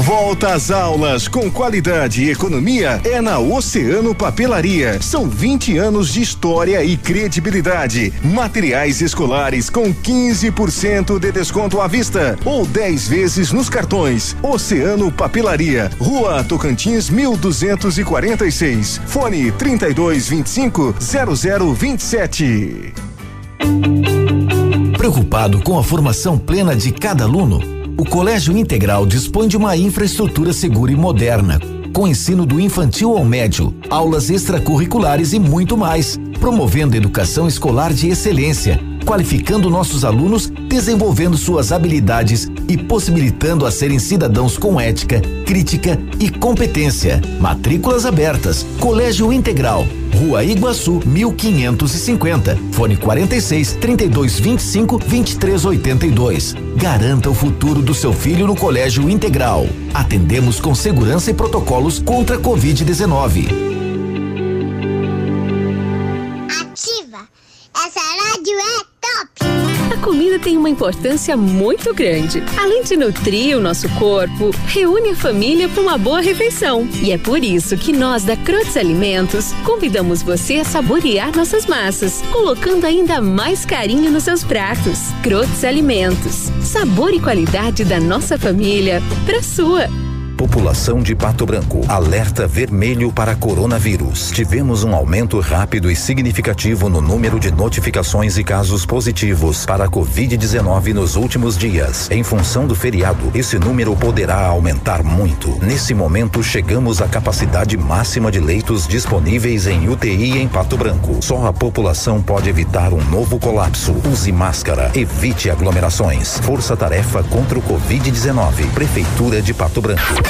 Volta às aulas com qualidade e economia é na Oceano Papelaria. São 20 anos de história e credibilidade. Materiais escolares com 15% de desconto à vista ou 10 vezes nos cartões. Oceano Papelaria, Rua Tocantins 1246. Fone 3225 0027. Preocupado com a formação plena de cada aluno? O Colégio Integral dispõe de uma infraestrutura segura e moderna, com ensino do infantil ao médio, aulas extracurriculares e muito mais, promovendo educação escolar de excelência, qualificando nossos alunos, desenvolvendo suas habilidades e possibilitando a serem cidadãos com ética, crítica e competência. Matrículas abertas. Colégio Integral Rua Iguaçu, 1550. Fone 46 32 25 23 82. Garanta o futuro do seu filho no Colégio Integral. Atendemos com segurança e protocolos contra a Covid-19. Tem uma importância muito grande. Além de nutrir o nosso corpo, reúne a família para uma boa refeição. E é por isso que nós da Crotes Alimentos convidamos você a saborear nossas massas, colocando ainda mais carinho nos seus pratos. Crotes Alimentos. Sabor e qualidade da nossa família para sua. População de Pato Branco. Alerta vermelho para coronavírus. Tivemos um aumento rápido e significativo no número de notificações e casos positivos para a Covid-19 nos últimos dias. Em função do feriado, esse número poderá aumentar muito. Nesse momento, chegamos à capacidade máxima de leitos disponíveis em UTI em Pato Branco. Só a população pode evitar um novo colapso. Use máscara, evite aglomerações. Força Tarefa contra o Covid-19. Prefeitura de Pato Branco.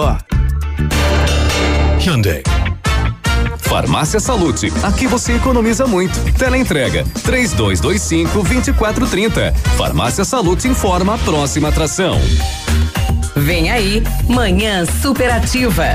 melhor. Hyundai. Farmácia Salute, aqui você economiza muito. Teleentrega, três dois, dois cinco, vinte e quatro, trinta. Farmácia Salute informa a próxima atração. Vem aí, Manhã Superativa.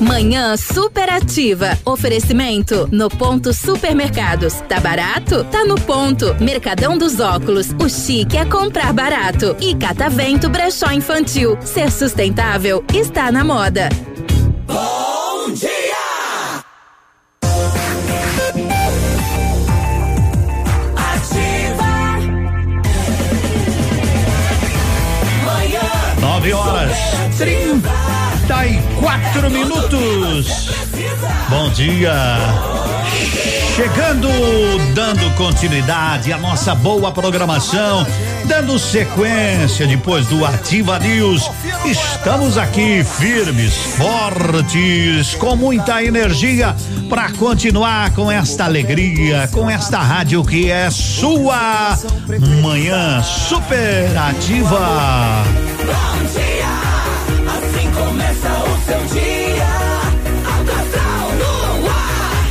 Manhã superativa. Oferecimento no ponto supermercados. Tá barato? Tá no ponto. Mercadão dos óculos. O chique é comprar barato. E Catavento Brechó Infantil. Ser sustentável está na moda. Bom dia! Nove horas. Trinta e quatro minutos. Bom dia. Chegando, dando continuidade à nossa boa programação, dando sequência depois do Ativa News. Estamos aqui firmes, fortes, com muita energia para continuar com esta alegria, com esta rádio que é sua. Manhã superativa. Bom dia. Começa o seu dia. Alto no ar.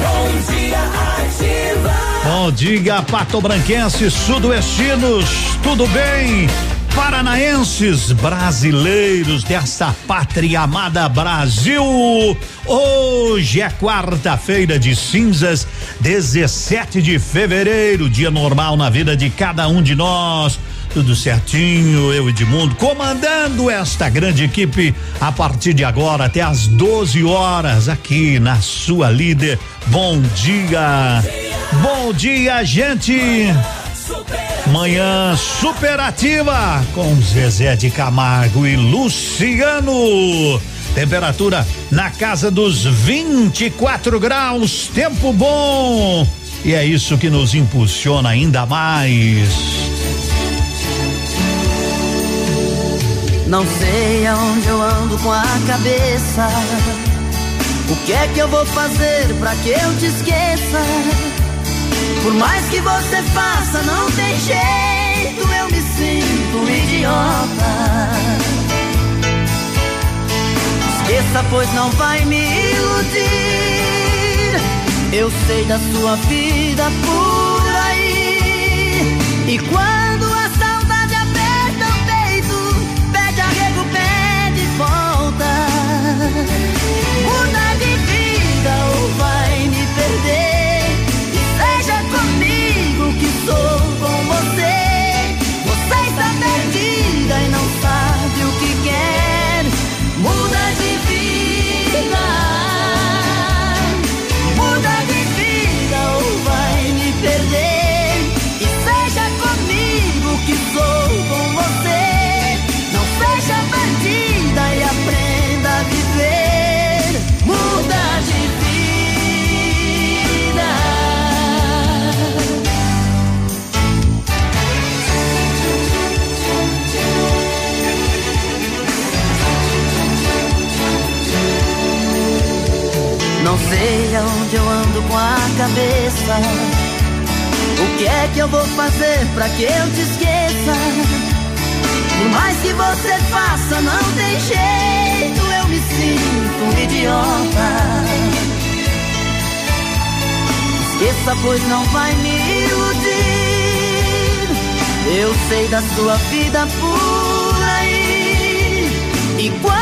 Bom dia, ativa. Bom dia, Pato Branquense, sudoestinos, tudo bem? Paranaenses, brasileiros dessa pátria amada Brasil. Hoje é quarta-feira de cinzas, 17 de fevereiro, dia normal na vida de cada um de nós tudo certinho, eu Edmundo, comandando esta grande equipe a partir de agora até às 12 horas aqui na sua líder. Bom dia. Bom dia, gente. Manhã superativa com Zezé de Camargo e Luciano. Temperatura na casa dos 24 graus, tempo bom. E é isso que nos impulsiona ainda mais. Não sei aonde eu ando com a cabeça. O que é que eu vou fazer pra que eu te esqueça? Por mais que você faça, não tem jeito, eu me sinto um idiota. Esqueça, pois não vai me iludir. Eu sei da sua vida por aí. E quando eu ando com a cabeça. O que é que eu vou fazer pra que eu te esqueça? Por mais que você faça, não tem jeito, eu me sinto um idiota. Esqueça, pois não vai me iludir. Eu sei da sua vida por aí. E quando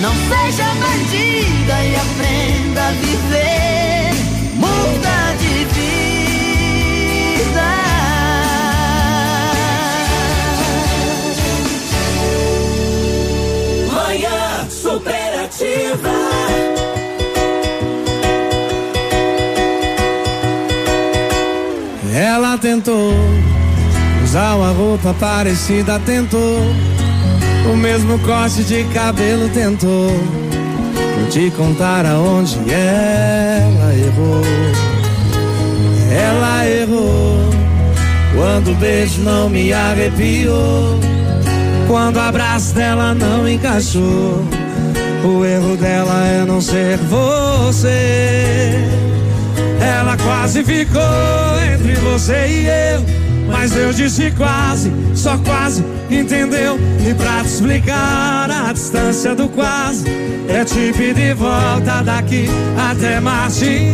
Não seja bandida e aprenda a viver. Muda de vida. Manhã superativa. Ela tentou usar uma roupa parecida, tentou o mesmo corte de cabelo, tentou. Vou te contar aonde ela errou. Ela errou quando o beijo não me arrepiou, quando o abraço dela não encaixou. O erro dela é não ser você. Ela quase ficou entre você e eu. Mas eu disse quase, só quase, entendeu? E pra te explicar a distância do quase, é te pedir volta daqui até Marte.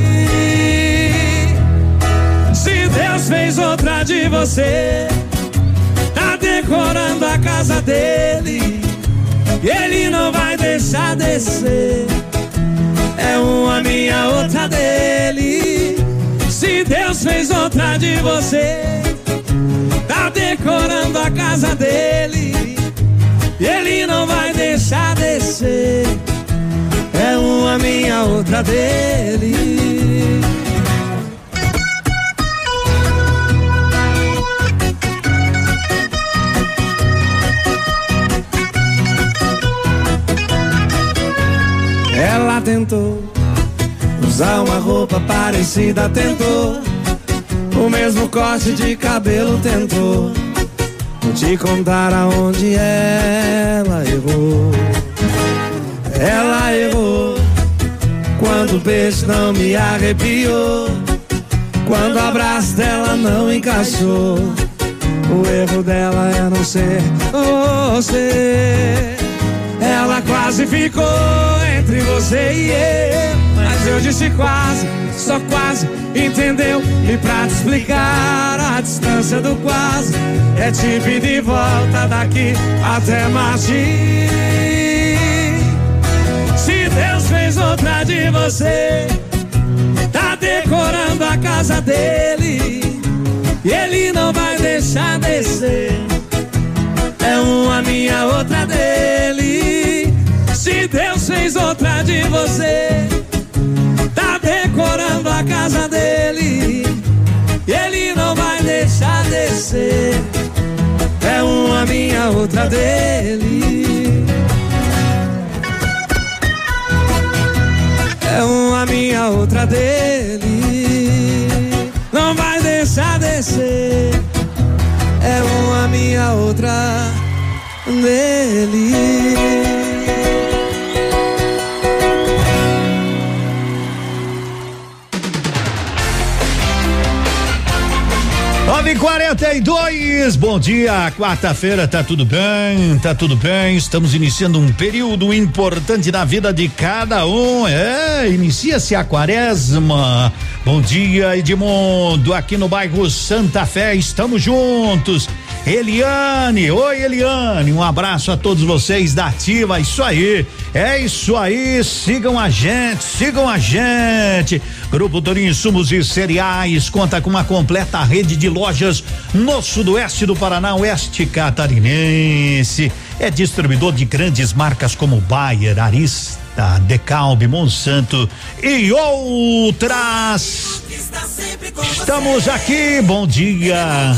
Se Deus fez outra de você, tá decorando a casa dele. E ele não vai deixar descer. É uma minha, outra dele. Se Deus fez outra de você, tá decorando a casa dele. Ele não vai deixar descer. É uma minha, outra dele. Ela tentou usar uma roupa parecida, tentou o mesmo corte de cabelo, tentou. Te contar aonde ela errou. Ela errou quando o beijo não me arrepiou, quando o abraço dela não encaixou. O erro dela é não ser você. Ela quase ficou entre você e eu. Mas eu disse quase, só quase, entendeu? E pra te explicar a distância do quase, é te pedir volta daqui até Martim. Se Deus fez outra de você, tá decorando a casa dele, e ele não vai deixar descer. É uma minha, outra dele. Se Deus fez outra de você, decorando a casa dele. Ele não vai deixar descer. É uma minha, outra dele. É uma minha, outra dele. Não vai deixar descer. É uma minha, outra dele. Nove e quarenta e dois, bom dia, quarta-feira, tá tudo bem, tá tudo bem, estamos iniciando um período importante na vida de cada um, é, inicia-se a quaresma, bom dia Edmundo, aqui no bairro Santa Fé, estamos juntos, Eliane, oi Eliane, um abraço a todos vocês da Ativa, isso aí, é isso aí, sigam a gente, sigam a gente, Grupo Torinho Insumos e Cereais conta com uma completa rede de lojas no sudoeste do Paraná, oeste catarinense. É distribuidor de grandes marcas como Bayer, Arista, Decalbe, Monsanto e outras. Estamos aqui, bom dia.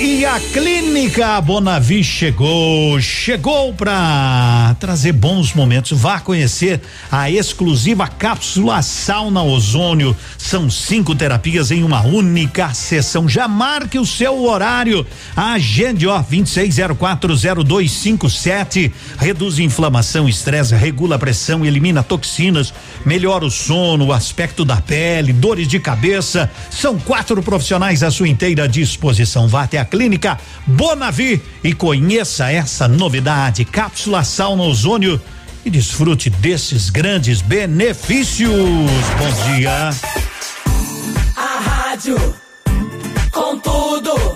E a Clínica Bonavi chegou, chegou para trazer bons momentos. Vá conhecer a exclusiva cápsula sauna ozônio. São cinco terapias em uma única sessão. Já marque o seu horário. Agende, ó, 26040257. Reduz inflamação, estresse, regula a pressão, elimina toxinas, melhora o sono, o aspecto da pele, dores de cabeça. São quatro profissionais à sua inteira disposição. Vá até a clínica Bonavi e conheça essa novidade. Cápsula sauna ozônio e desfrute desses grandes benefícios. Bom dia. A rádio com tudo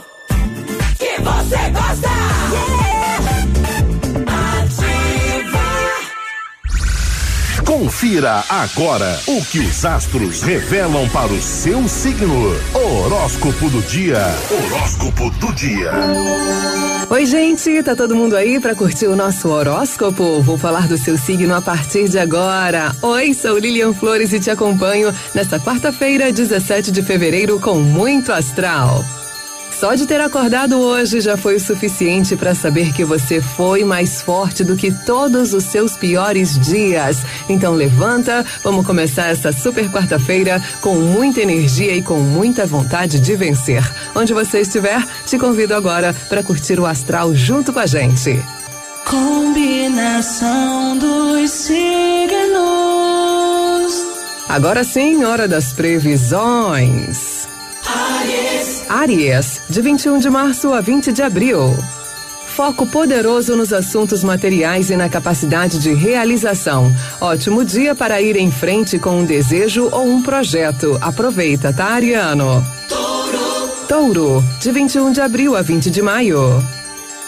Confira agora o que os astros revelam para o seu signo. Horóscopo do dia. Horóscopo do dia. Oi, gente, tá todo mundo aí para curtir o nosso horóscopo? Vou falar do seu signo a partir de agora. Oi, sou Lilian Flores e te acompanho nesta quarta-feira, 17 de fevereiro, com muito astral. Só de ter acordado hoje já foi o suficiente para saber que você foi mais forte do que todos os seus piores dias. Então levanta, vamos começar essa super quarta-feira com muita energia e com muita vontade de vencer. Onde você estiver, te convido agora para curtir o astral junto com a gente. Combinação dos signos. Agora sim, hora das previsões. Aries. De 21 de março a 20 de abril. Foco poderoso nos assuntos materiais e na capacidade de realização. Ótimo dia para ir em frente com um desejo ou um projeto. Aproveita, tá, Ariano? Touro. Touro, de 21 de abril a 20 de maio.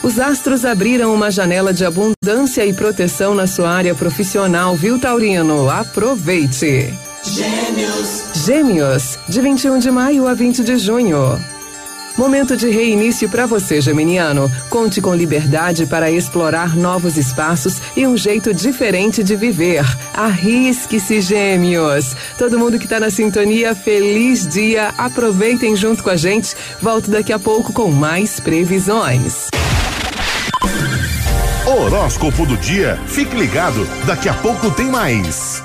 Os astros abriram uma janela de abundância e proteção na sua área profissional, viu, Taurino? Aproveite! Gêmeos. Gêmeos, de 21 de maio a 20 de junho. Momento de reinício para você, Geminiano. Conte com liberdade para explorar novos espaços e um jeito diferente de viver. Arrisque-se, Gêmeos. Todo mundo que está na sintonia, feliz dia. Aproveitem junto com a gente. Volto daqui a pouco com mais previsões. Horóscopo do dia. Fique ligado, daqui a pouco tem mais.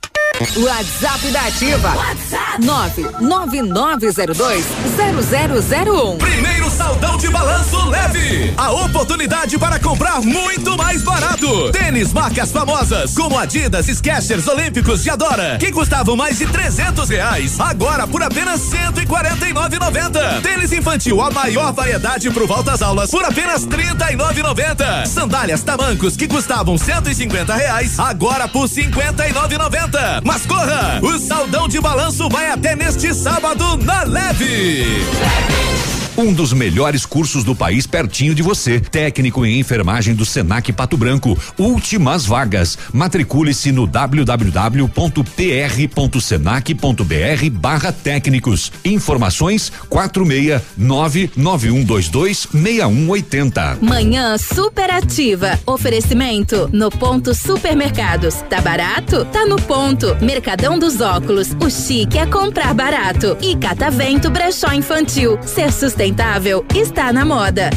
WhatsApp da Ativa. WhatsApp 999020001. Primeiro saldão de balanço leve. A oportunidade para comprar muito mais barato. Tênis marcas famosas como Adidas, Skechers, Olímpicos e Adora, que custavam mais de 300 reais, agora por apenas 149,90. Tênis infantil, a maior variedade pro volta às aulas por apenas 39,90. Sandálias tamancos que custavam 150 reais, agora por 59,90. Mas corra! O saldão de balanço vai até neste sábado na Leve. Um dos melhores cursos do país pertinho de você. Técnico em enfermagem do Senac Pato Branco. Últimas vagas. Matricule-se no www.pr.senac.br barra técnicos. Informações quatro meia nove nove um dois dois meia um oitenta. Manhã superativa. Oferecimento no ponto supermercados. Tá barato? Tá no ponto. Mercadão dos óculos. O chique é comprar barato. E Catavento Brechó Infantil. Ser sustentável está na moda.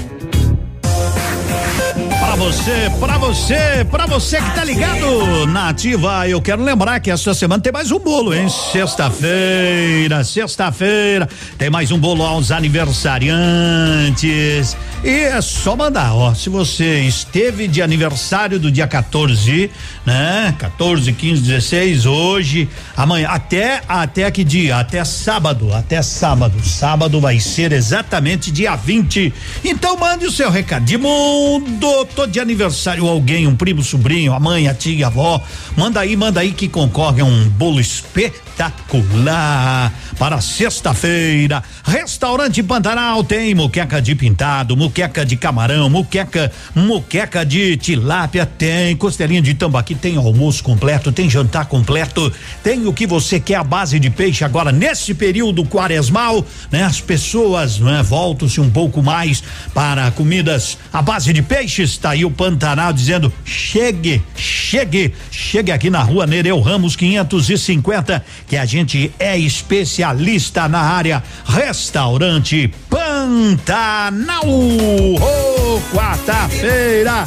Pra você, pra você, pra você que tá ligado na ativa, eu quero lembrar que essa semana tem mais um bolo, hein? Sexta-feira, sexta-feira, tem mais um bolo aos aniversariantes. E é só mandar, ó. Se você esteve de aniversário do dia 14, né? 14, 15, 16, hoje, amanhã, até, até que dia? Até sábado, até sábado. Sábado vai ser exatamente dia 20. Então mande o seu recado. De mundo, tô de aniversário alguém, um primo, sobrinho, a mãe, a tia, a avó. Manda aí, manda aí que concorre a um bolo espetacular para sexta-feira. Restaurante Pantanal tem muqueca de pintado, muqueca de camarão, muqueca, muqueca de tilápia, tem costelinha de tambaqui, tem almoço completo, tem jantar completo, tem o que você quer a base de peixe agora nesse período quaresmal, né? As pessoas, né, voltam-se um pouco mais para comidas à base de peixes. Tá aí o Pantanal dizendo: "Chegue, chegue, chegue aqui na Rua Nereu Ramos 550, que a gente é especialista na área Restaurante Pantanal. Ô, quarta-feira.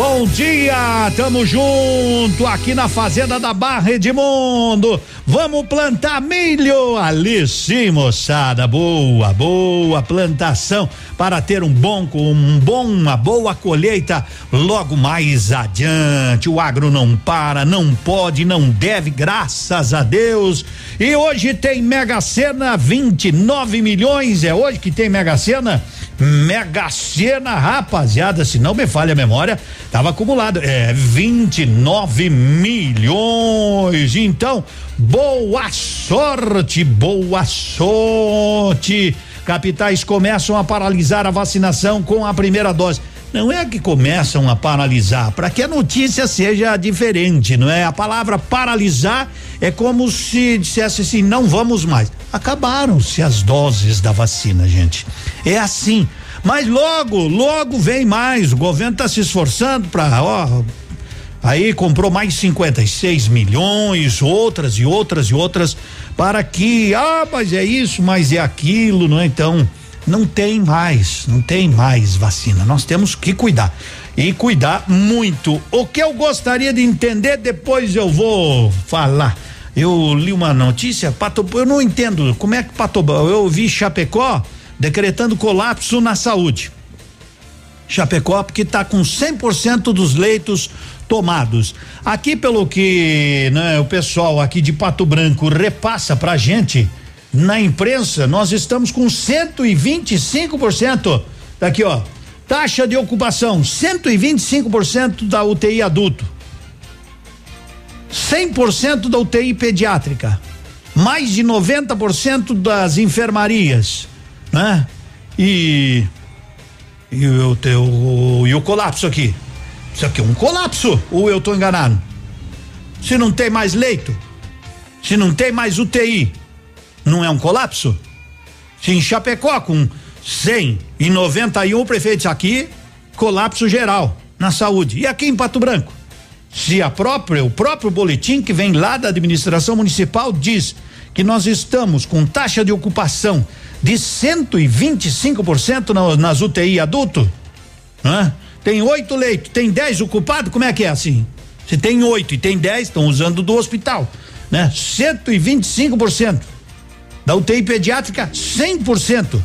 Bom dia, tamo junto aqui na Fazenda da Barra Edmundo. Vamos plantar milho ali sim, moçada. Boa, boa plantação para ter um bom, um bom, uma boa colheita logo mais adiante. O agro não para, não pode, não deve, graças a Deus. E hoje tem Mega Sena 29 milhões. É hoje que tem Mega Sena? Mega Sena, rapaziada, se não me falha a memória, tava acumulado, é 29 milhões. Então, boa sorte, boa sorte. Capitais começam a paralisar a vacinação com a primeira dose. Não é que começam a paralisar, para que a notícia seja diferente, não é? A palavra paralisar é como se dissesse assim: não vamos mais. Acabaram-se as doses da vacina, gente. É assim. Mas logo, logo vem mais. O governo está se esforçando para, ó, aí comprou mais 56 milhões, outras e outras e outras para que, ah, mas é isso, mas é aquilo, não é? Então, não tem mais, não tem mais vacina. Nós temos que cuidar e cuidar muito. O que eu gostaria de entender depois eu vou falar. Eu li uma notícia, Pato, eu não entendo como é que Pato, eu vi Chapecó decretando colapso na saúde. Chapecó porque está com 100% dos leitos tomados. Aqui pelo que né, o pessoal aqui de Pato Branco repassa pra gente na imprensa, nós estamos com 125% daqui ó. Taxa de ocupação 125% da UTI adulto. 100% da UTI pediátrica. Mais de 90% das enfermarias, né? E e o teu e o colapso aqui. Isso aqui é um colapso ou eu estou enganado? Se não tem mais leito, se não tem mais UTI, não é um colapso? Se em Chapecó com 100. Em 91 o prefeito disse aqui colapso geral na saúde. E aqui em Pato Branco? Se a própria, o próprio boletim que vem lá da administração municipal diz que nós estamos com taxa de ocupação de 125% na, nas UTI adulto, né? Tem oito leitos, tem dez ocupados, como é que é assim? Se tem oito e tem dez, estão usando do hospital, né? 125%. Da UTI pediátrica, 100%.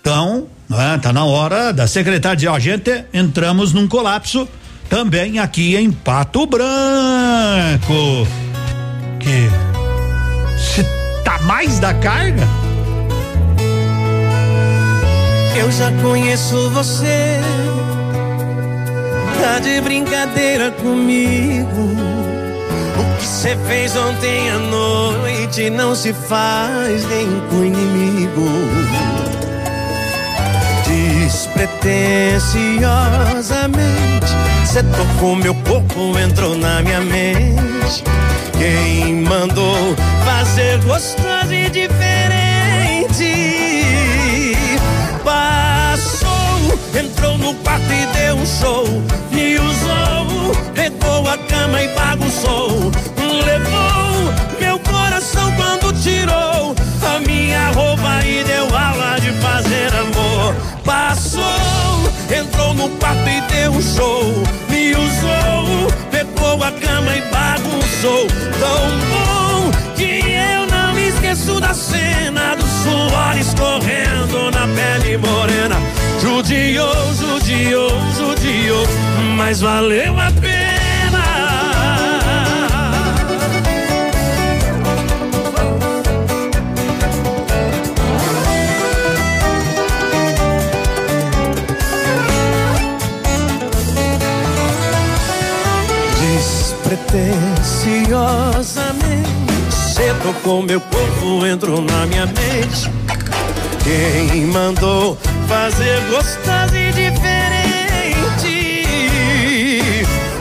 Então, né, tá na hora da secretária dizer, ó, gente, entramos num colapso também aqui em Pato Branco. Que se tá mais da carga? Eu já conheço você, tá de brincadeira comigo. Você fez ontem à noite não se faz nem com inimigo. Despretensiosamente, você tocou meu corpo, entrou na minha mente. Quem mandou fazer gostoso e diferente? Passou, entrou no quarto e deu um show. Me usou, pegou a cama e bagunçou. Levou meu coração quando tirou a minha roupa e deu aula de fazer amor. Passou, entrou no quarto e deu um show. Me usou, pegou a cama e bagunçou. Tão bom que eu não esqueço da cena do suor escorrendo na pele morena. Judiou, judiou, judiou, mas valeu a pena. Despretensiosamente, você tocou meu corpo, entrou na minha mente. Quem mandou fazer gostoso e diferente?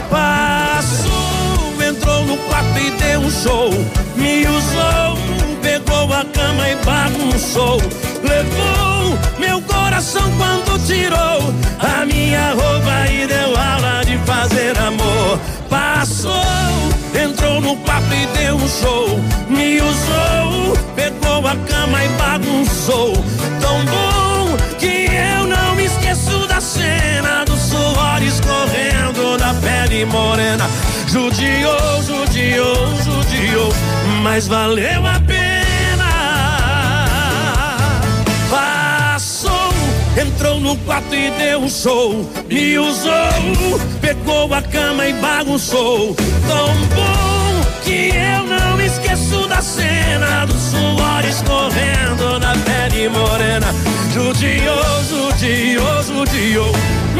Passou, entrou no quarto e deu um show. Me usou, pegou a cama e bagunçou. Levou meu coração quando tirou a minha roupa e deu aula de fazer amor. Passou, entrou no quarto e deu um show. Me usou, pegou a cama e bagunçou. Tão bom que eu não me esqueço da cena do suor escorrendo da pele morena. Judiou, judiou, judiou, mas valeu a pena. Entrou no quarto e deu um show. Me usou, pegou a cama e bagunçou. Tão bom que eu não esqueço da cena do suor escorrendo na pele morena. Judiou, judiou, judiou,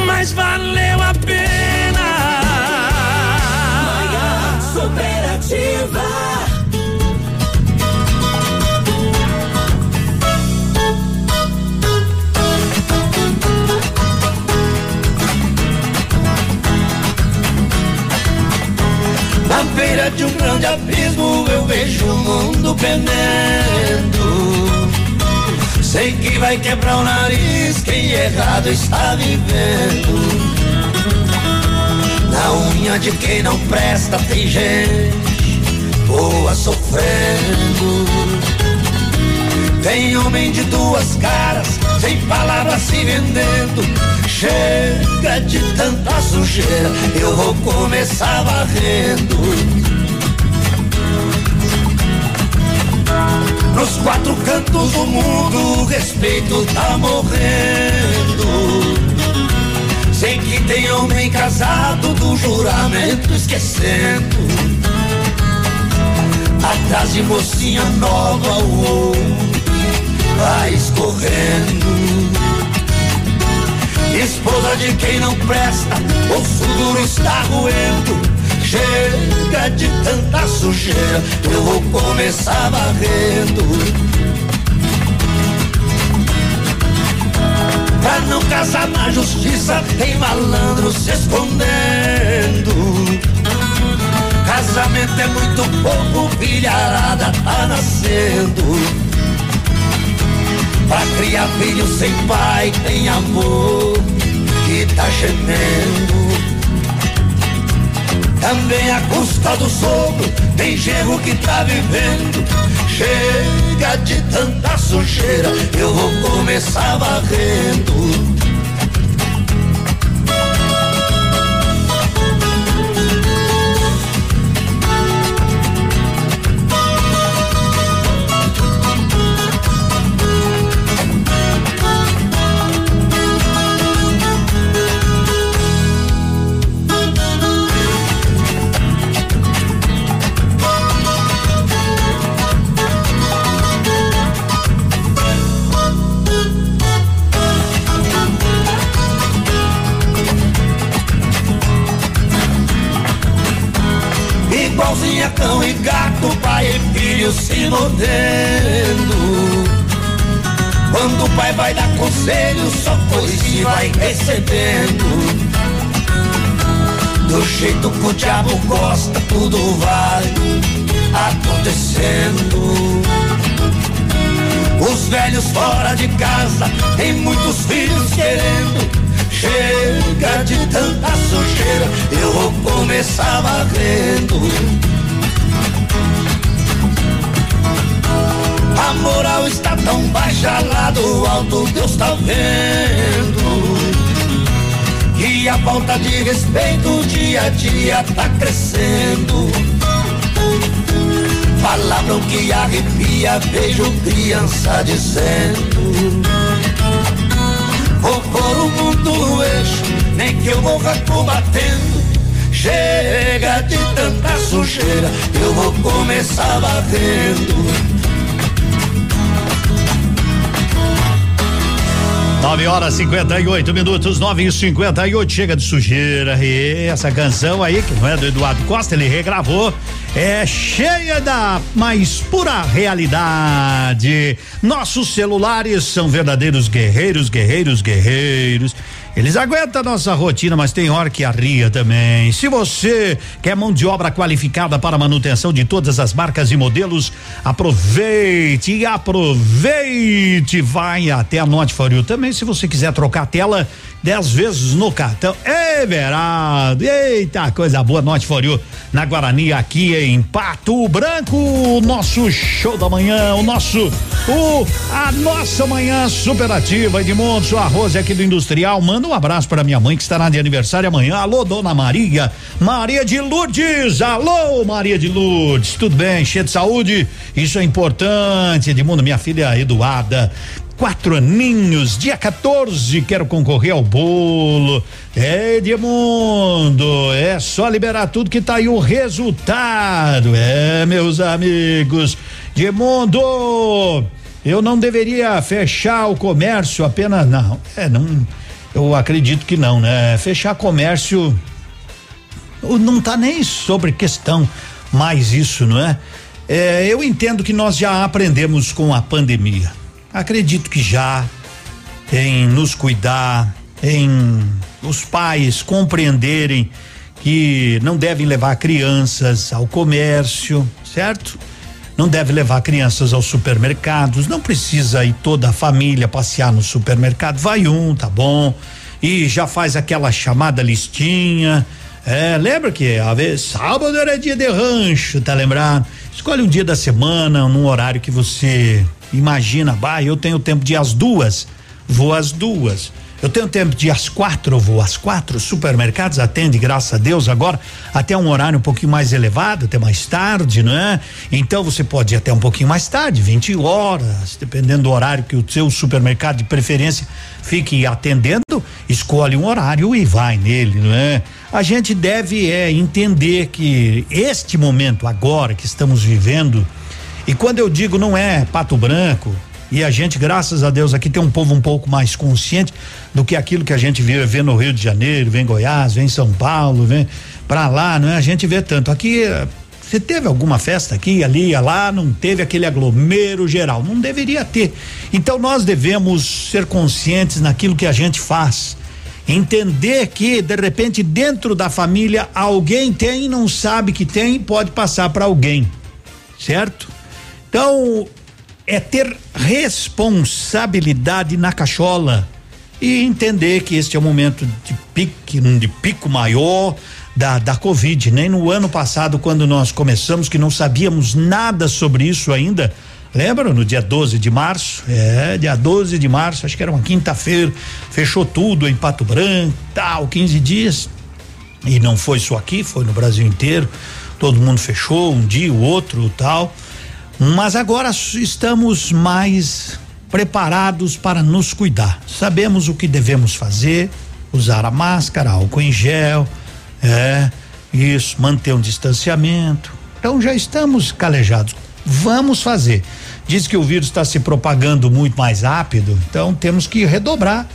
mas valeu a pena. Manhã superativa. Na beira de um grande abismo eu vejo o mundo pendendo. Sei que vai quebrar o nariz quem errado está vivendo. Na unha de quem não presta tem gente boa sofrendo. Tem homem de duas caras, sem palavras se vendendo. Chega de tanta sujeira, eu vou começar varrendo. Nos quatro cantos do mundo, o respeito tá morrendo. Sei que tem homem casado do juramento esquecendo. Atrás de mocinha nova, o vai escorrendo. Esposa de quem não presta, o futuro está roendo. Chega de tanta sujeira, eu vou começar varrendo. Pra não casar na justiça, tem malandro se escondendo. Casamento é muito pouco, filharada tá nascendo. Pra criar filho sem pai tem amor que tá gemendo. Também a custa do sogro tem genro que tá vivendo. Chega de tanta sujeira, eu vou começar varrendo. Cão e gato, pai e filho se mordendo. Quando o pai vai dar conselho, só se vai recebendo. Do jeito que o diabo gosta, tudo vai acontecendo. Os velhos fora de casa, tem muitos filhos querendo. Chega de tanta sujeira, eu vou começar varrendo. A moral está tão baixa lá do alto, Deus tá vendo. Que a falta de respeito dia a dia tá crescendo. Palavra que arrepia, vejo criança dizendo. Vou pôr o mundo no eixo, nem que eu morra combatendo. Chega de tanta sujeira, eu vou começar batendo. 9 horas 58 minutos, 9 e 58 Chega de sujeira. E essa canção aí, que não é do Eduardo Costa, ele regravou. É cheia da mais pura realidade. Nossos celulares são verdadeiros guerreiros, guerreiros, guerreiros. Eles aguentam a nossa rotina, mas tem hora que arria também. Se você quer mão de obra qualificada para manutenção de todas as marcas e modelos, aproveite, aproveite, vai até a Note For You. Também se você quiser trocar a tela dez vezes no cartão. Everaldo, eita, coisa boa, Note For You, na Guarani, aqui em Pato Branco, nosso show da manhã, o nosso, o, a nossa manhã superativa, Edmundo, sua Rose aqui do Industrial, manda um abraço para minha mãe que estará de aniversário amanhã, alô, dona Maria, Maria de Lourdes, alô, Maria de Lourdes, tudo bem, cheio de saúde, isso é importante, Edmundo, minha filha Eduarda, quatro aninhos, dia 14, quero concorrer ao bolo. É, Edmundo, é só liberar tudo que tá aí o resultado. É, meus amigos. Edmundo, eu não deveria fechar o comércio apenas, não, é, não, eu acredito que não, né? Fechar comércio não tá nem sobre questão mais isso, não é? é eu entendo que nós já aprendemos com a pandemia Acredito que já em nos cuidar, em os pais compreenderem que não devem levar crianças ao comércio, certo? Não deve levar crianças aos supermercados, não precisa ir toda a família passear no supermercado, vai um, tá bom? E já faz aquela chamada listinha. É, lembra que a vez sábado era dia de rancho, tá lembrado? Escolhe um dia da semana, num horário que você Imagina, bah, eu tenho tempo de ir às duas, vou às duas. Eu tenho tempo de ir às quatro, vou às quatro. Supermercados atende, graças a Deus, agora até um horário um pouquinho mais elevado, até mais tarde, não é? Então você pode ir até um pouquinho mais tarde, 20 horas, dependendo do horário que o seu supermercado de preferência fique atendendo, escolhe um horário e vai nele, não é? A gente deve é entender que este momento agora que estamos vivendo, e quando eu digo não é pato branco, e a gente, graças a Deus, aqui tem um povo um pouco mais consciente do que aquilo que a gente vê, vê no Rio de Janeiro, vem Goiás, vem São Paulo, vem para lá, não é? A gente vê tanto. Aqui, você teve alguma festa aqui, ali, lá, não teve aquele aglomero geral, não deveria ter. Então nós devemos ser conscientes naquilo que a gente faz. Entender que, de repente, dentro da família, alguém tem e não sabe que tem, pode passar para alguém. Certo? Então, é ter responsabilidade na cachola e entender que este é um momento de pico, de pico maior da, da Covid. Nem no ano passado, quando nós começamos, que não sabíamos nada sobre isso ainda. Lembra? No dia 12 de março? É, dia 12 de março, acho que era uma quinta-feira, fechou tudo em Pato Branco, tal, 15 dias. E não foi só aqui, foi no Brasil inteiro. Todo mundo fechou, um dia, o outro, tal. Mas agora estamos mais preparados para nos cuidar. Sabemos o que devemos fazer, usar a máscara, álcool em gel, é, isso, manter um distanciamento. Então já estamos calejados. Vamos fazer. Diz que o vírus está se propagando muito mais rápido, então temos que redobrar,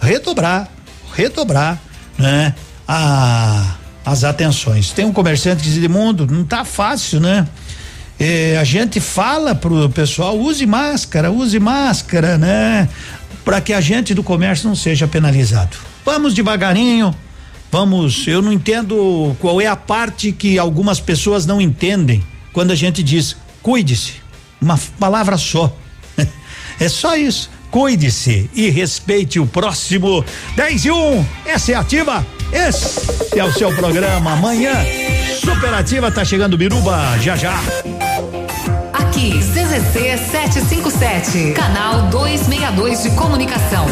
redobrar, redobrar, né? A, as atenções. Tem um comerciante que diz, mundo, não tá fácil, né? É, a gente fala pro pessoal, use máscara, use máscara, né? Para que a gente do comércio não seja penalizado. Vamos devagarinho, Vamos, eu não entendo qual é a parte que algumas pessoas não entendem quando a gente diz cuide-se. Uma palavra só. é só isso. Cuide-se e respeite o próximo. 10 e 1, um, essa é ativa. Esse é o seu programa. Amanhã, Superativa tá chegando Biruba, já já. Aqui, CZC 757, canal 262 de comunicação.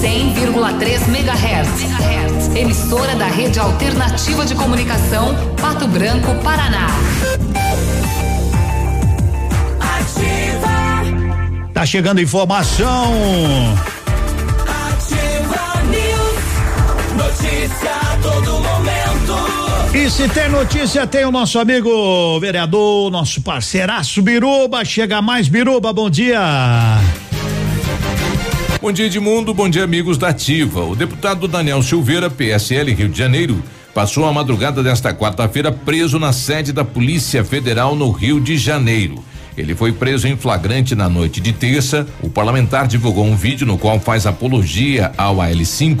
100,3 MHz. Emissora da Rede Alternativa de Comunicação, Pato Branco, Paraná. Ativa. Tá chegando informação. Notícia a todo momento. E se tem notícia, tem o nosso amigo vereador, nosso parceiraço Biruba. Chega mais, Biruba, bom dia. Bom dia, Edmundo. Bom dia, amigos da Ativa. O deputado Daniel Silveira, PSL Rio de Janeiro, passou a madrugada desta quarta-feira preso na sede da Polícia Federal no Rio de Janeiro. Ele foi preso em flagrante na noite de terça. O parlamentar divulgou um vídeo no qual faz apologia ao AL5,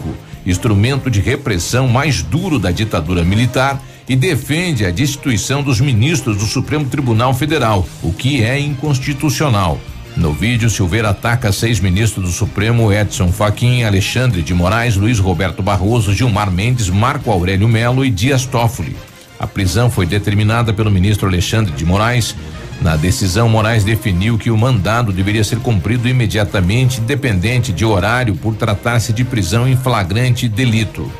instrumento de repressão mais duro da ditadura militar, e defende a destituição dos ministros do Supremo Tribunal Federal, o que é inconstitucional. No vídeo, Silveira ataca seis ministros do Supremo: Edson Fachin, Alexandre de Moraes, Luiz Roberto Barroso, Gilmar Mendes, Marco Aurélio Melo e Dias Toffoli. A prisão foi determinada pelo ministro Alexandre de Moraes. Na decisão, Moraes definiu que o mandado deveria ser cumprido imediatamente, independente de horário, por tratar-se de prisão em flagrante delito.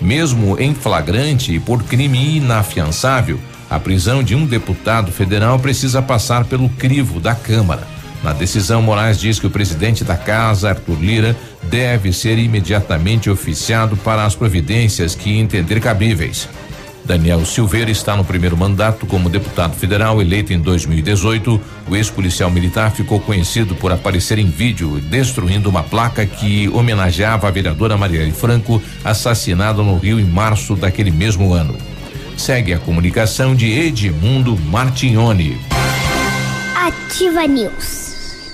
Mesmo em flagrante e por crime inafiançável, a prisão de um deputado federal precisa passar pelo crivo da Câmara. Na decisão, Moraes diz que o presidente da casa, Arthur Lira, deve ser imediatamente oficiado para as providências que entender cabíveis. Daniel Silveira está no primeiro mandato como deputado federal eleito em 2018. O ex-policial militar ficou conhecido por aparecer em vídeo destruindo uma placa que homenageava a vereadora Marielle Franco, assassinada no Rio em março daquele mesmo ano. Segue a comunicação de Edmundo Martignoni. Ativa News.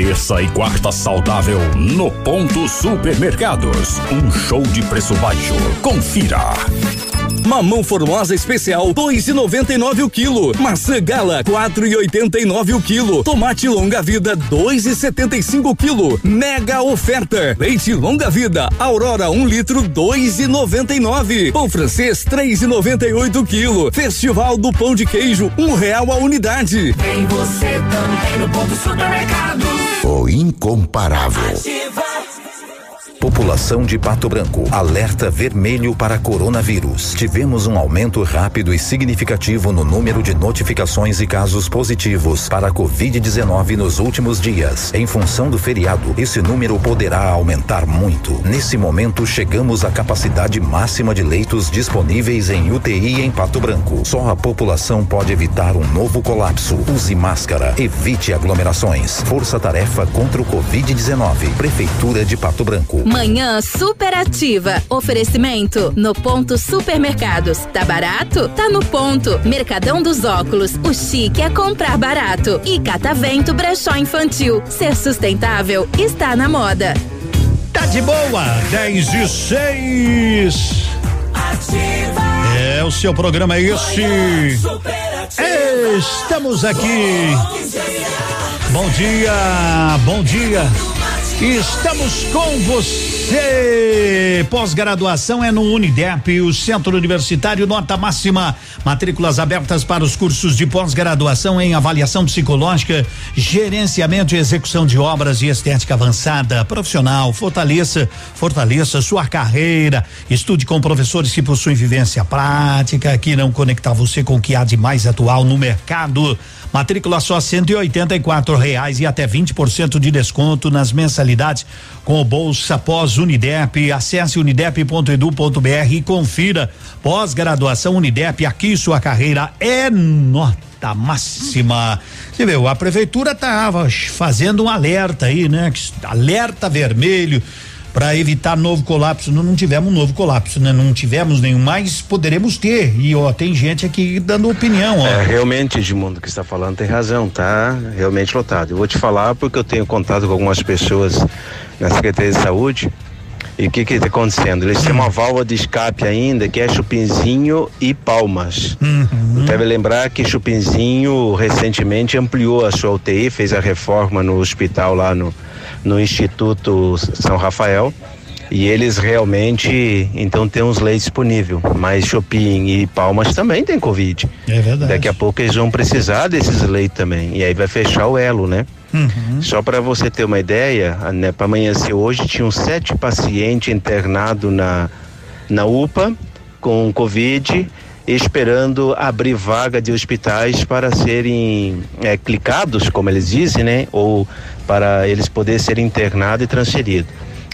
Terça e quarta saudável no Ponto Supermercados. Um show de preço baixo. Confira. Mamão Formosa Especial 2,99 o quilo. Maçã Gala 4,89 o quilo. Tomate Longa Vida 2,75 o quilo. Mega oferta. Leite Longa Vida Aurora 1 um litro 2,99. Pão francês 3,98 o quilo. Festival do Pão de Queijo um real a unidade. Tem você também no ponto supermercado. O incomparável. Ativa. População de Pato Branco. Alerta vermelho para coronavírus. Tivemos um aumento rápido e significativo no número de notificações e casos positivos para a Covid-19 nos últimos dias. Em função do feriado, esse número poderá aumentar muito. Nesse momento, chegamos à capacidade máxima de leitos disponíveis em UTI em Pato Branco. Só a população pode evitar um novo colapso. Use máscara, evite aglomerações. Força Tarefa contra o Covid-19. Prefeitura de Pato Branco. Manhã superativa. Oferecimento no ponto supermercados. Tá barato? Tá no ponto. Mercadão dos óculos. O chique é comprar barato. E Catavento Brechó Infantil. Ser sustentável está na moda. Tá de boa, 10 e 6. É, o seu programa é esse. Estamos aqui. Bom dia, bom dia. Estamos com você. Pós-graduação é no Unidep, o Centro Universitário Nota Máxima. Matrículas abertas para os cursos de pós-graduação em avaliação psicológica, gerenciamento e execução de obras e estética avançada, profissional. Fortaleça, fortaleça sua carreira. Estude com professores que possuem vivência prática, que irão conectar você com o que há de mais atual no mercado. Matrícula só cento e oitenta e quatro reais e até 20% de desconto nas mensalidades com o Bolsa Pós Unidep. Acesse unidep.edu.br e confira. Pós-graduação Unidep, aqui sua carreira é nota máxima. Você viu, a prefeitura estava fazendo um alerta aí, né? Alerta vermelho para evitar novo colapso. Não, não tivemos um novo colapso, né? Não tivemos nenhum, mas poderemos ter. E ó, tem gente aqui dando opinião, ó. É, realmente, Edmundo, que está falando tem razão, tá? Realmente lotado. Eu vou te falar porque eu tenho contato com algumas pessoas na Secretaria de Saúde. E o que que está acontecendo? Eles têm uma válvula de escape ainda que é Chupinzinho e Palmas. Uhum. Deve lembrar que Chupinzinho recentemente ampliou a sua UTI, fez a reforma no hospital lá no, no Instituto São Rafael. E eles realmente, então, têm uns leitos disponíveis. Mas Chopin e Palmas também tem Covid. É verdade. Daqui a pouco eles vão precisar desses leitos também. E aí vai fechar o elo, né? Uhum. Só para você ter uma ideia, né, para amanhecer hoje, tinham sete pacientes internados na, na UPA com Covid, esperando abrir vaga de hospitais para serem é, clicados, como eles dizem, né? Ou para eles poderem ser internados e transferidos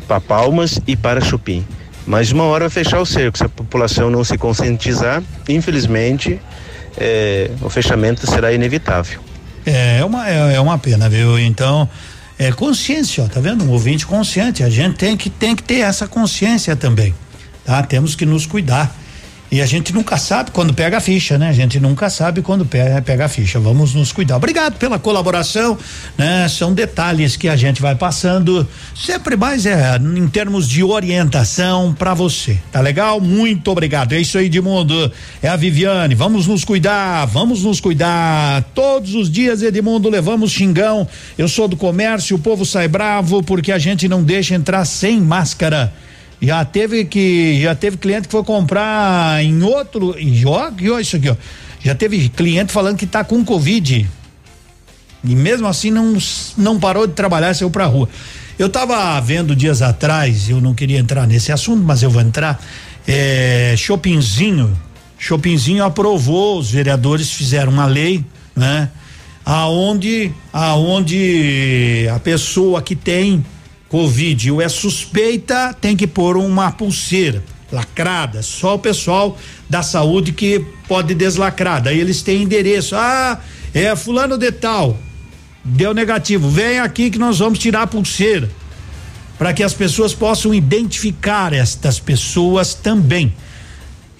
para Palmas e para Chupim. Mas uma hora vai fechar o cerco. Se a população não se conscientizar, infelizmente, é, o fechamento será inevitável. É, é uma, é, é uma pena, viu? Então, é consciência, ó, tá vendo? Um ouvinte consciente. A gente tem que, tem que ter essa consciência também, tá? Temos que nos cuidar. E a gente nunca sabe quando pega a ficha, né? A gente nunca sabe quando pega, a ficha. Vamos nos cuidar. Obrigado pela colaboração, né? São detalhes que a gente vai passando, sempre mais é em termos de orientação para você. Tá legal? Muito obrigado. É isso aí, Edmundo. É a Viviane. Vamos nos cuidar, vamos nos cuidar. Todos os dias, Edmundo, levamos xingão. Eu sou do comércio, o povo sai bravo porque a gente não deixa entrar sem máscara. Já teve que já teve cliente que foi comprar em outro e ó, isso aqui, ó. Já teve cliente falando que tá com covid. E mesmo assim não não parou de trabalhar, saiu pra rua. Eu tava vendo dias atrás, eu não queria entrar nesse assunto, mas eu vou entrar. É, Chopinzinho, Chopinzinho aprovou, os vereadores fizeram uma lei, né? Aonde aonde a pessoa que tem Covid ou é suspeita, tem que pôr uma pulseira lacrada. Só o pessoal da saúde que pode deslacrar. Daí eles têm endereço. Ah, é fulano de tal. Deu negativo. Vem aqui que nós vamos tirar a pulseira. Para que as pessoas possam identificar estas pessoas também.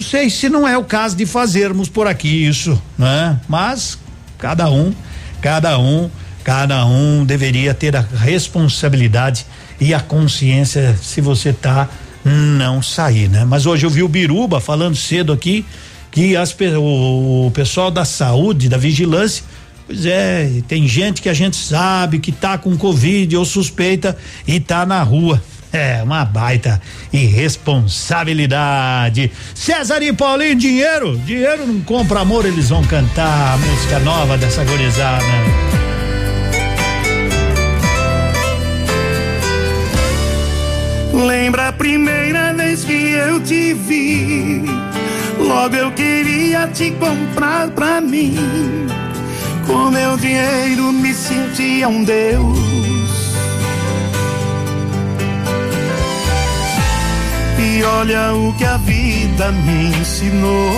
Não sei se não é o caso de fazermos por aqui isso, né? Mas cada um, cada um, cada um deveria ter a responsabilidade e a consciência se você tá não sair, né? Mas hoje eu vi o Biruba falando cedo aqui que as, o, o pessoal da saúde, da vigilância, pois é, tem gente que a gente sabe que tá com covid ou suspeita e tá na rua. É, uma baita irresponsabilidade. César e Paulinho, dinheiro? Dinheiro não compra amor, eles vão cantar a música nova dessa gorizada. Lembra a primeira vez que eu te vi? Logo eu queria te comprar pra mim. Com meu dinheiro me sentia um Deus. E olha o que a vida me ensinou.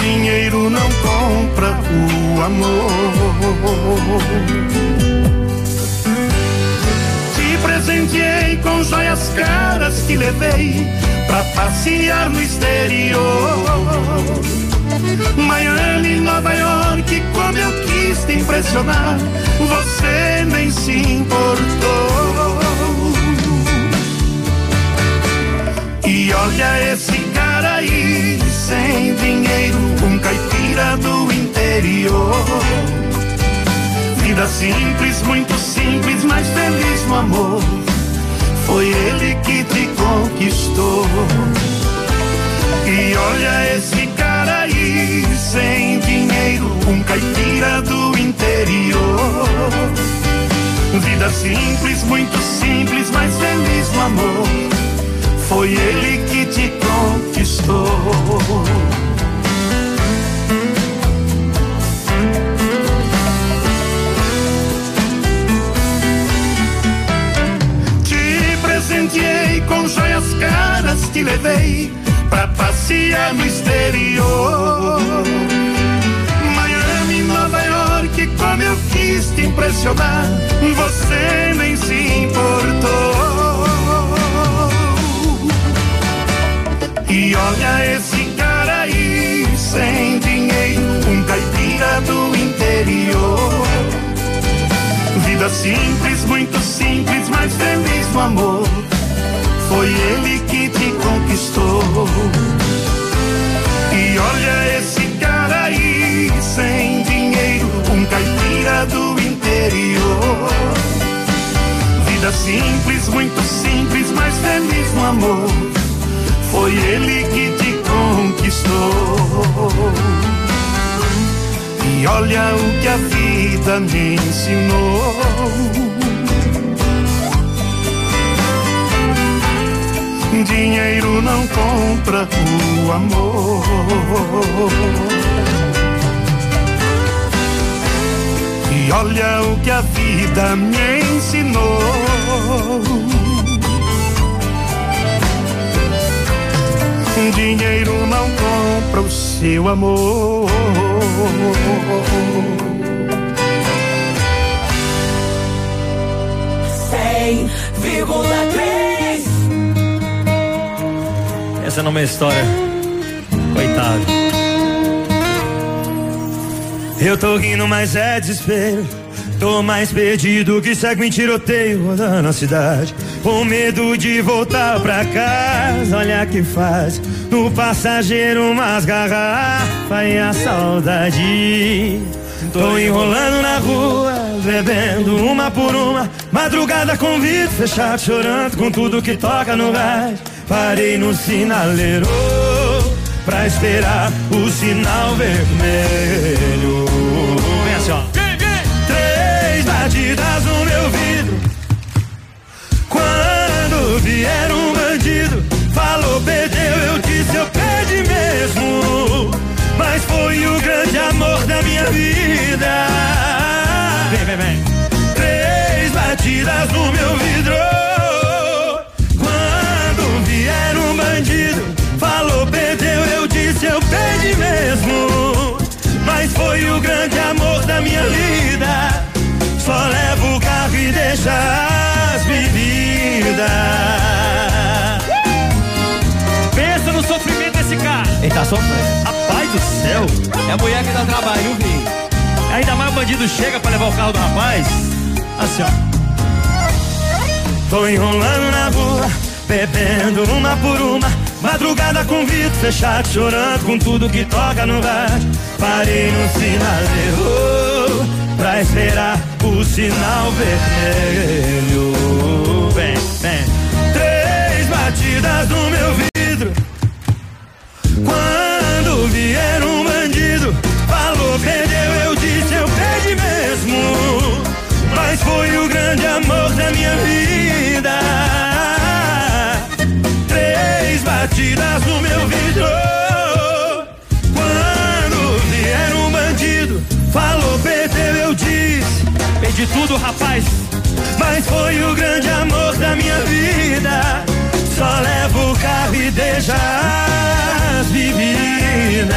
dinheiro não compra o amor. Te presenteei com joias caras que levei pra passear no exterior. Miami, Nova York, como eu quis te impressionar, você nem se importou. E olha esse cara aí sem dinheiro, um caipira do interior. Vida simples, muito simples, mas feliz no amor. Foi ele que te conquistou. E olha esse cara aí, sem dinheiro, um caipira do interior. Vida simples, muito simples, mas feliz no amor. Foi ele que te conquistou. Te presenteei com joias caras, te levei pra passear no exterior. Miami, Nova York, como eu quis te impressionar, você nem se importou. E olha esse cara aí, sem dinheiro, um caipira do interior. Vida simples, muito simples, mas feliz no amor. Foi ele que te conquistou. E olha esse cara aí, sem dinheiro, um caipira do interior. Vida simples, muito simples, mas feliz no amor. Foi ele que te conquistou. E olha o que a vida me ensinou. Dinheiro não compra o amor. E olha o que a vida me ensinou. Dinheiro não compra o seu amor. 100,3 Essa não é uma história. Coitado. Eu tô rindo, mas é desespero. Tô mais perdido que segue em tiroteio rodando cidade. Com medo de voltar pra casa, olha que faz. No passageiro umas garrafas e a saudade. Tô enrolando na rua, bebendo uma por uma. Madrugada com vidro fechado, chorando com tudo que toca no rádio. Parei no sinaleiro pra esperar o sinal vermelho. Vem assim, ó. Foi o grande amor da minha vida. Vem, vem, vem. Três batidas no meu vidro. Quando vier um bandido, falou, perdeu, eu disse, eu perdi mesmo. Mas foi o grande amor da minha vida. Só levo o carro e deixa as bebidas. Pensa no sofrimento desse cara. Ele tá sofrendo. Do céu. É a mulher que dá trabalho, viu? Ainda mais o bandido chega pra levar o carro do rapaz. Assim, ó. Tô enrolando na rua, bebendo uma por uma. Madrugada com vidro fechado, chorando com tudo que toca no rádio. Parei no sinaleiro pra esperar o sinal vermelho. Vem, vem. Três batidas no meu vidro. Grande amor da minha vida. Três batidas no meu vidro. Quando vier um bandido, falou, perdeu, eu disse. Perdi tudo, rapaz. Mas foi o grande amor da minha vida. Só levo o carro e deixa as bebidas.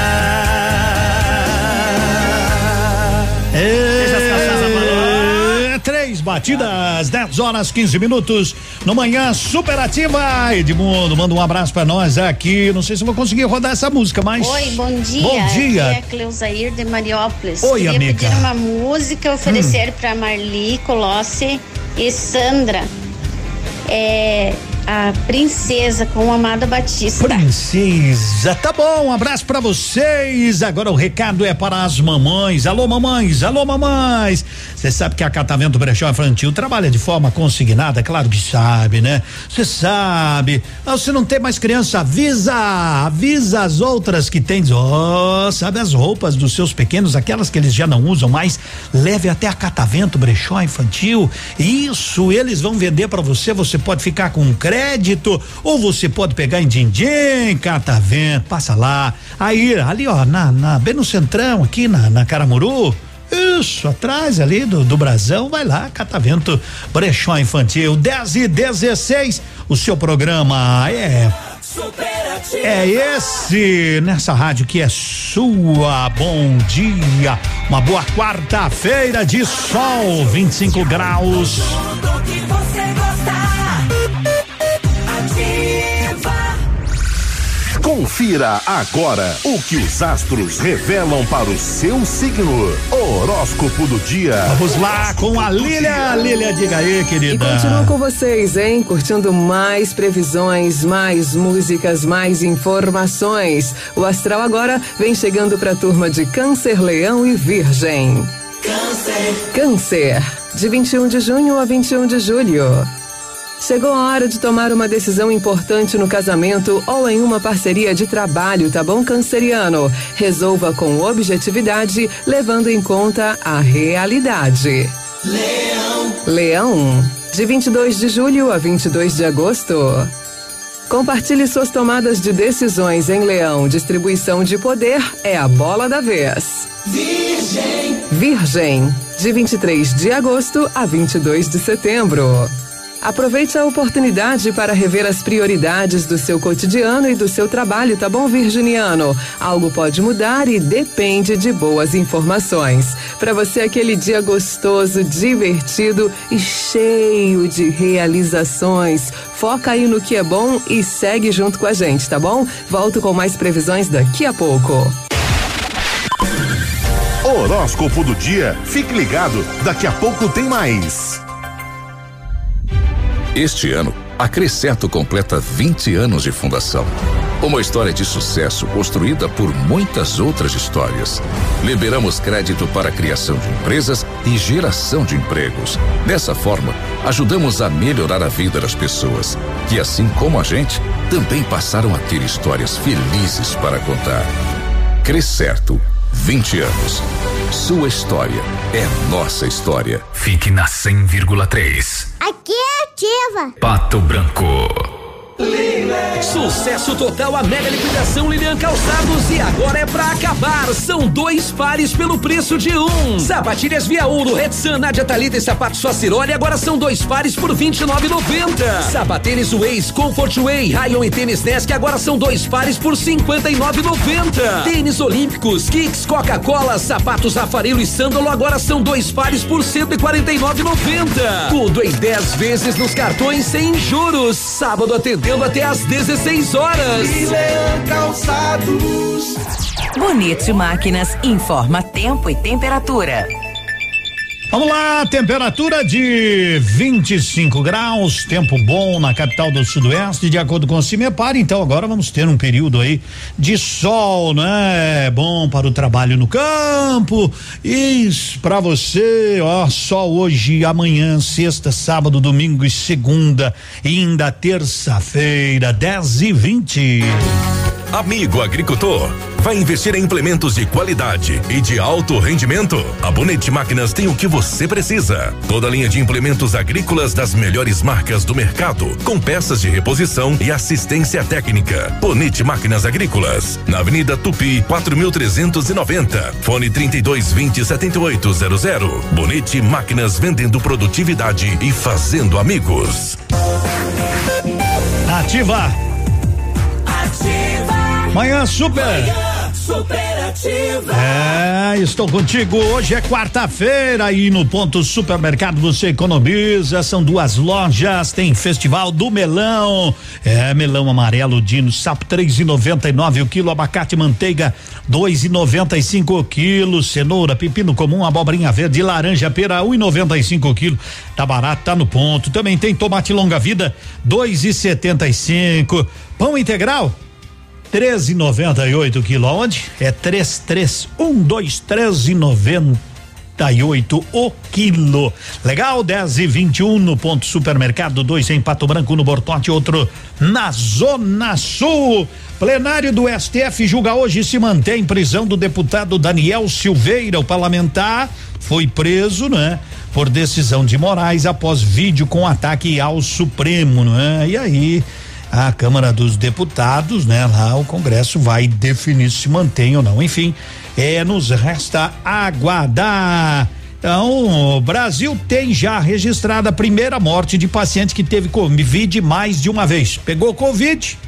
É, três batidas, 10 horas 15 minutos. No manhã superativa. Edmundo, manda um abraço pra nós aqui. Não sei se vou conseguir rodar essa música, mas. Oi, bom dia. Bom dia. Aqui é Cleusair de Mariópolis. Oi, Queria amiga. pedir uma música oferecer pra Marli Colossi e Sandra. É a Princesa com o Amado Batista. Princesa, tá bom, um abraço pra vocês. Agora o recado é para as mamães. Alô, mamães, alô, mamães. Você sabe que a Catavento Brechó Infantil trabalha de forma consignada? Claro que sabe, né? Você sabe. Ah, você não tem mais criança, avisa, avisa as outras que tem. Ó, sabe as roupas dos seus pequenos, aquelas que eles já não usam mais, leve até a Catavento Brechó Infantil. Isso, eles vão vender pra você, você pode ficar com um crédito ou você pode pegar em din-din, Catavento, passa lá. Aí, ali ó, na, na bem no centrão aqui na, na Caramuru, isso, atrás ali do, do Brasão, vai lá, Catavento Brechó Infantil, 10 e 16. O seu programa é. É esse, nessa rádio que é sua. Bom dia, uma boa quarta-feira de sol, 25 graus. Tudo que você gosta. Confira agora o que os astros revelam para o seu signo. Horóscopo do dia. Vamos lá com a Lília. Lília, diga aí, E querida. continuo com vocês, hein? Curtindo mais previsões, mais músicas, mais informações. O astral agora vem chegando para a turma de Câncer, Leão e Virgem. Câncer. Câncer, de 21 de junho a 21 de julho. Chegou a hora de tomar uma decisão importante no casamento ou em uma parceria de trabalho, tá bom, canceriano? Resolva com objetividade, levando em conta a realidade. Leão. Leão, de 22 de julho a 22 de agosto. Compartilhe suas tomadas de decisões em Leão. Distribuição de poder é a bola da vez. Virgem. Virgem, de 23 de agosto a 22 de setembro. Aproveite a oportunidade para rever as prioridades do seu cotidiano e do seu trabalho, tá bom, virginiano? Algo pode mudar e depende de boas informações. Para você, aquele dia gostoso, divertido e cheio de realizações. Foca aí no que é bom e segue junto com a gente, tá bom? Volto com mais previsões daqui a pouco. Horóscopo do dia. Fique ligado, daqui a pouco tem mais. Este ano, a Cresceto completa 20 anos de fundação. Uma história de sucesso construída por muitas outras histórias. Liberamos crédito para a criação de empresas e geração de empregos. Dessa forma, ajudamos a melhorar a vida das pessoas, que assim como a gente, também passaram a ter histórias felizes para contar. Crescerto, 20 anos. Sua história é nossa história. Fique na 100,3. Aqui é ativa. Pato Branco. Sucesso total a mega liquidação Lilian Calçados e agora é pra acabar. São dois pares pelo preço de um. Sapatilhas Via Ouro, Retsan, Nadia Talita e sapatos Faciroli agora são dois pares por 29,90. Sapatênis Waze, Comfort Way, Rayon e Tênis Nesc agora são dois pares por 59,90. Tênis Olímpicos, Kicks, Coca-Cola, sapatos Rafarelo e Sândalo agora são dois pares por 149,90. Tudo em 10 vezes nos cartões sem juros. Sábado atendendo até às 16 horas. Calçados. Bonito Máquinas informa tempo e temperatura. Vamos lá, temperatura de 25 graus, tempo bom na capital do Sudoeste, de acordo com o Cimepar. Então agora vamos ter um período aí de sol, né? Bom para o trabalho no campo. Isso para você, ó, sol hoje, amanhã, sexta, sábado, domingo e segunda, e ainda terça-feira, 10 e 20. Amigo agricultor, vai investir em implementos de qualidade e de alto rendimento? A Bonete Máquinas tem o que você precisa. Toda a linha de implementos agrícolas das melhores marcas do mercado, com peças de reposição e assistência técnica. Bonete Máquinas Agrícolas, na Avenida Tupi, 4390. Fone 3220 7800. Bonete Máquinas vendendo produtividade e fazendo amigos. Ativa. Ativa. Manhã super. Manhã Superativa. É, estou contigo. Hoje é quarta-feira e no ponto supermercado você economiza. São duas lojas. Tem Festival do Melão. É, melão amarelo, dino, sapo três e noventa e nove o quilo, abacate manteiga dois e noventa e cinco o quilo, cenoura, pepino comum, abobrinha verde, laranja, pera um e noventa e cinco o quilo. Tá barato, tá no ponto. Também tem tomate longa vida dois e setenta e cinco. Pão integral 13,98 quilo. Aonde? É 331213,98 o quilo. Legal? 10 e 21 no ponto supermercado, dois em Pato Branco, no Bortote, outro na Zona Sul. Plenário do STF julga hoje e se mantém prisão do deputado Daniel Silveira, o parlamentar foi preso, né? Por decisão de Moraes após vídeo com ataque ao Supremo, né? E aí, a Câmara dos Deputados, né? Lá o Congresso vai definir se mantém ou não. Enfim, é, nos resta aguardar. Então, o Brasil tem já registrada a primeira morte de paciente que teve Covid mais de uma vez. Pegou Covid,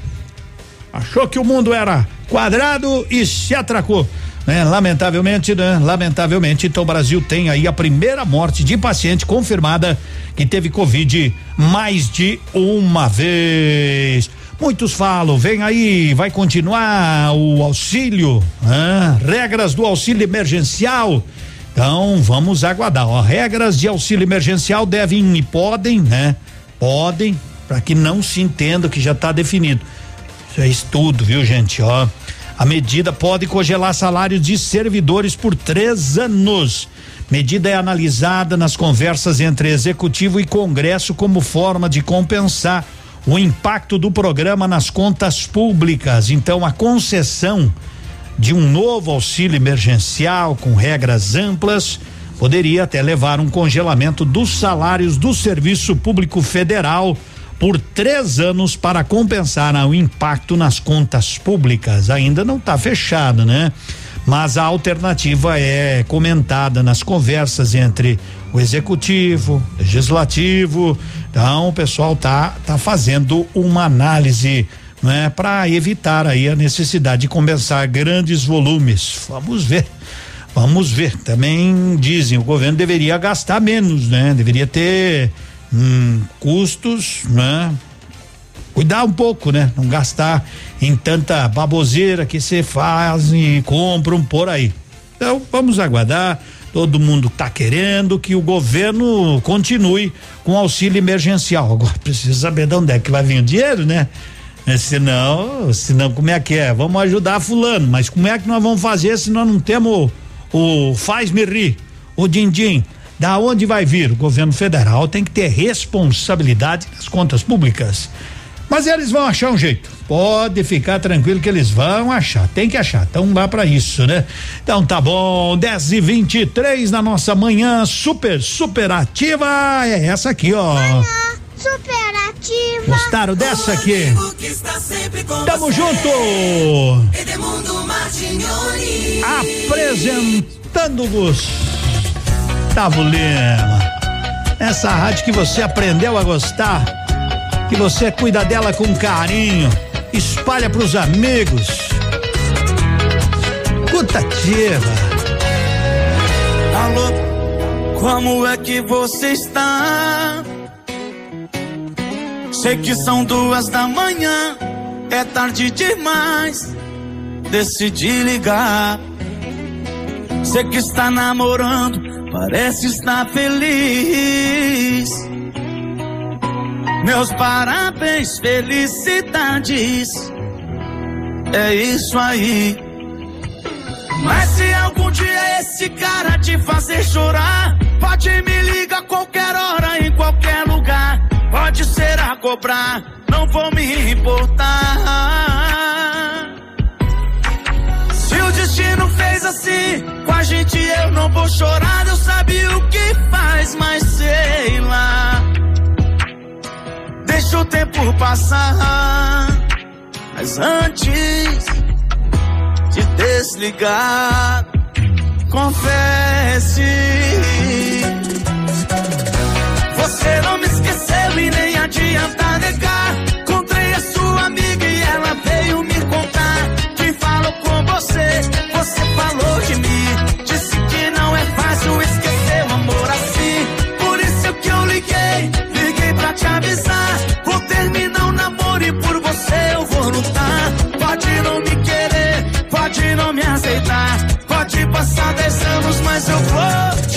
achou que o mundo era quadrado e se atracou. Né? Lamentavelmente, né? Lamentavelmente, então o Brasil tem aí a primeira morte de paciente confirmada que teve Covid mais de uma vez. Muitos falam, vem aí, vai continuar o auxílio, né? regras do auxílio emergencial. Então vamos aguardar. Ó, regras de auxílio emergencial devem e podem, né? Podem, para que não se entenda que já está definido. Isso é estudo, viu, gente? Ó. A medida pode congelar salários de servidores por três anos. Medida é analisada nas conversas entre executivo e Congresso como forma de compensar o impacto do programa nas contas públicas. Então, a concessão de um novo auxílio emergencial com regras amplas poderia até levar um congelamento dos salários do Serviço Público Federal por três anos para compensar o impacto nas contas públicas. Ainda não está fechado, né? Mas a alternativa é comentada nas conversas entre o executivo, legislativo. Então, o pessoal tá tá fazendo uma análise, né, para evitar aí a necessidade de compensar grandes volumes. Vamos ver. Vamos ver. Também dizem, o governo deveria gastar menos, né? Deveria ter hum, custos, né? Cuidar um pouco, né? Não gastar em tanta baboseira que você faz e compram por aí. Então, vamos aguardar. Todo mundo está querendo que o governo continue com auxílio emergencial. Agora precisa saber de onde é que vai vir o dinheiro, né? É, senão, senão como é que é? Vamos ajudar fulano, mas como é que nós vamos fazer se nós não temos o, o faz-me rir, o din-din? Da onde vai vir? O governo federal tem que ter responsabilidade nas contas públicas. Mas eles vão achar um jeito. Pode ficar tranquilo que eles vão achar. Tem que achar. Então lá para isso, né? Então tá bom. 10 e 23 na nossa manhã super super ativa. É essa aqui, ó. Manhã superativa. Gostaram dessa aqui? Tamo junto. Apresentando Gustavo Lima. Essa rádio que você aprendeu a gostar, que você cuida dela com carinho, espalha pros amigos. Escutativa. Alô, como é que você está? Sei que são duas da manhã, é tarde demais. Decidi ligar. Sei que está namorando, parece estar feliz. Meus parabéns, felicidades. É isso aí. Mas se algum dia esse cara te fazer chorar, pode me ligar qualquer hora, em qualquer lugar. Pode ser a cobrar, não vou me importar. Destino fez assim, com a gente eu não vou chorar. Deus sabe o que faz, mas sei lá. Deixa o tempo passar. Mas antes de desligar, confesse. Você não me esqueceu e nem adianta negar. Mas eu vou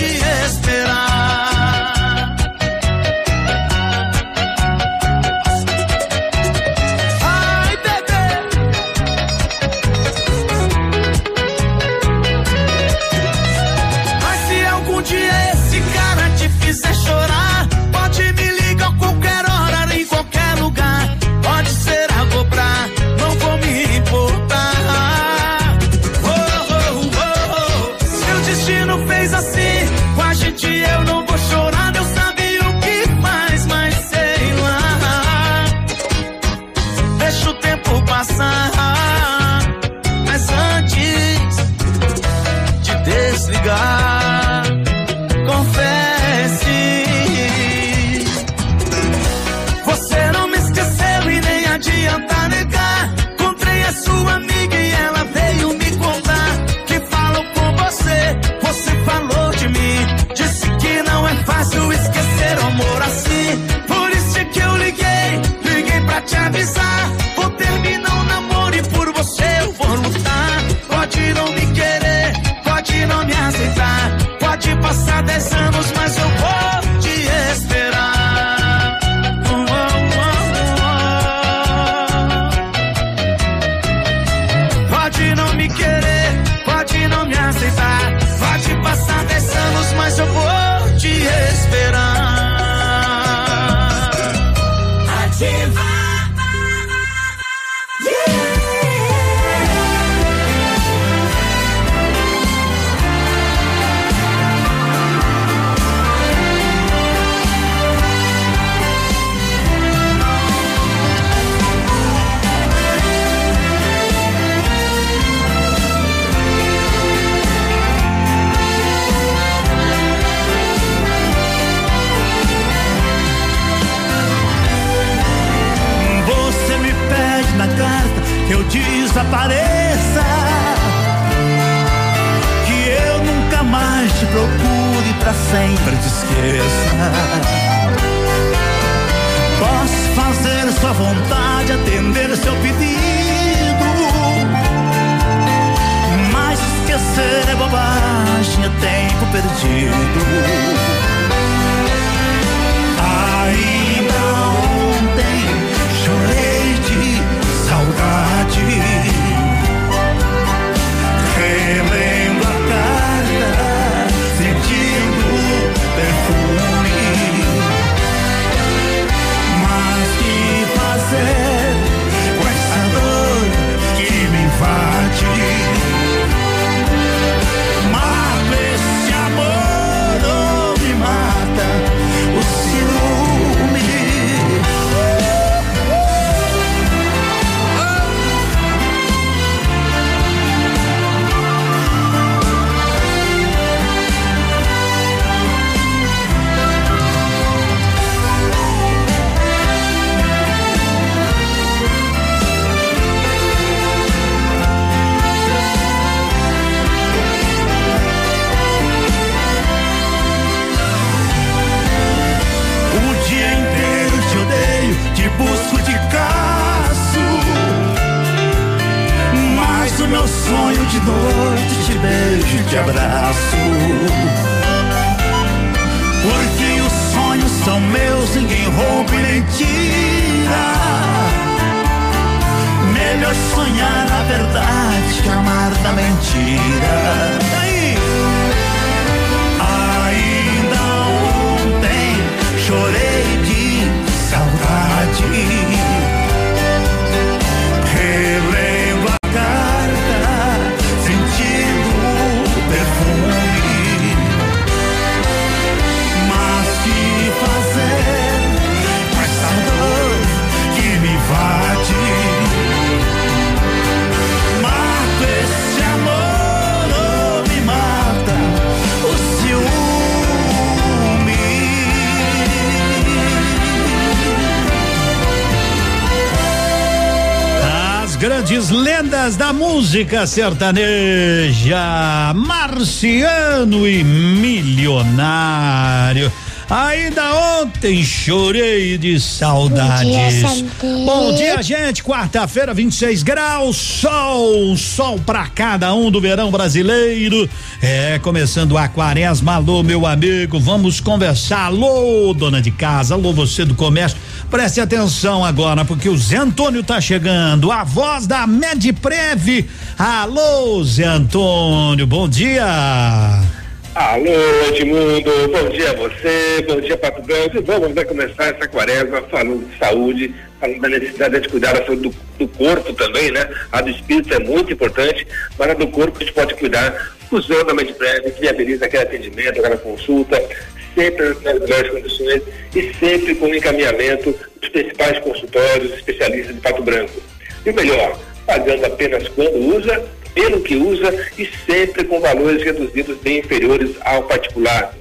música sertaneja, Marciano e Milionário. Ainda ontem chorei de saudades. Bom dia. Bom dia, gente. Quarta-feira, 26 graus, sol, sol pra cada um do verão brasileiro. É, começando a quaresma. Alô, meu amigo, vamos conversar. Alô, dona de casa, alô, você do comércio. Preste atenção agora, porque o Zé Antônio tá chegando. A voz da Medprev. Alô, Zé Antônio, bom dia. Alô, Edmundo, bom dia a você, bom dia Pato Branco. Vamos né, começar essa quaresma falando de saúde, falando da necessidade de cuidar da saúde do, do corpo também, né? A do espírito é muito importante, mas a do corpo a gente pode cuidar usando a Medprev, que viabiliza aquele atendimento, aquela consulta, sempre nas melhores condições e sempre com encaminhamento dos principais consultórios especialistas de Pato Branco. E o melhor, pagando apenas quando usa pelo que usa e sempre com valores reduzidos bem inferiores ao particular.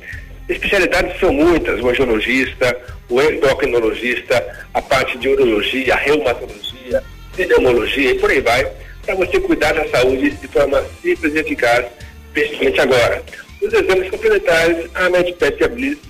Especialidades são muitas, o angiologista, o endocrinologista, a parte de urologia, reumatologia, pneumologia e por aí vai, para você cuidar da saúde de forma simples e eficaz, principalmente agora. Os exames complementares, a MedPet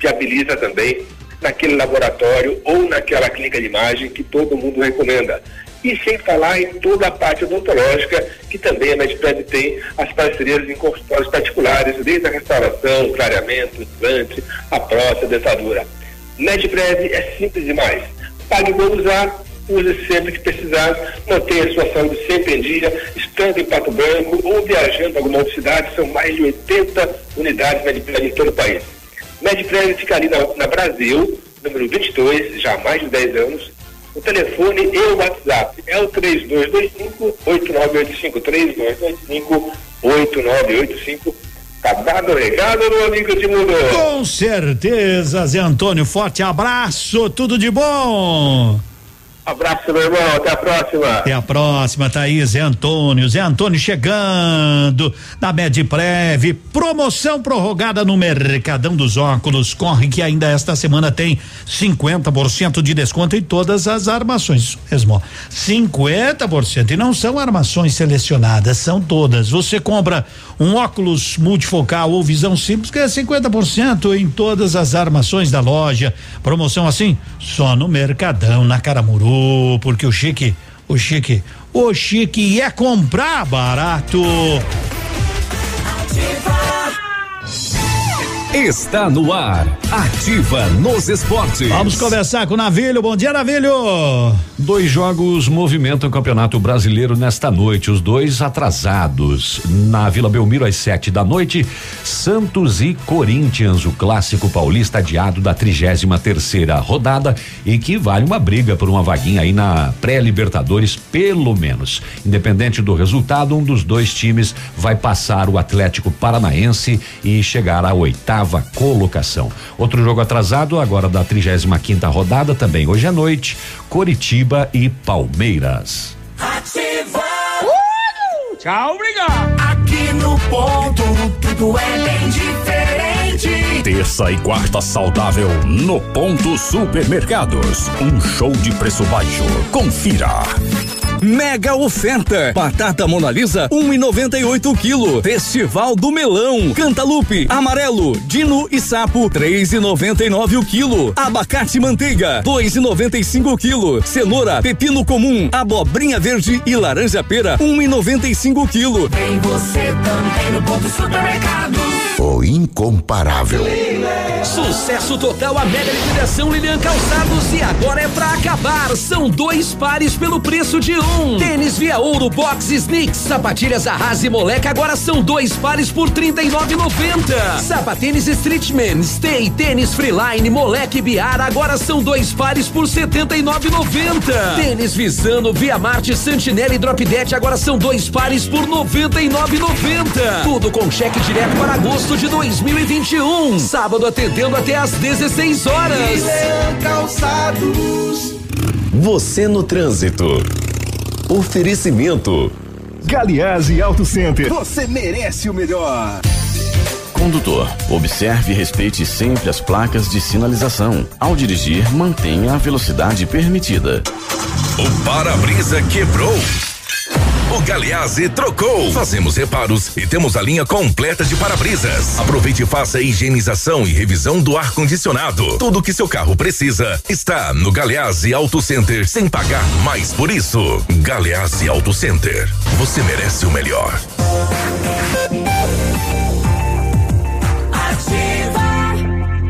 viabiliza também naquele laboratório ou naquela clínica de imagem que todo mundo recomenda. E sem falar em toda a parte odontológica, que também a MedPed tem as parcerias em consultórios particulares, desde a restauração, clareamento, implante, a próstata, a dentadura. MedPred é simples demais. Pague por usar, use sempre que precisar, mantenha a sua saúde sempre em dia, estando em Pato Branco ou viajando a alguma outra cidade, são mais de 80 unidades MedPred em todo o país. MedPred fica ali na, na Brasil, número 22, já há mais de 10 anos, o telefone e o WhatsApp é o 3225-8985, 3225-8985. Tá dado recado, meu amigo Edmundo? Com certeza, Zé Antônio. Forte abraço, tudo de bom. Abraço, meu irmão. Até a próxima. Até a próxima, Thaís. Zé Antônio. Zé Antônio chegando na Medprev. Promoção prorrogada no Mercadão dos Óculos. Corre que ainda esta semana tem 50% de desconto em todas as armações. Isso mesmo. 50%. E não são armações selecionadas, são todas. Você compra um óculos multifocal ou visão simples, que é 50% em todas as armações da loja. Promoção assim, só no Mercadão, na Caramuru porque o chique, o chique, o chique é comprar barato. Está no ar. Ativa nos esportes. Vamos conversar com o Navilho. Bom dia, Navilho. Dois jogos movimentam o Campeonato Brasileiro nesta noite, os dois atrasados. Na Vila Belmiro, às sete da noite, Santos e Corinthians, o clássico paulista adiado da 33 terceira rodada e que vale uma briga por uma vaguinha aí na pré-Libertadores, pelo menos. Independente do resultado, um dos dois times vai passar o Atlético Paranaense e chegar à oitava colocação. Outro jogo atrasado, agora da 35 quinta rodada, também hoje à noite, Coritiba e Palmeiras. Ativa! Tchau, obrigado! Aqui no ponto, tudo é bem diferente. Terça e quarta saudável no Ponto Supermercados. Um show de preço baixo. Confira. Mega oferta. Batata Mona Lisa, 1,98 quilo. Festival do Melão. Cantalupe, amarelo, dino e sapo, 3,99 o quilo. Abacate manteiga, 2,95 quilo. Cenoura, pepino comum, abobrinha verde e laranja pera, 1,95 quilo. Tem você também no ponto supermercado. O incomparável. Sucesso total a mega liquidação Lilian Calçados e agora é pra acabar. São dois pares pelo preço de um. Tênis Via Ouro Box Sneaks, sapatilhas Arrasa e Moleca agora são dois pares por 39,90. Sapatênis Streetman, Stay, Tênis Freeline, Moleque Biara agora são dois pares por 79,90. Tênis Visano, Via Marte, Santinelli e Dropdet agora são dois pares por 99,90. Tudo com cheque direto para agosto de 2021. Sábado atendendo até às 16 horas. Milan Calçados. Você no trânsito. Oferecimento. Galiase Auto Center. Você merece o melhor. Condutor, observe e respeite sempre as placas de sinalização. Ao dirigir, mantenha a velocidade permitida. O para-brisa quebrou. O Galeazzi trocou. Fazemos reparos e temos a linha completa de para-brisas. Aproveite e faça a higienização e revisão do ar-condicionado. Tudo que seu carro precisa está no Galeazzi Auto Center sem pagar mais por isso. Galeazzi Auto Center. Você merece o melhor. Ativa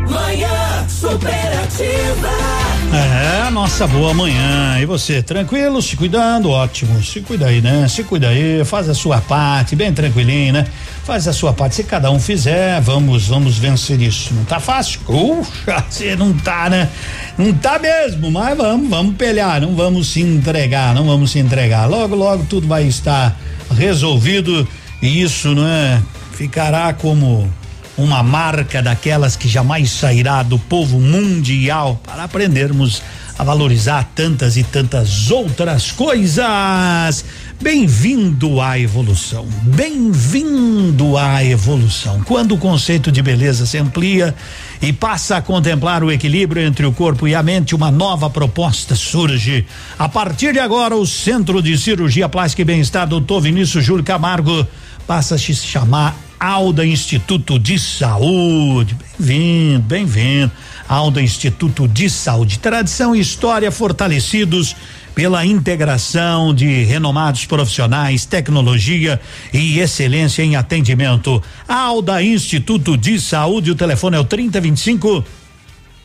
Manhã Superativa é, nossa boa manhã. E você, tranquilo, se cuidando? Ótimo. Se cuida aí, né? Se cuida aí, faz a sua parte, bem tranquilinho, né? Faz a sua parte. Se cada um fizer, vamos, vamos vencer isso. Não tá fácil? Puxa, você não tá, né? Não tá mesmo, mas vamos, vamos pelear, não vamos se entregar, não vamos se entregar. Logo, logo tudo vai estar resolvido e isso, não é? Ficará como uma marca daquelas que jamais sairá do povo mundial para aprendermos a valorizar tantas e tantas outras coisas. Bem-vindo à evolução. Bem-vindo à evolução. Quando o conceito de beleza se amplia e passa a contemplar o equilíbrio entre o corpo e a mente, uma nova proposta surge. A partir de agora, o Centro de Cirurgia Plástica e Bem-Estar, doutor Vinícius Júlio Camargo, passa a se chamar Alda Instituto de Saúde. Bem-vindo, bem-vindo. Alda Instituto de Saúde. Tradição e história fortalecidos pela integração de renomados profissionais, tecnologia e excelência em atendimento. Alda Instituto de Saúde, o telefone é o 3025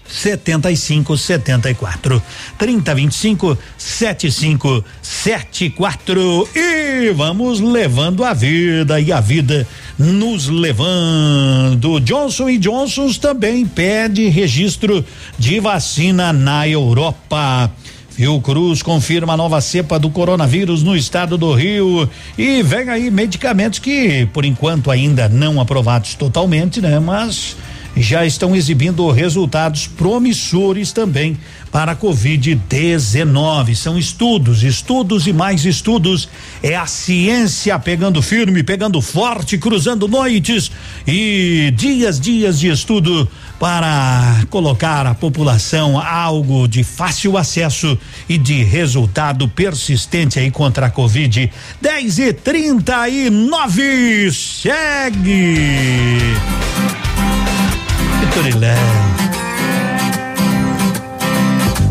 75 74 30 25 75 74 e vamos levando a vida e a vida nos levando. Johnson e Johnsons também pede registro de vacina na Europa. Fiocruz confirma a nova cepa do coronavírus no estado do Rio e vem aí medicamentos que por enquanto ainda não aprovados totalmente, né? Mas já estão exibindo resultados promissores também para a Covid-19. São estudos, estudos e mais estudos. É a ciência pegando firme, pegando forte, cruzando noites e dias, dias de estudo para colocar a população algo de fácil acesso e de resultado persistente aí contra a Covid. 10 e 39 segue. Torilé.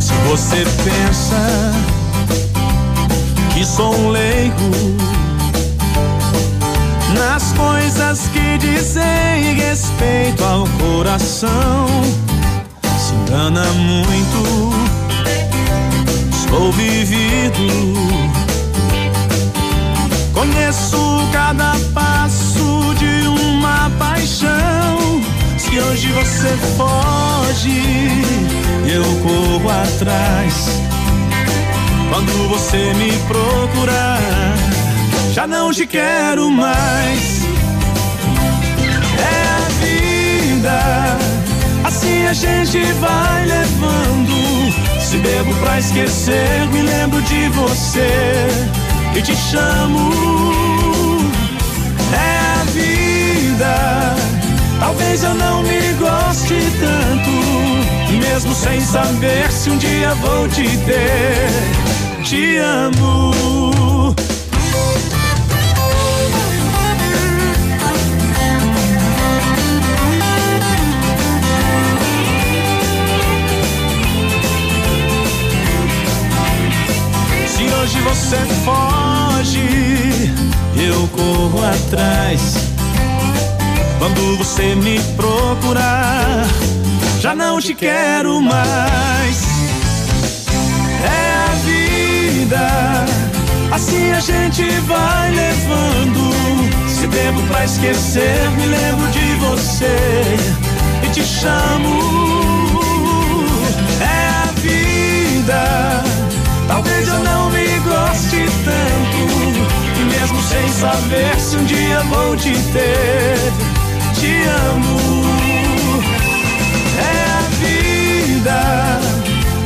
Se você pensa que sou um leigo nas coisas que dizem respeito ao coração, se engana muito. Sou vivido, conheço cada passo de uma paixão que hoje você foge, eu corro atrás. Quando você me procurar, já não te quero mais. É a vida, assim a gente vai levando. Se bebo pra esquecer, me lembro de você e te chamo. É a vida Talvez eu não me goste tanto, mesmo sem saber se um dia vou te ter. Te amo. Se hoje você foge, eu corro atrás quando você me procurar, já não te quero mais. É a vida, assim a gente vai levando. Se bebo pra esquecer, me lembro de você e te chamo. É a vida, talvez eu não me goste tanto. E mesmo sem saber se um dia vou te ter te amo. É a vida,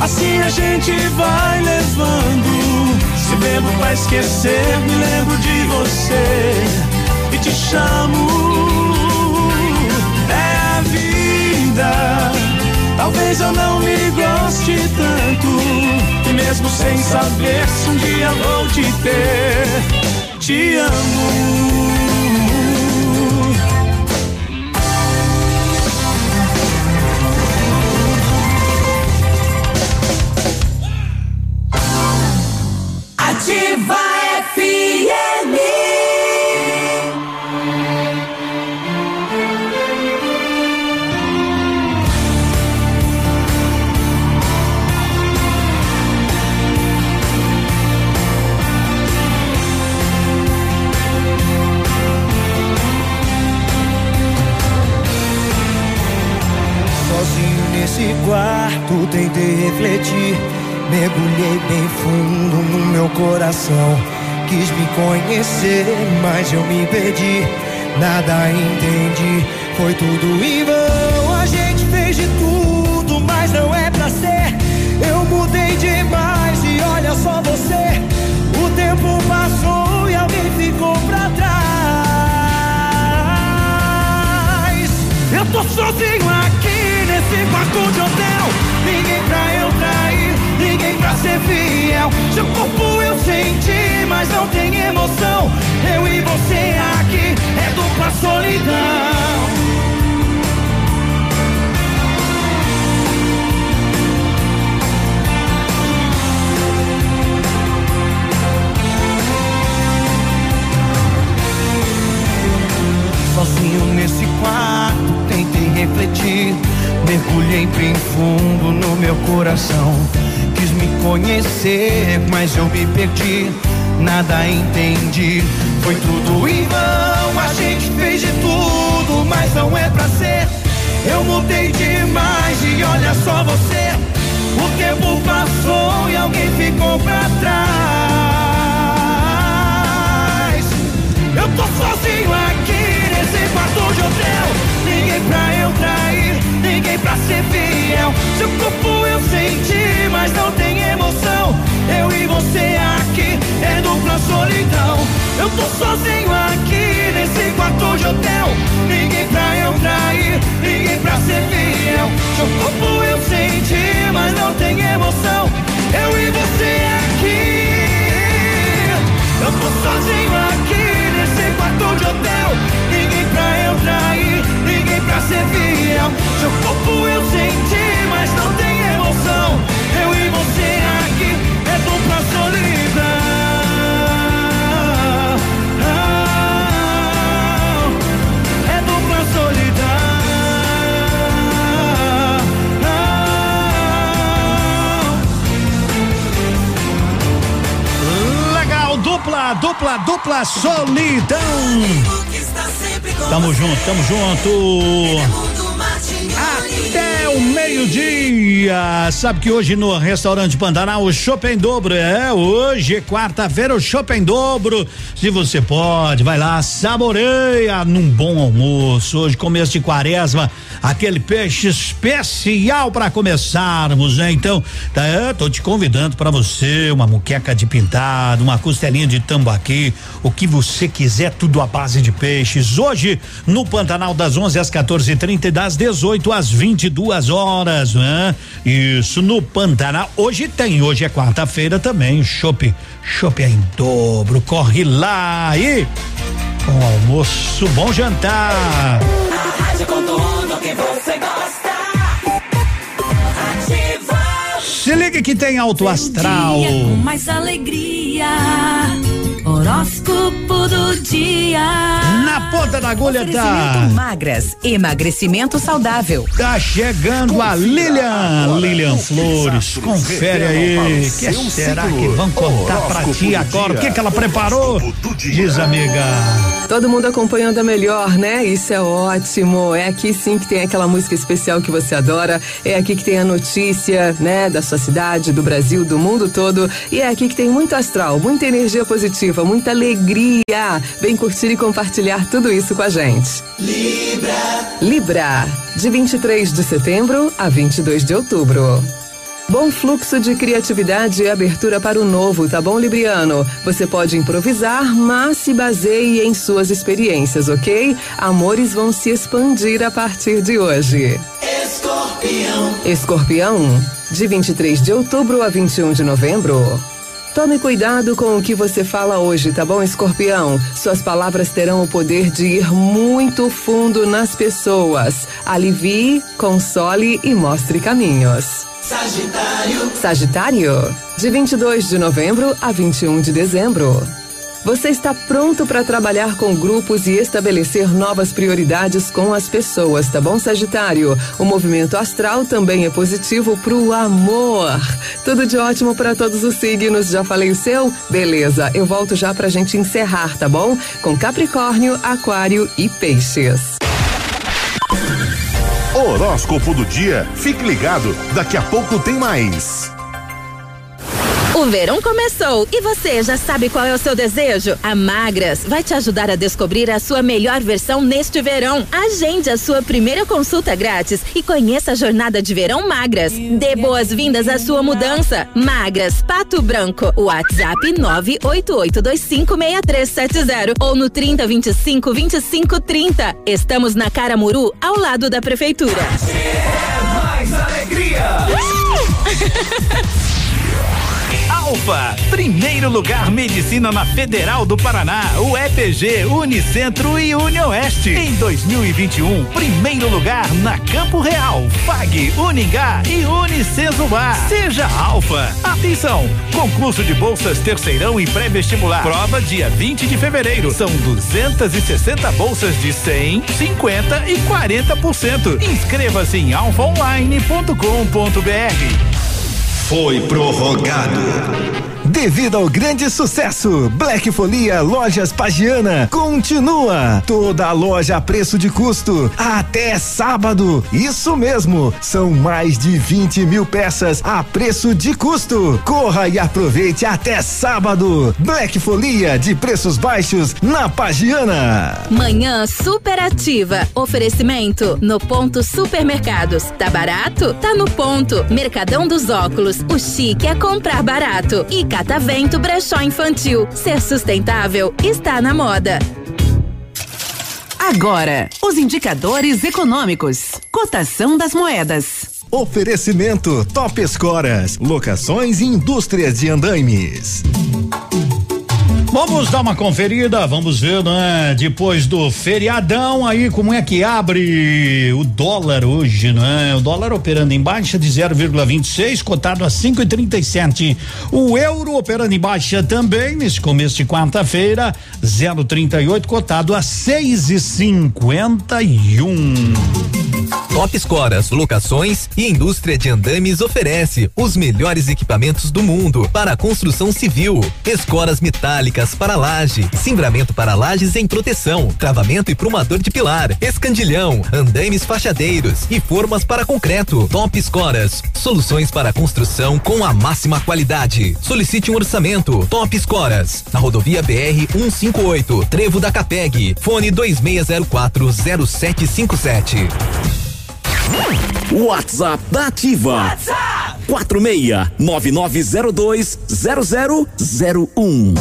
assim a gente vai levando. Se bebo pra esquecer, me lembro de você e te chamo. É a vida, talvez eu não me goste tanto. E mesmo sem saber se um dia vou te ter te amo. Ativa FM. Sozinho nesse quarto tentei refletir. Mergulhei bem fundo coração. Quis me conhecer, mas eu me perdi. Nada entendi, foi tudo em vão. A gente fez de tudo, mas não é pra ser. Eu mudei demais e olha só você. O tempo passou e alguém ficou pra trás. Eu tô sozinho aqui nesse quarto de hotel. Ninguém pra eu ser fiel. Seu corpo eu senti, mas não tem emoção. Eu e você aqui é dupla solidão. Sozinho nesse quarto, tentei refletir. Mergulhei bem fundo no meu coração. Conhecer, mas eu me perdi. Nada entendi, foi tudo em vão. A gente fez de tudo, mas não é pra ser. Eu mudei demais e olha só você. O tempo passou e alguém ficou pra trás. Eu tô sozinho aqui nesse quarto de hotel. Ninguém pra eu trair, ninguém pra ser fiel. Seu corpo eu senti, mas não tem emoção. Eu e você aqui é dupla solidão. Eu tô sozinho aqui nesse quarto de hotel. Ninguém pra eu trair, ninguém pra ser fiel. Seu corpo eu senti, mas não tem emoção. Eu e você aqui. Eu tô sozinho aqui ser fiel. Seu corpo eu senti, mas não tem emoção. Eu e você aqui é dupla solidão. É dupla solidão. Legal, dupla, dupla, dupla solidão. Tamo junto, tamo junto. Até o meio-dia. Sabe que hoje no restaurante Pantanal o chopp em dobro. É, hoje quarta-feira o chopp em dobro. Se você pode, vai lá, saboreia num bom almoço. Hoje, começo de quaresma, aquele peixe especial para começarmos, né? Então, tá, tô te convidando para você uma muqueca de pintado, uma costelinha de tambaqui, o que você quiser, tudo à base de peixes. Hoje, no Pantanal, das 11 às 14h30 e das 18 às 22 horas, né? Isso no Pantanal. Hoje tem, hoje é quarta-feira também. Chopp, chopp é em dobro. Corre lá e bom almoço, bom jantar. Rádio com tudo que você gosta. Ativa. Se liga que tem alto astral. Dia com mais alegria. Horóscopo do dia. Na ponta da agulha tá. Magras, emagrecimento saudável. Tá chegando a Lilian, Lilian Flores. Confere aí. O que será que vão contar pra ti agora? O que que ela preparou? Diz, amiga. Todo mundo acompanhando a melhor, né? Isso é ótimo. É aqui sim que tem aquela música especial que você adora. É aqui que tem a notícia, né? Da sua cidade, do Brasil, do mundo todo. E é aqui que tem muito astral, muita energia positiva, muita alegria. Vem curtir e compartilhar tudo isso com a gente. Libra. Libra, de 23 de setembro a 22 de outubro. Bom fluxo de criatividade e abertura para o novo, tá bom, Libriano? Você pode improvisar, mas se baseie em suas experiências, ok? Amores vão se expandir a partir de hoje. Escorpião. Escorpião, de 23 de outubro a 21 de novembro. Tome cuidado com o que você fala hoje, tá bom, escorpião? Suas palavras terão o poder de ir muito fundo nas pessoas. Alivie, console e mostre caminhos. Sagitário. Sagitário, de 22 de novembro a 21 de dezembro. Você está pronto para trabalhar com grupos e estabelecer novas prioridades com as pessoas, tá bom, Sagitário? O movimento astral também é positivo pro amor. Tudo de ótimo para todos os signos. Já falei o seu? Beleza, eu volto já pra gente encerrar, tá bom? Com Capricórnio, Aquário e Peixes. Horóscopo do dia. Fique ligado, daqui a pouco tem mais. O verão começou e você já sabe qual é o seu desejo? A Magras vai te ajudar a descobrir a sua melhor versão neste verão. Agende a sua primeira consulta grátis e conheça a jornada de verão Magras. Dê boas-vindas à sua mudança. Magras, Pato Branco. WhatsApp 988256370 ou no 30252530. Estamos na Caramuru, ao lado da prefeitura. mais alegria. Alfa, primeiro lugar medicina na Federal do Paraná, o EPG, Unicentro e Unioeste. Em 2021, primeiro lugar na Campo Real, FAG, Uningá e Unicesumar. Seja Alfa. Atenção, concurso de bolsas terceirão e pré-vestibular. Prova dia 20 de fevereiro. São 260 bolsas de 100, 50 e 40%. Inscreva-se em alfaonline.com.br. Foi prorrogado. Devido ao grande sucesso, Black Folia Lojas Pagiana continua. Toda a loja a preço de custo até sábado. Isso mesmo, são mais de 20 mil peças a preço de custo. Corra e aproveite até sábado. Black Folia de preços baixos na Pagiana. Manhã superativa. Oferecimento no ponto supermercados. Tá barato? Tá no ponto. Mercadão dos óculos. O chique é comprar barato. E Catavento Brechó Infantil. Ser sustentável está na moda. Agora, os indicadores econômicos. Cotação das moedas. Oferecimento Top Escoras, locações e indústrias de andaimes. Vamos dar uma conferida, vamos ver, né? Depois do feriadão aí, como é que abre o dólar hoje, né? O dólar operando em baixa de 0,26, cotado a 5,37. O euro operando em baixa também nesse começo de quarta-feira, 0,38, cotado a 6,51. Top Escoras, locações e indústria de andames oferece os melhores equipamentos do mundo para a construção civil. Escoras metálicas para laje, cimbramento para lajes em proteção, travamento e prumador de pilar, escandilhão, andames fachadeiros e formas para concreto. Top Escoras, soluções para construção com a máxima qualidade. Solicite um orçamento. Top Escoras, na rodovia BR 158, Trevo da Capeg, fone 2604 0757. WhatsApp da Ativa. WhatsApp 0001.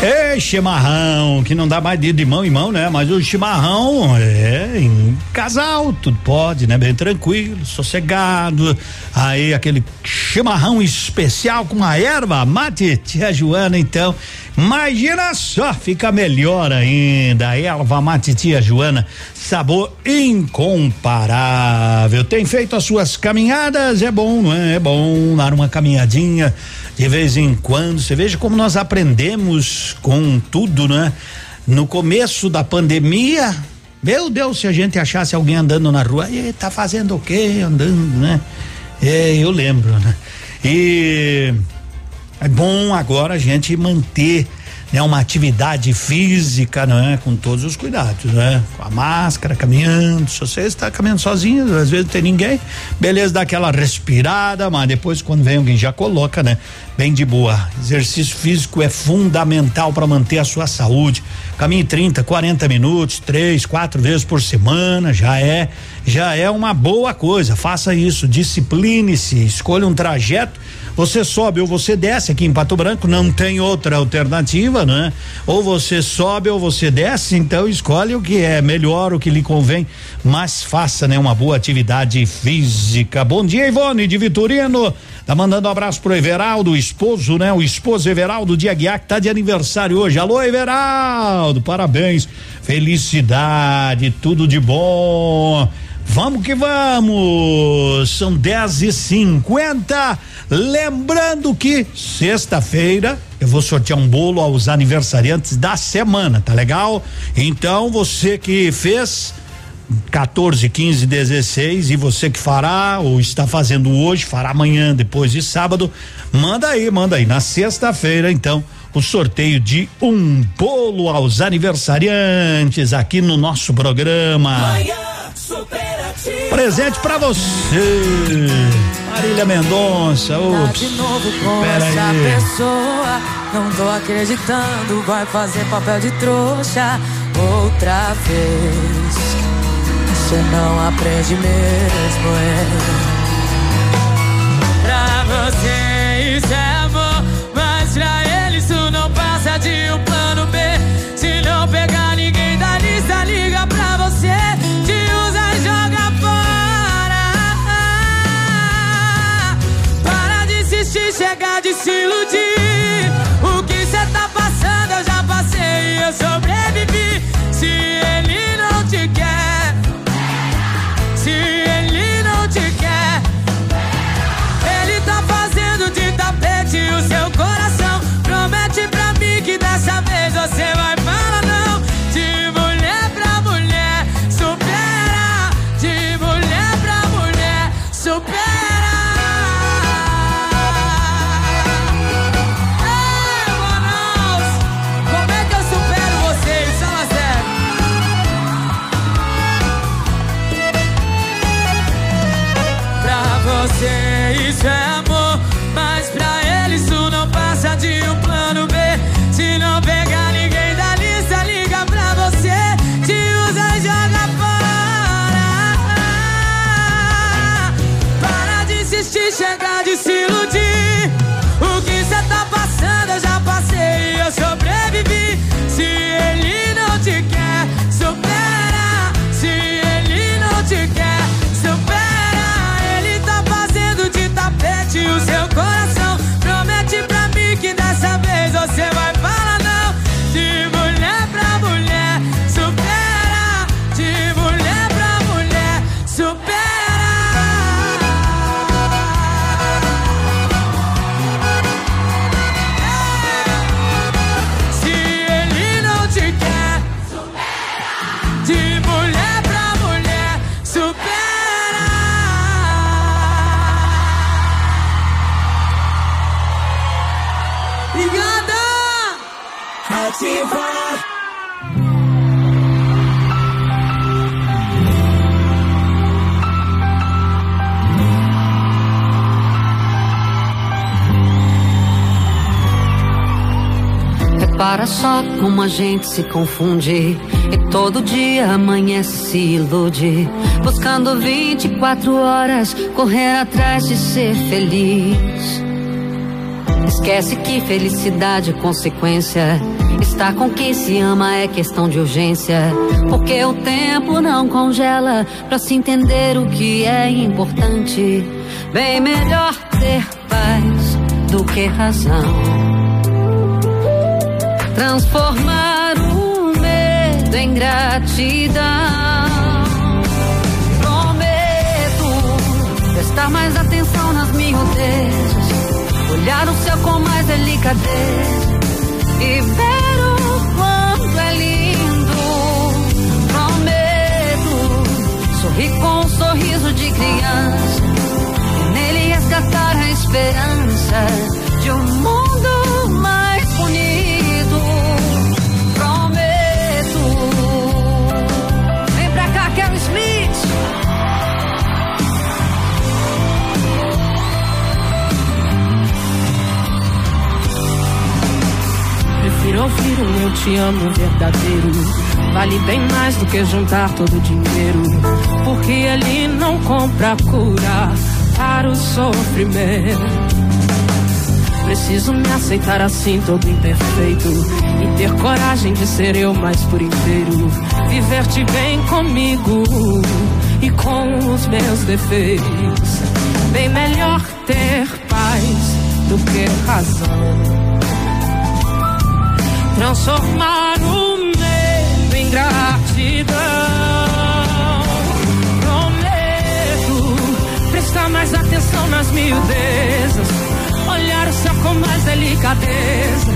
Ei, chimarrão, que não dá mais de, mão em mão, né? Mas o chimarrão é em casal, tudo pode, né? Bem tranquilo, sossegado. Aí aquele chimarrão especial com uma erva mate, tia Joana, então. Imagina só, fica melhor ainda. Erva mate, tia Joana, sabor incomparável. Tem feito as suas caminhadas? É bom, não é? É bom dar uma caminhadinha de vez em quando. Você veja como nós aprendemos com tudo, né? No começo da pandemia, meu Deus, se a gente achasse alguém andando na rua, e tá fazendo o quê? Andando, né? É, eu lembro, né? E é bom agora a gente manter né, uma atividade física, né, com todos os cuidados, né? Com a máscara, caminhando. Se você está caminhando sozinho, às vezes não tem ninguém, beleza, dá aquela respirada, mas depois quando vem alguém já coloca, né? Bem de boa. Exercício físico é fundamental para manter a sua saúde. Caminhe 30, 40 minutos, três, quatro vezes por semana, já é, já é uma boa coisa. Faça isso, discipline-se, escolha um trajeto Você sobe ou você desce aqui em Pato Branco, não tem outra alternativa, né? Ou você sobe ou você desce, então escolhe o que é melhor, o que lhe convém, mas faça, né, uma boa atividade física. Bom dia, Ivone de Vitorino. Tá mandando um abraço pro Everaldo, o esposo, né? O esposo Everaldo de Aguiar, que tá de aniversário hoje. Alô, Everaldo, parabéns. Felicidade, tudo de bom. Vamos que vamos! São 10 e 50 Lembrando que sexta-feira eu vou sortear um bolo aos aniversariantes da semana, tá legal? Então você que fez 14, 15, 16 e você que fará ou está fazendo hoje, fará amanhã, depois de sábado, manda aí, manda aí. Na sexta-feira, então, o sorteio de um bolo aos aniversariantes aqui no nosso programa. Manhã Presente pra você, Marília Mendonça. Tá de novo com Pera essa aí. pessoa. Não tô acreditando, vai fazer papel de trouxa outra vez. Você não aprende mesmo, é. Pra você isso é amor, mas pra ele isso não passa de um plano B. Se não pegar chega de se iludir. Repara só como a gente se confunde e todo dia amanhece se ilude, buscando 24 horas correr atrás de ser feliz. Esquece que felicidade é consequência. Estar com quem se ama é questão de urgência. Porque o tempo não congela pra se entender o que é importante. Bem melhor ter paz do que razão. Transformar o medo em gratidão. Prometo prestar mais atenção nas miudezas. Olhar o céu com mais delicadeza e ver o quanto é lindo. Prometo sorrir com um sorriso de criança e nele resgatar a esperança de um mundo te amo verdadeiro. Vale bem mais do que juntar todo o dinheiro. Porque ele não compra cura para o sofrimento. Preciso me aceitar assim, todo imperfeito. E ter coragem de ser eu mais por inteiro. Viver-te bem comigo e com os meus defeitos. Bem melhor ter paz do que razão. Transformar o medo em gratidão. Prometo prestar mais atenção nas miudezas. Olhar o céu com mais delicadeza.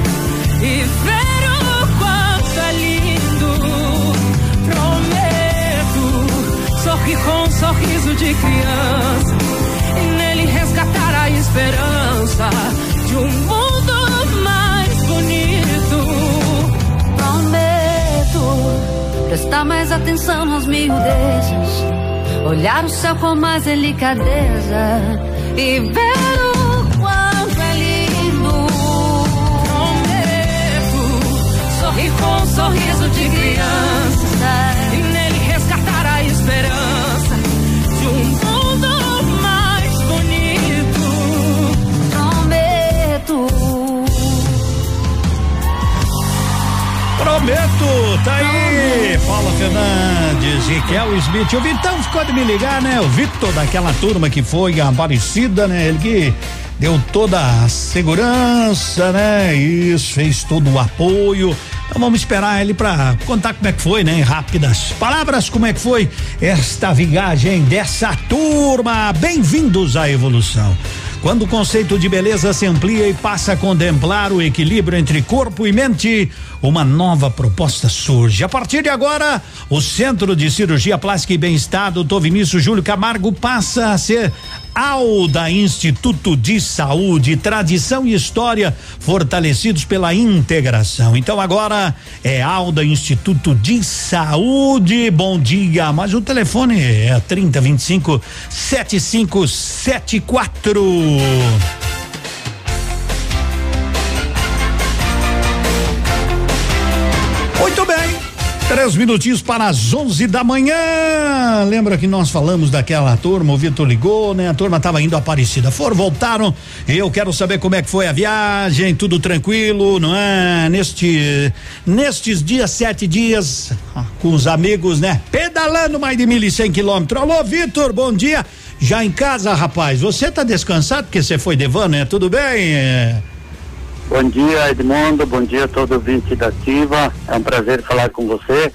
E ver o quanto é lindo. Prometo sorrir com um sorriso de criança. E nele resgatar a esperança de um mundo prestar mais atenção nas miudezas, olhar o céu com mais delicadeza e ver o quanto é lindo. Prometo sorrir com um sorriso de criança Prometo, tá aí, Paula Fernandes Kel Smith. O Vitão ficou de me ligar, né? O Vitor daquela turma que foi Aparecida, né? Ele que deu toda a segurança, né? Isso, fez todo o apoio. Então vamos esperar ele para contar como é que foi, né? Em rápidas palavras, como é que foi esta viagem dessa turma. Bem-vindos à evolução. Quando o conceito de beleza se amplia e passa a contemplar o equilíbrio entre corpo e mente, uma nova proposta surge. A partir de agora, o Centro de Cirurgia Plástica e Bem-Estar do Vinícius Júlio Camargo passa a ser Alda Instituto de Saúde, tradição e história fortalecidos pela integração. Então agora é Alda Instituto de Saúde. Bom dia, mas o telefone é 3025 7574. Três minutinhos para as 11 da manhã. Lembra que nós falamos daquela turma? O Vitor ligou, né? A turma estava indo Aparecida. Foram, voltaram. Eu quero saber como é que foi a viagem. Tudo tranquilo, não é? Neste, nestes dias, sete dias, com os amigos, né? Pedalando mais de 1.100 quilômetros. Alô, Vitor, bom dia. Já em casa, rapaz. Você tá descansado porque você foi de van, né? Tudo bem? É... Bom dia, Edmundo. Bom dia a todo ouvinte da Ativa. É um prazer falar com você.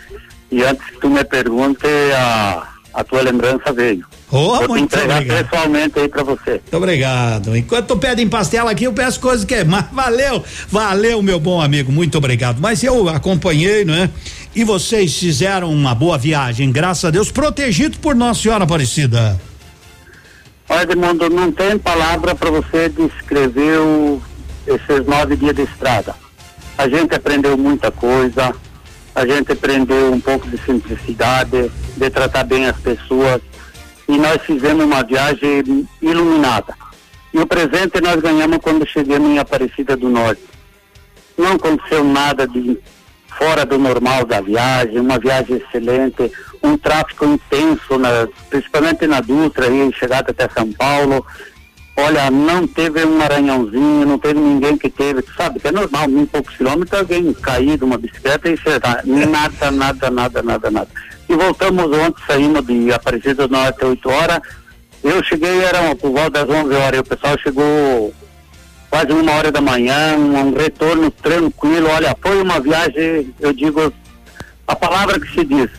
E antes que tu me pergunte, a, a tua lembrança veio. Oh, Vou te muito entregar obrigado. pessoalmente aí para você. Muito obrigado. Enquanto tu pede em pastel aqui, eu peço coisas que. Mas valeu, valeu, meu bom amigo. Muito obrigado. Mas eu acompanhei, não é? E vocês fizeram uma boa viagem, graças a Deus, protegido por Nossa Senhora Aparecida. Olha, Edmundo, não tem palavra para você descrever o, esses nove dias de estrada. A gente aprendeu muita coisa, a gente aprendeu um pouco de simplicidade, de tratar bem as pessoas, e nós fizemos uma viagem iluminada. E o presente nós ganhamos quando chegamos em Aparecida do Norte. Não aconteceu nada de fora do normal da viagem, uma viagem excelente, um tráfego intenso, na- principalmente na Dutra, aí, chegada até São Paulo. Olha, não teve um arranhãozinho, não teve ninguém que teve, sabe, que é normal, em poucos quilômetros alguém cair de uma bicicleta e sei lá, nada, nada, nada, nada, nada. E voltamos ontem, saímos de Aparecida do Norte às 8 horas. Eu cheguei, era por volta das 11 horas, e o pessoal chegou quase uma hora da manhã, um retorno tranquilo. Olha, foi uma viagem, eu digo, a palavra que se diz,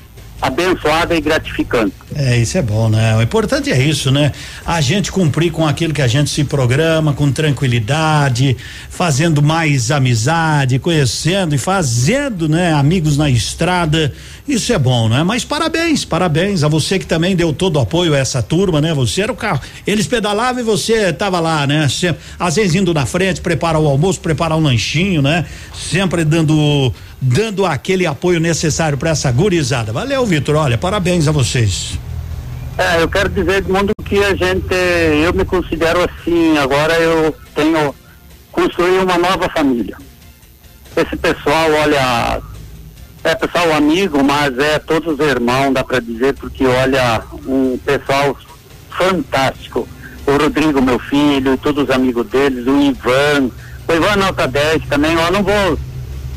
abençoada e gratificante. É, isso é bom, né? O importante é isso, né? A gente cumprir com aquilo que a gente se programa, com tranquilidade, fazendo mais amizade, conhecendo e fazendo, né? Amigos na estrada. Isso é bom, né? Mas parabéns, parabéns a você que também deu todo o apoio a essa turma, né? Você era o carro. Eles pedalavam e você tava lá, né? Sempre, às vezes indo na frente, preparar o almoço, preparar um lanchinho, né? Sempre dando dando aquele apoio necessário para essa gurizada. Valeu, Vitor. Olha, parabéns a vocês. É, eu quero dizer, Edmundo, que a gente, eu me considero assim, agora eu tenho, construí uma nova família. Esse pessoal, olha, é pessoal amigo, mas é todos irmãos, dá para dizer, porque olha, um pessoal fantástico. O Rodrigo, meu filho, e todos os amigos deles, o Ivan, O Ivan nota 10 também, eu não vou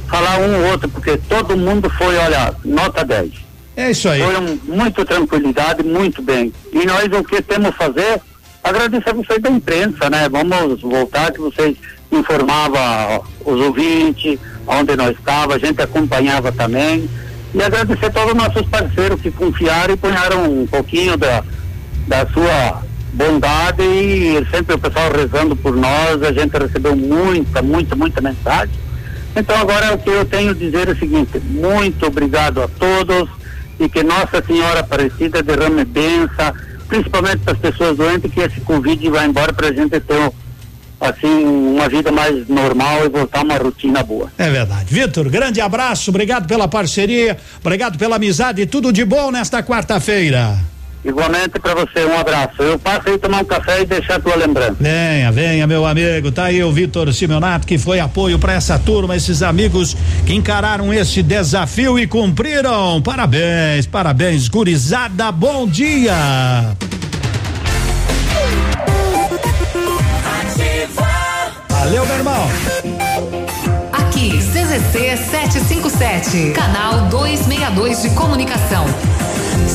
falar um ou outro, porque todo mundo foi, olha, nota 10. É isso aí. Foi um, muito tranquilidade, muito bem. E nós o que temos a fazer, agradecer vocês da imprensa, né? Vamos voltar que vocês informavam os ouvintes, onde nós estava, a gente acompanhava também. E agradecer a todos os nossos parceiros que confiaram e punharam um pouquinho da, da sua bondade e sempre o pessoal rezando por nós, a gente recebeu muita, muita, muita mensagem. Então agora o que eu tenho a dizer é o seguinte, muito obrigado a todos e que Nossa Senhora Aparecida derrame benção, principalmente para as pessoas doentes, que esse Covid vai embora para a gente ter assim uma vida mais normal e voltar a uma rotina boa. É verdade. Vitor, grande abraço, obrigado pela parceria, obrigado pela amizade e tudo de bom nesta quarta-feira. Igualmente para você, um abraço. Eu passo aí tomar um café e deixar a tua lembrança. Venha, venha, meu amigo. Tá aí o Vitor Simeonato, que foi apoio para essa turma, esses amigos que encararam esse desafio e cumpriram. Parabéns, parabéns, gurizada. Bom dia. Valeu, meu irmão. Aqui, CZC 757, canal 262 de comunicação.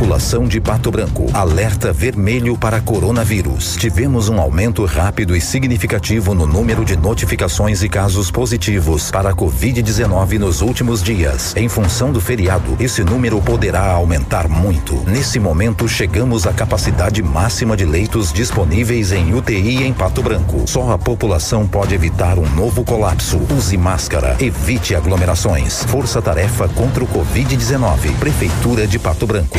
População de Pato Branco. Alerta vermelho para coronavírus. Tivemos um aumento rápido e significativo no número de notificações e casos positivos para a Covid-19 nos últimos dias. Em função do feriado, esse número poderá aumentar muito. Nesse momento, chegamos à capacidade máxima de leitos disponíveis em UTI em Pato Branco. Só a população pode evitar um novo colapso. Use máscara. Evite aglomerações. Força Tarefa contra o Covid-19. Prefeitura de Pato Branco.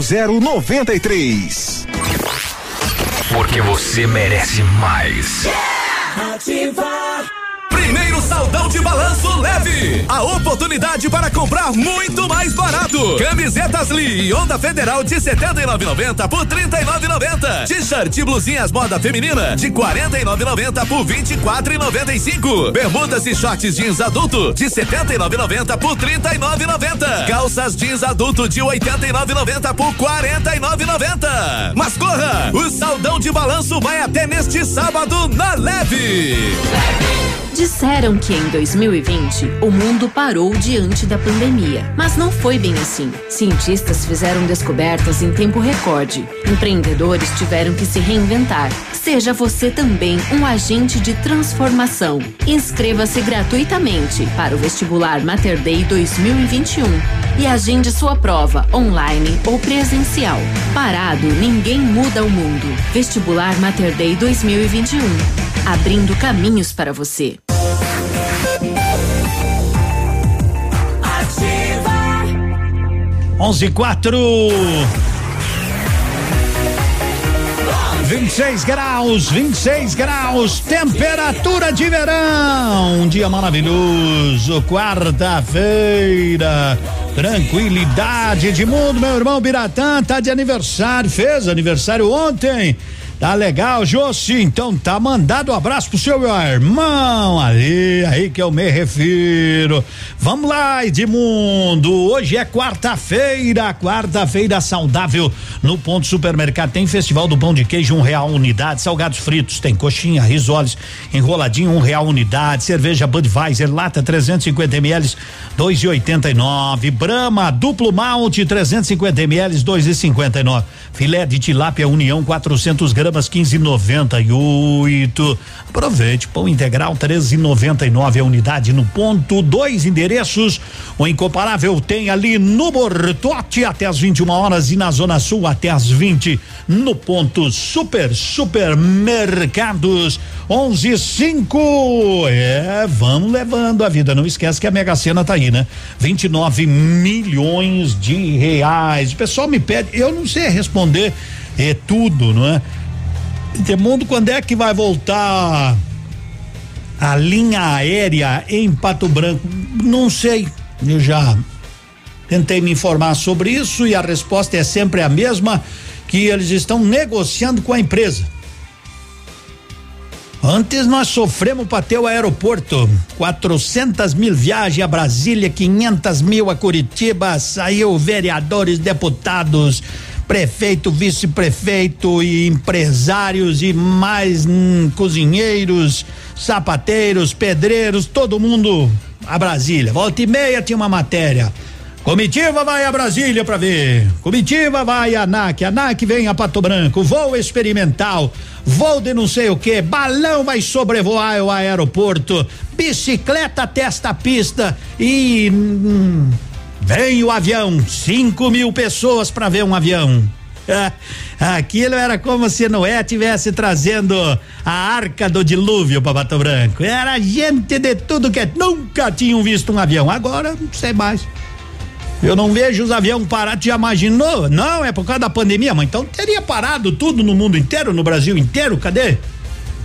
0093. Porque você merece mais. Primeiro saldão de balanço leve. A oportunidade para comprar muito mais barato. Camisetas Lee Onda Federal de 79,90 por 39,90. T-shirt e blusinhas moda feminina de 49,90 por 24,95. Bermudas e shorts jeans adulto de 79,90 por 39,90. Calças jeans adulto de 89,90 por 49,90. Mas corra, o saldão de balanço vai até neste sábado na Leve. Disseram que em 2020 o mundo parou diante da pandemia, mas não foi bem assim. Cientistas fizeram descobertas em tempo recorde. Empreendedores tiveram que se reinventar. Seja você também um agente de transformação. Inscreva-se gratuitamente para o vestibular Mater Dei 2021 e agende sua prova online ou presencial. Parado, ninguém muda o mundo. Vestibular Mater Dei 2021, abrindo caminhos para você. Onze e quatro. 26 graus, 26 graus, temperatura de verão. Um dia maravilhoso, quarta-feira. Tranquilidade de mundo, meu irmão Biratã tá de aniversário, fez aniversário ontem. Tá legal, Jossi? Então tá mandado um abraço pro seu irmão ali, aí que eu me refiro. Vamos lá, Edmundo. Hoje é quarta-feira, quarta-feira saudável. No Ponto Supermercado tem Festival do Pão de Queijo, um real unidade. Salgados fritos, tem coxinha, risoles, enroladinho, um real unidade. Cerveja Budweiser, lata 350 ml, dois e oitenta e nove. Brahma, duplo malte, 350 ml, dois e cinquenta e nove. Filé de tilápia União, 400 gramas gramas 15,98. Aproveite, pão integral 13,99 a unidade no ponto, dois endereços. O incomparável tem ali no Bortote até as 21 horas e na Zona Sul até as 20 no ponto Super Supermercados 11 5. É, vamos levando a vida. Não esquece que a Mega Sena tá aí, né? 29 milhões de reais. O pessoal me pede, eu não sei responder é tudo, não é? Mundo quando é que vai voltar a linha aérea em Pato Branco? Não sei. Eu já tentei me informar sobre isso e a resposta é sempre a mesma, que eles estão negociando com a empresa. Antes nós sofremos para ter o aeroporto, 400 mil viagens a Brasília, 500 mil a Curitiba, saiu vereadores, deputados, prefeito, vice-prefeito e empresários e mais hum, cozinheiros, sapateiros, pedreiros, todo mundo a Brasília. Volta e meia tinha uma matéria. Comitiva vai a Brasília para ver. Comitiva vai a ANAC. ANAC vem a Pato Branco. Voo experimental. Voo de não sei o que. Balão vai sobrevoar o aeroporto. Bicicleta testa a pista. E. Hum, Vem o avião, cinco mil pessoas para ver um avião. Aquilo era como se Noé tivesse trazendo a arca do dilúvio para Pato Branco. Era gente de tudo que nunca tinham visto um avião. Agora, não sei mais. Eu não vejo os aviões parados, já imaginou? Não, é por causa da pandemia, mas então teria parado tudo no mundo inteiro, no Brasil inteiro, cadê?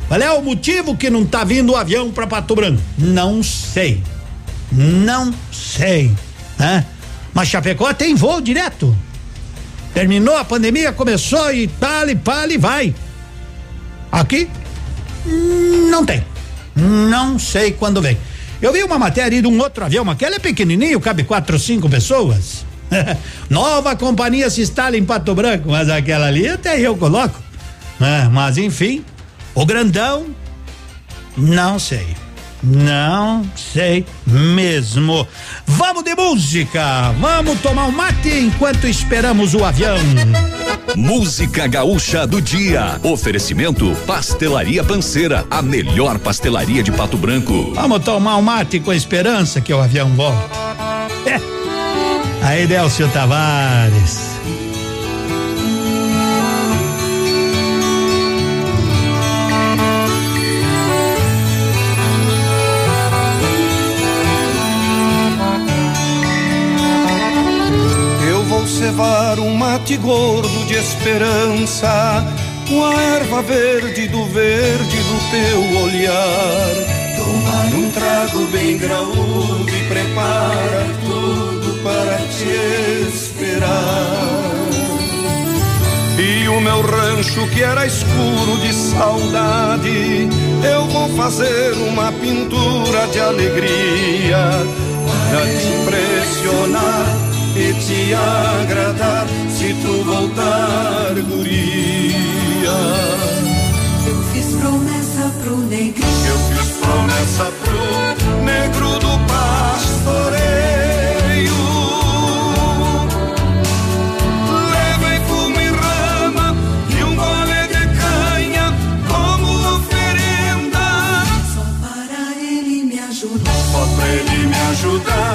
Qual é o motivo que não tá vindo o avião para Pato Branco? Não sei. Não sei. Né? Mas Chapecó tem voo direto. Terminou a pandemia, começou e tal, e pala e vai. Aqui não tem. Não sei quando vem. Eu vi uma matéria de um outro avião, mas aquele é pequenininho, cabe quatro, cinco pessoas. Nova companhia se instala em Pato Branco, mas aquela ali até eu coloco. É, mas enfim, o grandão, não sei. Não sei mesmo. Vamos de música. Vamos tomar um mate enquanto esperamos o avião. Música gaúcha do dia. Oferecimento Pastelaria Panceira, a melhor pastelaria de Pato Branco. Vamos tomar um mate com a esperança que o avião volta. É. Aí, Delcio Tavares. Cevar um mate gordo de esperança, com a erva verde do verde do teu olhar. Tomar um trago bem graúdo e prepara tudo para te esperar. E o meu rancho que era escuro de saudade, eu vou fazer uma pintura de alegria para te impressionar e te agradar se tu voltar, guria. Eu fiz promessa pro negrinho. Eu fiz promessa pro negro do pastoreio. Levei fumo e rama e um gole de canha como oferenda. Só para ele me ajudar. Só para ele me ajudar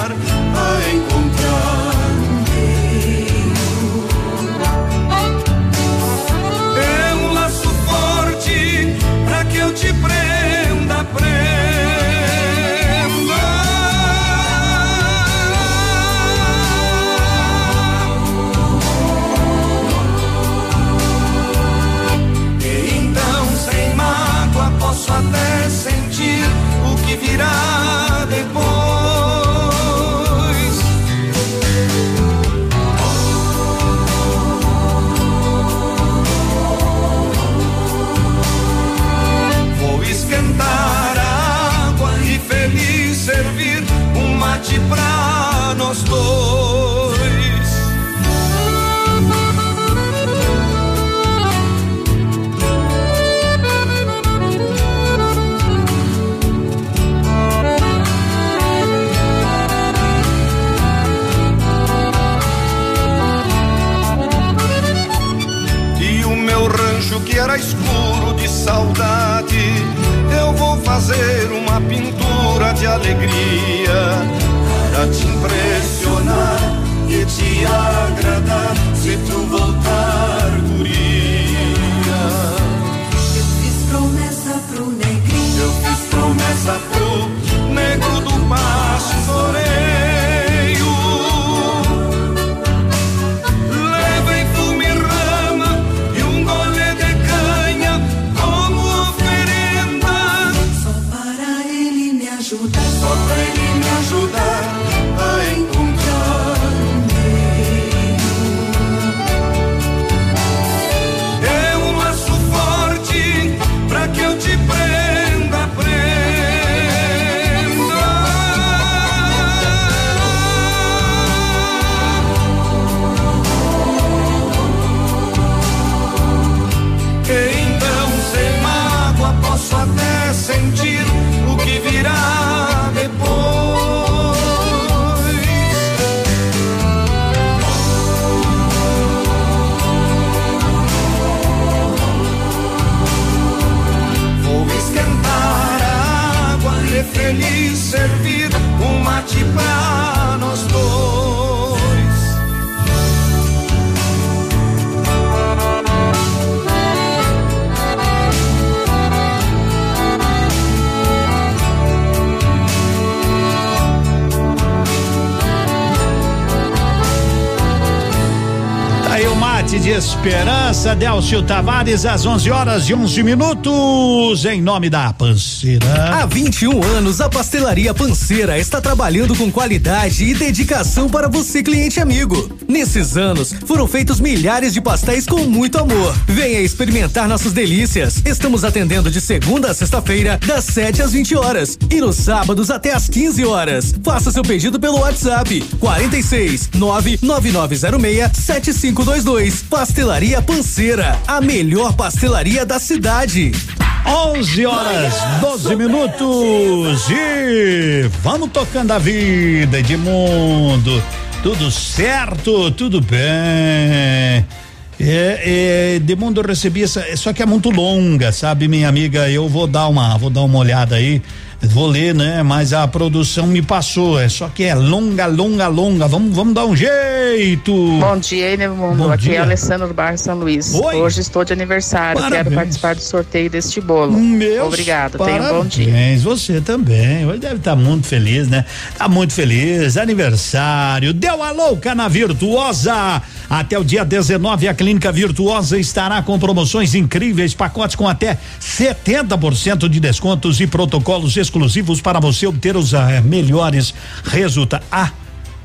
esperança, Delcio Tavares, às 11 horas e 11 minutos, em nome da Panceira. Há 21 anos, a Pastelaria Panceira está trabalhando com qualidade e dedicação para você, cliente amigo. Nesses anos, foram feitos milhares de pastéis com muito amor. Venha experimentar nossas delícias. Estamos atendendo de segunda a sexta-feira, das 7 às 20 horas e nos sábados até às 15 horas. Faça seu pedido pelo WhatsApp 46 99906 7522. Pastelaria Panceira, a melhor pastelaria da cidade. 11 horas 12 minutos e vamos tocando a vida, Edmundo. Tudo certo, tudo bem. É, é, Edmundo, eu recebi essa, só que é muito longa, sabe, minha amiga? Eu vou dar uma, vou dar uma olhada aí. Vou ler, né? Mas a produção me passou. É só que é longa, longa, longa. Vamos, vamos dar um jeito. Bom dia, Edmundo. Bom Aqui dia. é Alessandro Barros São Luís. Oi. Hoje estou de aniversário. Parabéns. Quero participar do sorteio deste bolo. Meus Obrigado. Tenha um bom dia. Parabéns, você também. Hoje deve estar muito feliz, né? Tá muito feliz. Aniversário. Deu a louca na Virtuosa. Até o dia 19, a Clínica Virtuosa estará com promoções incríveis, pacotes com até 70% de descontos e protocolos exclusivos para você obter os ah, melhores resultados. Ah,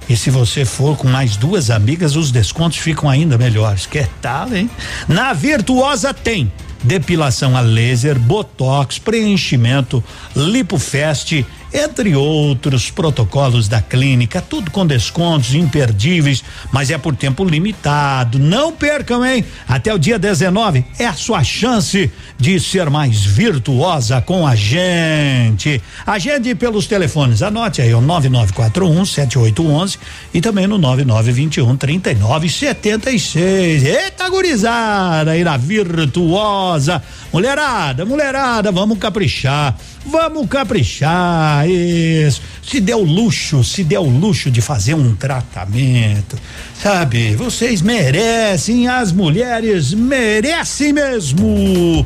e se você for com mais duas amigas, os descontos ficam ainda melhores. Que tal, hein? Na Virtuosa tem depilação a laser, botox, preenchimento, lipofest, entre outros protocolos da clínica, tudo com descontos imperdíveis, mas é por tempo limitado. Não percam, hein? Até o dia 19 é a sua chance de ser mais virtuosa com a gente. Agende pelos telefones, anote aí o 9941 7811 e também no 9921 3976. Eita gurizada na virtuosa. Mulherada, mulherada, vamos caprichar. Vamos caprichar, isso. Se der o luxo, se der o luxo de fazer um tratamento, sabe? Vocês merecem, as mulheres merecem mesmo.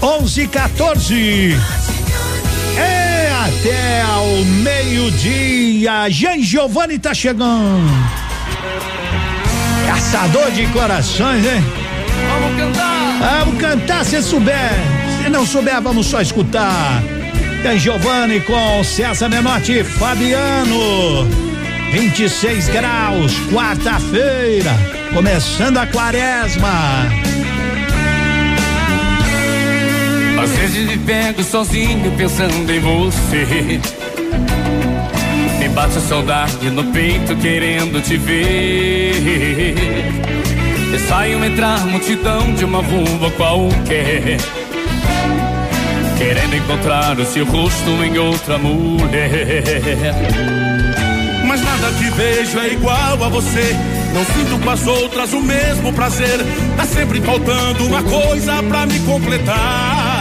11 14 é até ao meio-dia. Jean Giovanni tá chegando. Caçador de corações, hein? Vamos cantar! Vamos cantar se souber. Se não souber, vamos só escutar. Tem Giovanni com César Menotti Fabiano. 26 graus, quarta-feira. Começando a quaresma. Às vezes me pego sozinho pensando em você. Me bate a saudade no peito querendo te ver. E saio entrar multidão de uma rua qualquer. Querendo encontrar o seu rosto em outra mulher. Mas nada que vejo é igual a você. Não sinto com as outras o mesmo prazer. Tá sempre faltando uma coisa pra me completar.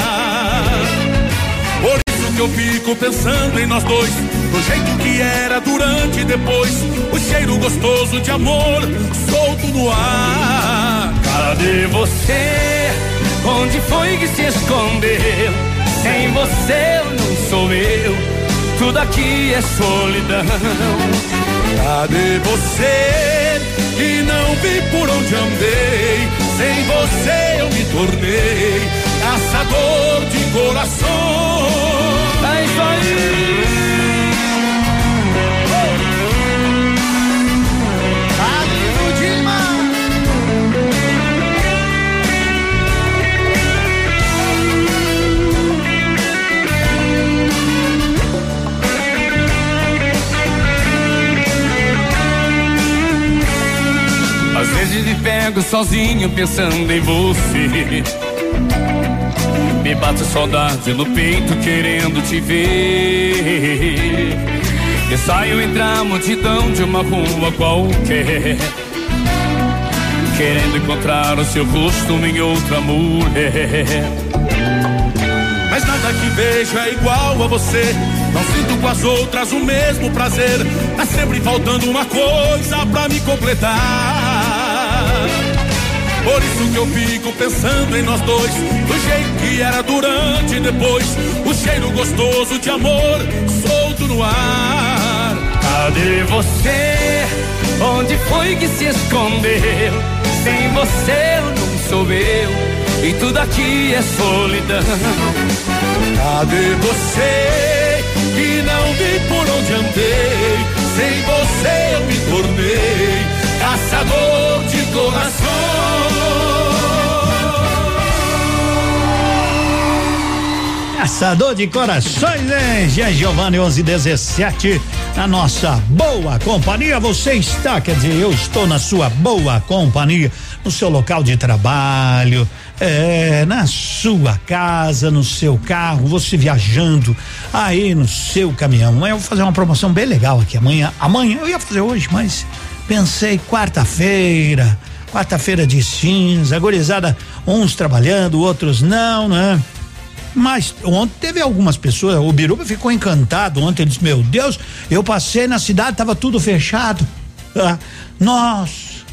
que eu fico pensando em nós dois, do jeito que era durante e depois, o cheiro gostoso de amor solto no ar. Cadê você? Onde foi que se escondeu? Sem você eu não sou eu, tudo aqui é solidão. Cadê você? E não vi por onde andei. Sem você eu me tornei caçador de corações. É isso aí. Às vezes me pego sozinho pensando em você. Me bate saudade no peito querendo te ver. Eu saio entre a multidão de uma rua qualquer. Querendo encontrar o seu rosto em outra mulher. Mas nada que vejo é igual a você. Não sinto com as outras o mesmo prazer. Tá sempre faltando uma coisa pra me completar. Por isso que eu fico pensando em nós dois. Do jeito que era durante e depois. O cheiro gostoso de amor solto no ar. Cadê você? Onde foi que se escondeu? Sem você eu não sou eu, e tudo aqui é solidão. Cadê você? Que não vi por onde andei. Sem você eu me tornei caçador de Caçador de corações, hein? Gia Giovanni 1117, na nossa boa companhia. Você está, quer dizer, eu estou na sua boa companhia, no seu local de trabalho, é, na sua casa, no seu carro, você viajando aí no seu caminhão. Amanhã eu vou fazer uma promoção bem legal aqui. Amanhã, amanhã eu ia fazer hoje, mas pensei quarta-feira, quarta-feira de cinza, gorizada, uns trabalhando, outros não, né? Mas ontem teve algumas pessoas, o Biruba ficou encantado ontem, ele disse, meu Deus, eu passei na cidade, tava tudo fechado. Ah, nossa,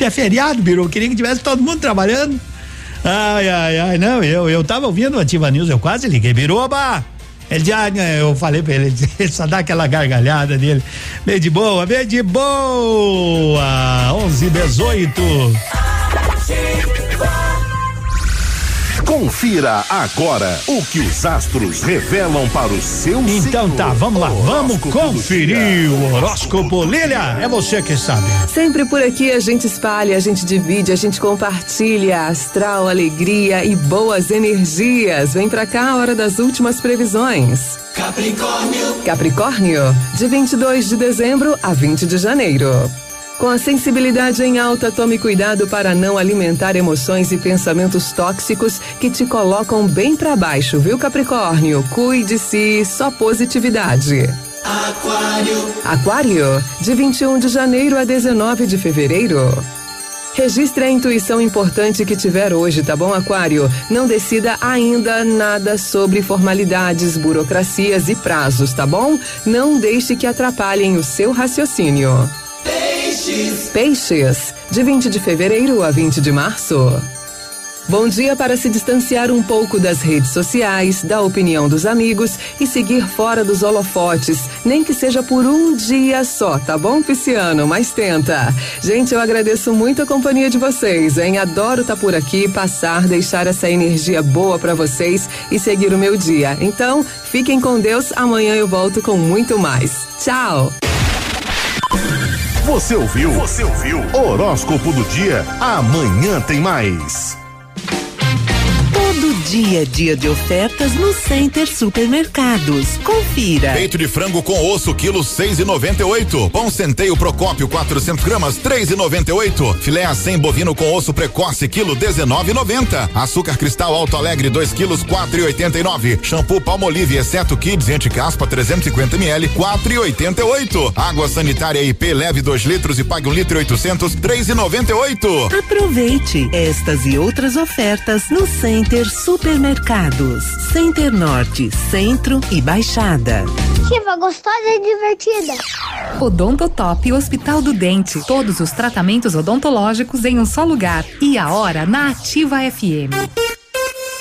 é feriado, Biruba, queria que tivesse todo mundo trabalhando. Ai, ai, ai, não, eu, eu tava ouvindo o Ativa News, eu quase liguei, Biruba, ele já, eu falei pra ele, ele só dá aquela gargalhada dele. Bem de boa, bem de boa. 11 18. Confira agora o que os astros revelam para o seu Então tá, vamos lá, vamos conferir o horóscopo. Lilia, é você que sabe. Sempre por aqui a gente espalha, a gente divide, a gente compartilha astral, alegria e boas energias. Vem pra cá a hora das últimas previsões. Capricórnio. Capricórnio, de 22 de dezembro a 20 de janeiro. Com a sensibilidade em alta, tome cuidado para não alimentar emoções e pensamentos tóxicos que te colocam bem para baixo, viu, Capricórnio? Cuide-se, só positividade. Aquário. Aquário, de 21 de janeiro a 19 de fevereiro. Registre a intuição importante que tiver hoje, tá bom, Aquário? Não decida ainda nada sobre formalidades, burocracias e prazos, tá bom? Não deixe que atrapalhem o seu raciocínio. Peixes. Peixes, de 20 de fevereiro a 20 de março. Bom dia para se distanciar um pouco das redes sociais, da opinião dos amigos e seguir fora dos holofotes, nem que seja por um dia só, tá bom, Pisciano? Mas tenta. Gente, eu agradeço muito a companhia de vocês, hein? Adoro estar por aqui, passar, deixar essa energia boa para vocês e seguir o meu dia. Então, fiquem com Deus, amanhã eu volto com muito mais. Tchau! Você ouviu? Você ouviu? Horóscopo do dia. Amanhã tem mais. Todo dia dia de ofertas no Center Supermercados. Confira. Peito de frango com osso, quilo seis e noventa e oito. Pão centeio Procópio, 400 gramas, três e noventa e oito. Filé a 100 bovino com osso precoce, quilo dezenove e noventa. Açúcar cristal Alto Alegre, 2 quilos, quatro e oitenta e nove. Shampoo Palmolive, exceto Kids, anti-caspa, 350 ml, quatro e oitenta e oito. Água sanitária IP, leve 2 litros e pague um litro e oitocentos, três e noventa e oito. Aproveite estas e outras ofertas no Center Center Supermercados. Center Norte, Centro e Baixada. Ativa, gostosa e divertida. Odontotop Hospital do Dente. Todos os tratamentos odontológicos em um só lugar. E a hora na Ativa FM.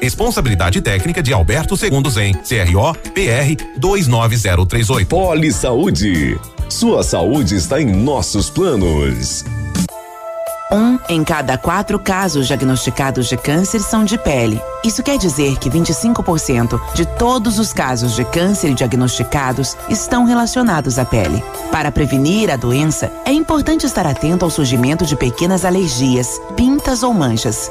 Responsabilidade técnica de Alberto Segundo Zen, CRO PR 29038. Poli Saúde. Sua saúde está em nossos planos. Um em cada quatro casos diagnosticados de câncer são de pele. Isso quer dizer que 25% de todos os casos de câncer diagnosticados estão relacionados à pele. Para prevenir a doença, é importante estar atento ao surgimento de pequenas alergias, pintas ou manchas.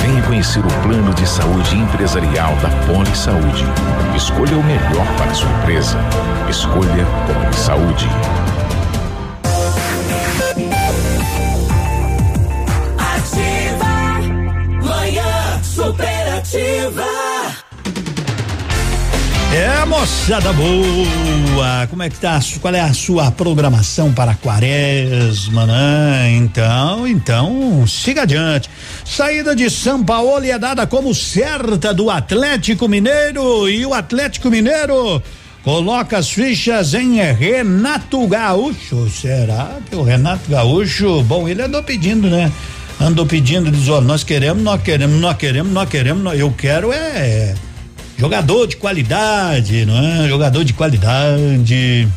Venha conhecer o plano de saúde empresarial da Poli Saúde. Escolha o melhor para sua empresa. Escolha Poli Saúde. Ativa. Manhã superativa. É, moçada boa! Como é que tá? Qual é a sua programação para a quaresma, né? Então, então, siga adiante. Saída de São Paulo é dada como certa do Atlético Mineiro e o Atlético Mineiro coloca as fichas em Renato Gaúcho. Será que o Renato Gaúcho, bom, ele andou pedindo, né? Andou pedindo, diz, ó, nós queremos, nós queremos, nós queremos, nós queremos, nós, eu quero é jogador de qualidade, não é? Jogador de qualidade.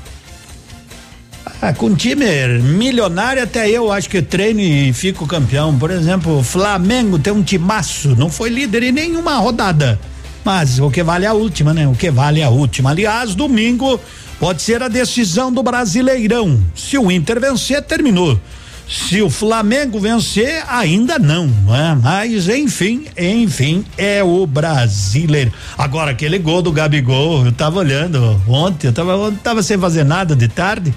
Ah, com time milionário até eu acho que treino e fico campeão. Por exemplo, Flamengo tem um timaço, não foi líder em nenhuma rodada. Mas o que vale é a última, né? O que vale é a última. Aliás, domingo pode ser a decisão do Brasileirão. Se o Inter vencer, terminou. Se o Flamengo vencer, ainda não, né? Mas enfim, enfim, é o brasileiro. Agora, aquele gol do Gabigol, eu tava olhando ontem, eu tava, eu tava sem fazer nada de tarde.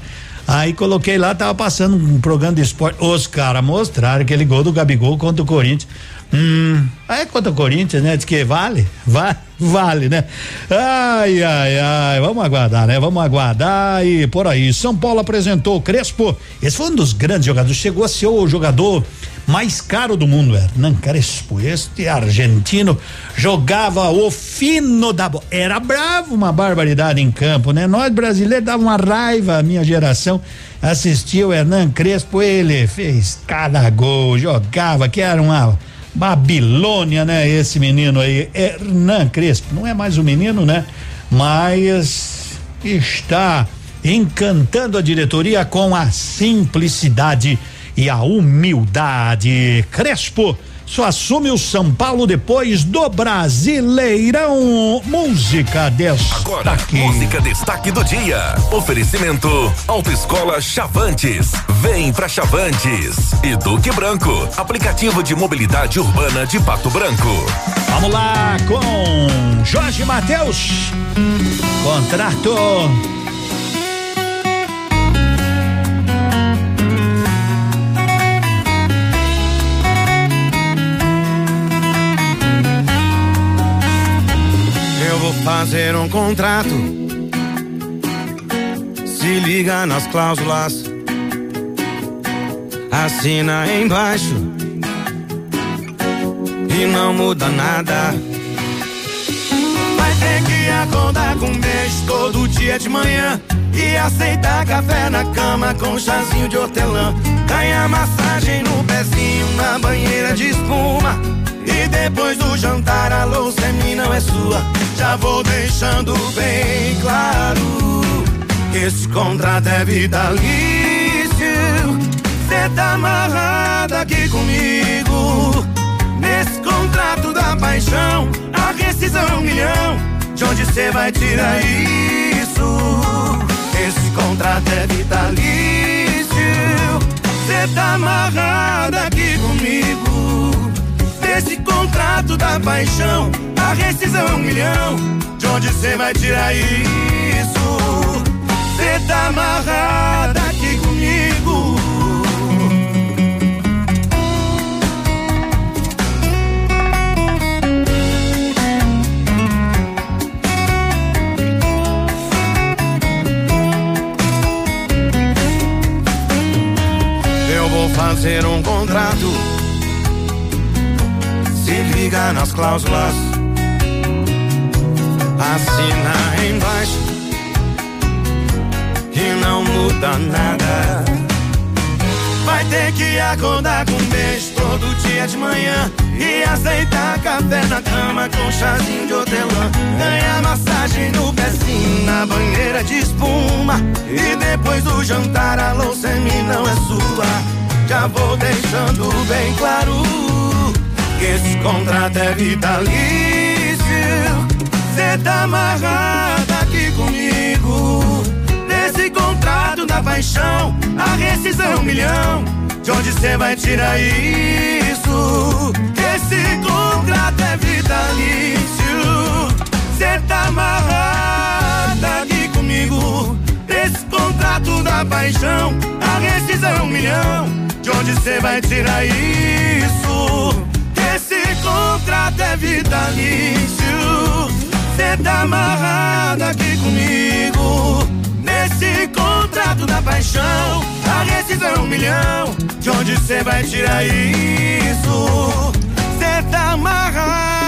Aí coloquei lá, tava passando um programa de esporte. Os caras mostraram aquele gol do Gabigol contra o Corinthians. Hum, é contra o Corinthians, né? Diz que vale, vale, vale, né? Ai, ai, ai, vamos aguardar, né? Vamos aguardar e por aí. São Paulo apresentou o Crespo. Esse foi um dos grandes jogadores. Chegou a ser o jogador mais caro do mundo, Hernan Crespo. Este argentino jogava o fino da bola. Era bravo, uma barbaridade em campo, né? Nós brasileiros dava uma raiva, a minha geração assistia o Hernan Crespo. Ele fez cada gol, jogava, que era uma Babilônia, né? Esse menino aí, Hernan Crespo. Não é mais um menino, né? Mas está encantando a diretoria com a simplicidade e a humildade. Crespo só assume o São Paulo depois do Brasileirão. Música destaque. Agora, música destaque do dia. Oferecimento Autoescola Chavantes. Vem pra Chavantes. E Duque Branco, aplicativo de mobilidade urbana de Pato Branco. Vamos lá com Jorge Matheus. Contrato. Fazer um contrato. Se liga nas cláusulas. Assina embaixo. E não muda nada. Vai ter que acordar com beijo todo dia de manhã. E aceitar café na cama com chazinho de hortelã. Ganhar massagem no pezinho na banheira de espuma. E depois do jantar a louça é minha, não é sua. Já vou deixando bem claro que esse contrato é vitalício. Cê tá amarrada aqui comigo. Nesse contrato da paixão, a rescisão é um milhão. De onde cê vai tirar isso? Esse contrato é vitalício. Cê tá amarrada aqui comigo. Nesse contrato da paixão, a rescisão é um milhão. De onde cê vai tirar isso? Cê tá amarrada aqui comigo. Eu vou fazer um contrato. Liga nas cláusulas. Assina embaixo. E não muda nada. Vai ter que acordar com um beijo todo dia de manhã. E aceitar café na cama com chazinho de hortelã. Ganhar massagem no pezinho na banheira de espuma. E depois do jantar a louça em mim não é sua. Já vou deixando bem claro esse contrato é vitalício. Cê tá amarrada aqui comigo. Nesse contrato da paixão, a rescisão é um milhão. De onde cê vai tirar isso? Esse contrato é vitalício. Cê tá amarrada aqui comigo. Nesse contrato da paixão, a rescisão é um milhão. De onde cê vai tirar isso? Esse contrato é vitalício. Cê tá amarrada aqui comigo. Nesse contrato da paixão, a rescisão é um milhão. De onde cê vai tirar isso? Cê tá amarrada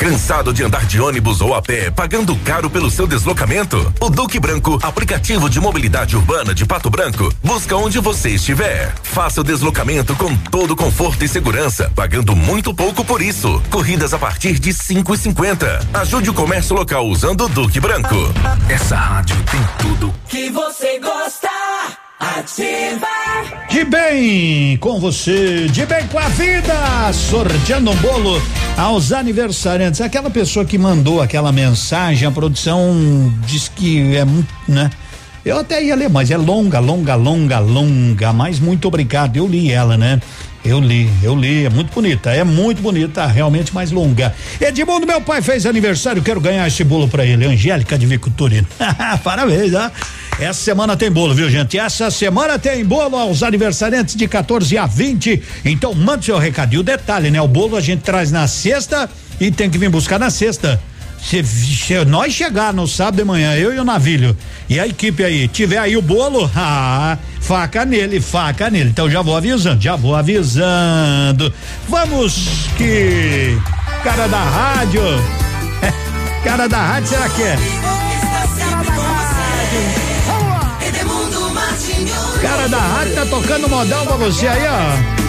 Cansado de andar de ônibus ou a pé, pagando caro pelo seu deslocamento? O Duque Branco, aplicativo de mobilidade urbana de Pato Branco, busca onde você estiver. Faça o deslocamento com todo conforto e segurança, pagando muito pouco por isso. Corridas a partir de cinco e cinquenta. Ajude o comércio local usando o Duque Branco. Essa rádio tem tudo. Que você gosta. Ativa. De bem com você, de bem com a vida, sorteando um bolo aos aniversariantes. Aquela pessoa que mandou aquela mensagem, a produção diz que é muito, né? Eu até ia ler, mas é longa, longa, longa, longa. Mas muito obrigado, eu li ela, né? Eu li, eu li, é muito bonita, é muito bonita, realmente mais longa. Edmundo, meu pai fez aniversário, quero ganhar esse bolo pra ele. Angélica de Vicuturino. Parabéns, ó. Essa semana tem bolo, viu, gente? Essa semana tem bolo aos aniversariantes de 14 a 20. Então, mande seu recado. E o detalhe, né? O bolo a gente traz na sexta e tem que vir buscar na sexta. Se, se nós chegar no sábado de manhã, eu e o Navilho, e a equipe aí, tiver aí o bolo, ah, faca nele, faca nele. Então já vou avisando, já vou avisando. Vamos que cara da rádio, cara da rádio será que é? Cara da rádio tá tocando modal pra você aí, ó.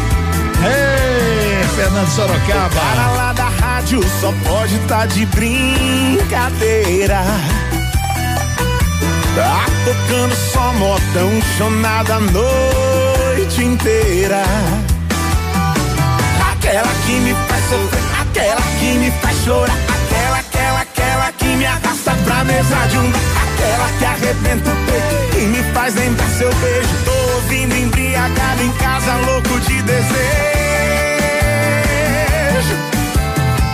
Ei, Fernando Sorocaba. Cara lá da rádio só pode tá de brincadeira. Tá tocando só modão, chonada a noite inteira. Aquela que me faz sofrer, aquela que me faz chorar, aquela, aquela, aquela que me arrasta pra mesa de um que arrebenta o peito e me faz lembrar seu beijo. Tô ouvindo embriagado em casa, louco de desejo.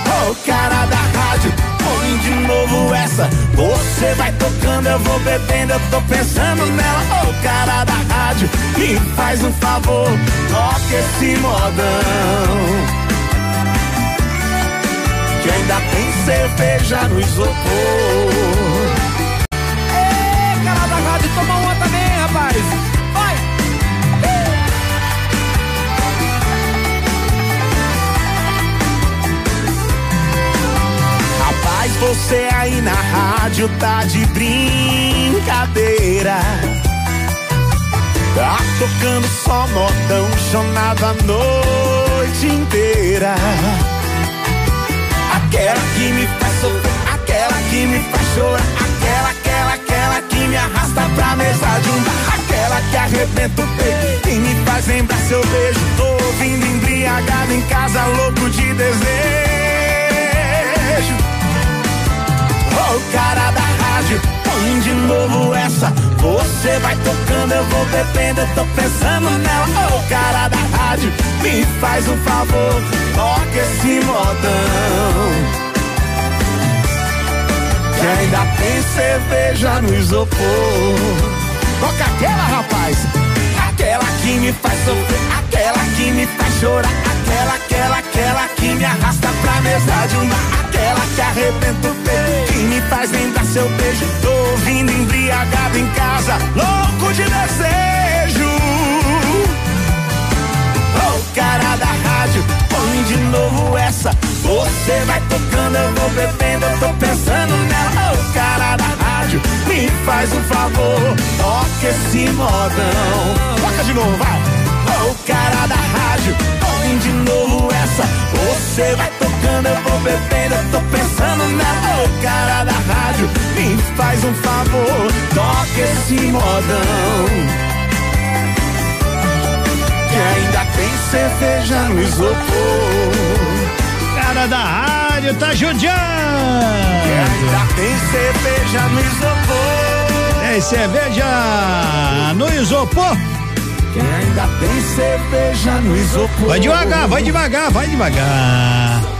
Ô cara da rádio, põe de novo essa. Você vai tocando, eu vou bebendo, eu tô pensando nela. Ô cara da rádio, me faz um favor, toque esse modão. que ainda tem cerveja no isopor. Ei, cara da rádio, toma uma também, rapaz. Vai! Rapaz, você aí na rádio tá de brincadeira. Tá tocando só modão, chonado a noite inteira. Aquela que me faz sofrer, aquela que me faz chorar, aquela que me arrasta pra mesa de um bar, aquela que arrebenta o peito, que me faz lembrar seu beijo. Tô ouvindo embriagado em casa, louco de desejo. Ô cara da rádio, põe de novo essa. Você vai tocando, eu vou bebendo, eu tô pensando nela. Ô cara da rádio, me faz um favor, toca esse modão. Que ainda tem cerveja no isopor. Toca aquela, rapaz. Aquela que me faz sofrer, aquela que me faz chorar, aquela, aquela, aquela que me arrasta pra mesa de um aquela que arrebenta o peito, que me faz lembrar seu beijo. Tô ouvindo embriagado em casa, louco de desejo. Ô cara da rádio, de novo essa. Você vai tocando, eu vou bebendo, eu tô pensando nela. Ô cara da rádio, me faz um favor, toca esse modão. Toca de novo, vai. Ô cara da rádio, põe de novo essa. Você vai tocando, eu vou bebendo, eu tô pensando nela. Ô cara da rádio, me faz um favor, toca esse modão que ainda tem cerveja no isopor. Cara da rádio tá judiando. Que ainda tem cerveja no isopor. Tem cerveja no isopor. Que ainda tem cerveja no isopor. Vai devagar, vai devagar, vai devagar.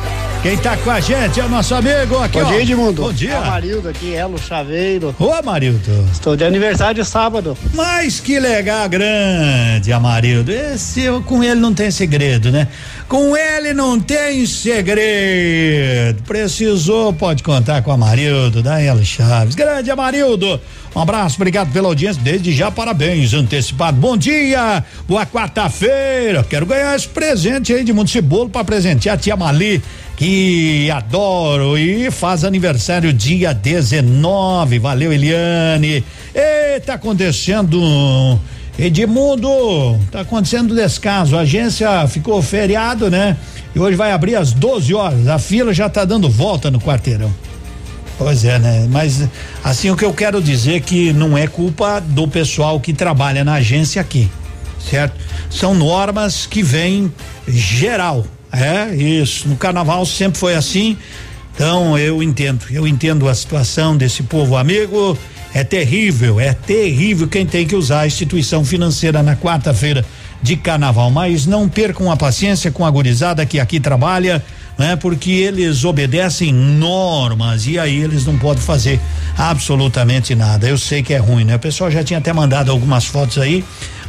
Quem tá com a gente é o nosso amigo aqui, Bom ó. dia, Edmundo. Bom dia. É o Marildo aqui, Elo Chaveiro. Ô, Amarildo. Estou de aniversário sábado. Mas que legal, grande, Amarildo. Esse, eu- com ele não tem segredo, né? Com ele não tem segredo. Precisou, pode contar com o Amarildo, da Ela Chaves. Grande Amarildo. Um abraço, obrigado pela audiência. Desde já, parabéns, antecipado. Bom dia, boa quarta-feira. Quero ganhar esse presente aí de Mundo Cebolo para presentear a tia Mali, que adoro e faz aniversário dia 19. Valeu, Eliane. Ei, tá acontecendo. Edmundo, tá acontecendo descaso. A agência ficou feriado, né? E hoje vai abrir às 12 horas. A fila já tá dando volta no quarteirão. Pois é, né? Mas assim o que eu quero dizer que não é culpa do pessoal que trabalha na agência aqui, certo? São normas que vêm geral. É, isso. No carnaval sempre foi assim. Então eu entendo, eu entendo a situação desse povo amigo. É terrível, é terrível quem tem que usar a instituição financeira na quarta-feira de carnaval. Mas não percam a paciência com a gurizada que aqui trabalha, né? Porque eles obedecem normas e aí eles não podem fazer absolutamente nada. Eu sei que é ruim, né? O pessoal já tinha até mandado algumas fotos aí,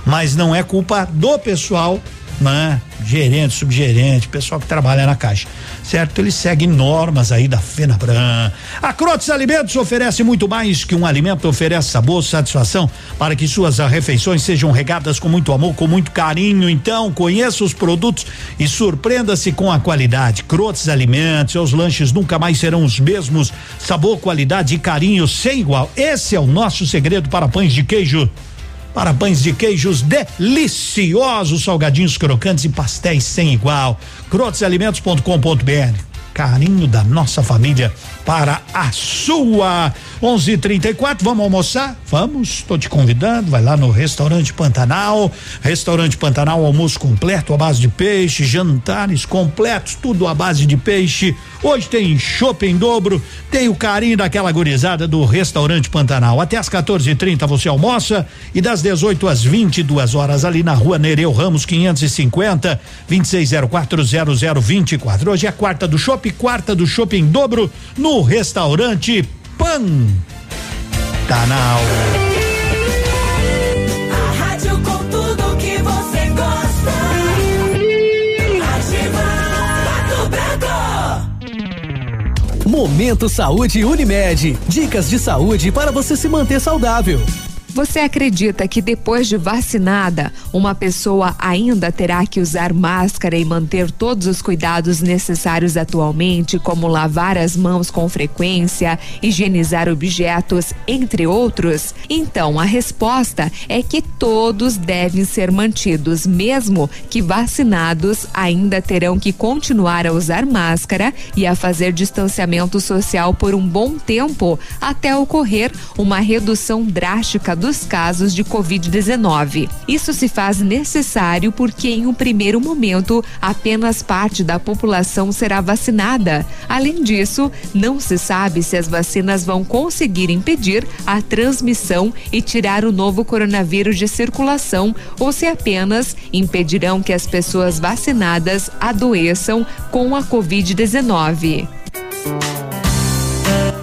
mas não é culpa do pessoal né? Gerente, subgerente, pessoal que trabalha na caixa, certo? Eles seguem normas aí da Fenabran. A Crotes Alimentos oferece muito mais que um alimento, oferece sabor, satisfação para que suas refeições sejam regadas com muito amor, com muito carinho. Então, conheça os produtos e surpreenda-se com a qualidade. Crotes Alimentos, seus lanches nunca mais serão os mesmos. Sabor, qualidade e carinho sem igual. Esse é o nosso segredo para pães de queijo para pães de queijos deliciosos, salgadinhos crocantes e pastéis sem igual. Crotesalimentos.com.br. Carinho da nossa família para a sua. 11:34. Vamos almoçar? Vamos. Estou te convidando. Vai lá no restaurante Pantanal. Restaurante Pantanal, almoço completo à base de peixe, jantares completos, tudo à base de peixe. Hoje tem chopp em dobro, tem o carinho daquela gurizada do restaurante Pantanal. Até às 14:30 você almoça e das 18 às 22 horas ali na rua Nereu Ramos 550 26040024. Hoje é quarta do chopp, quarta do chopp em dobro no restaurante Pantanal. A rádio com tudo que você gosta. Ativa Pato Branco. Momento Saúde Unimed. Dicas de saúde para você se manter saudável. Você acredita que depois de vacinada, uma pessoa ainda terá que usar máscara e manter todos os cuidados necessários atualmente, como lavar as mãos com frequência, higienizar objetos, entre outros? Então, a resposta é que todos devem ser mantidos, mesmo que vacinados ainda terão que continuar a usar máscara e a fazer distanciamento social por um bom tempo até ocorrer uma redução drástica dos casos de Covid-19. Isso se faz necessário porque, em um primeiro momento, apenas parte da população será vacinada. Além disso, não se sabe se as vacinas vão conseguir impedir a transmissão e tirar o novo coronavírus de circulação ou se apenas impedirão que as pessoas vacinadas adoeçam com a Covid-19.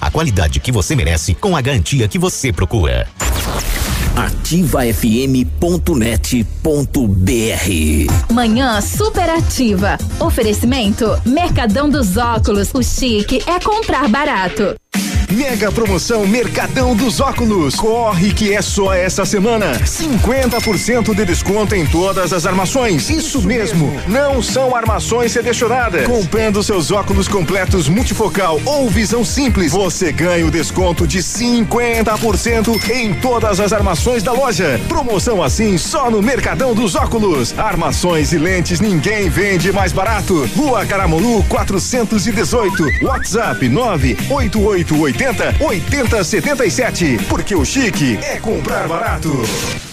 a qualidade que você merece com a garantia que você procura. ativafm.net.br Manhã superativa. Oferecimento Mercadão dos Óculos. O chique é comprar barato. Mega promoção Mercadão dos Óculos. Corre que é só essa semana. 50% de desconto em todas as armações. Isso mesmo, não são armações selecionadas. Comprando seus óculos completos multifocal ou visão simples, você ganha o desconto de 50% em todas as armações da loja. Promoção assim só no Mercadão dos Óculos. Armações e lentes ninguém vende mais barato. Rua Caramolu 418. WhatsApp 98880 8077. Porque o chique é comprar barato.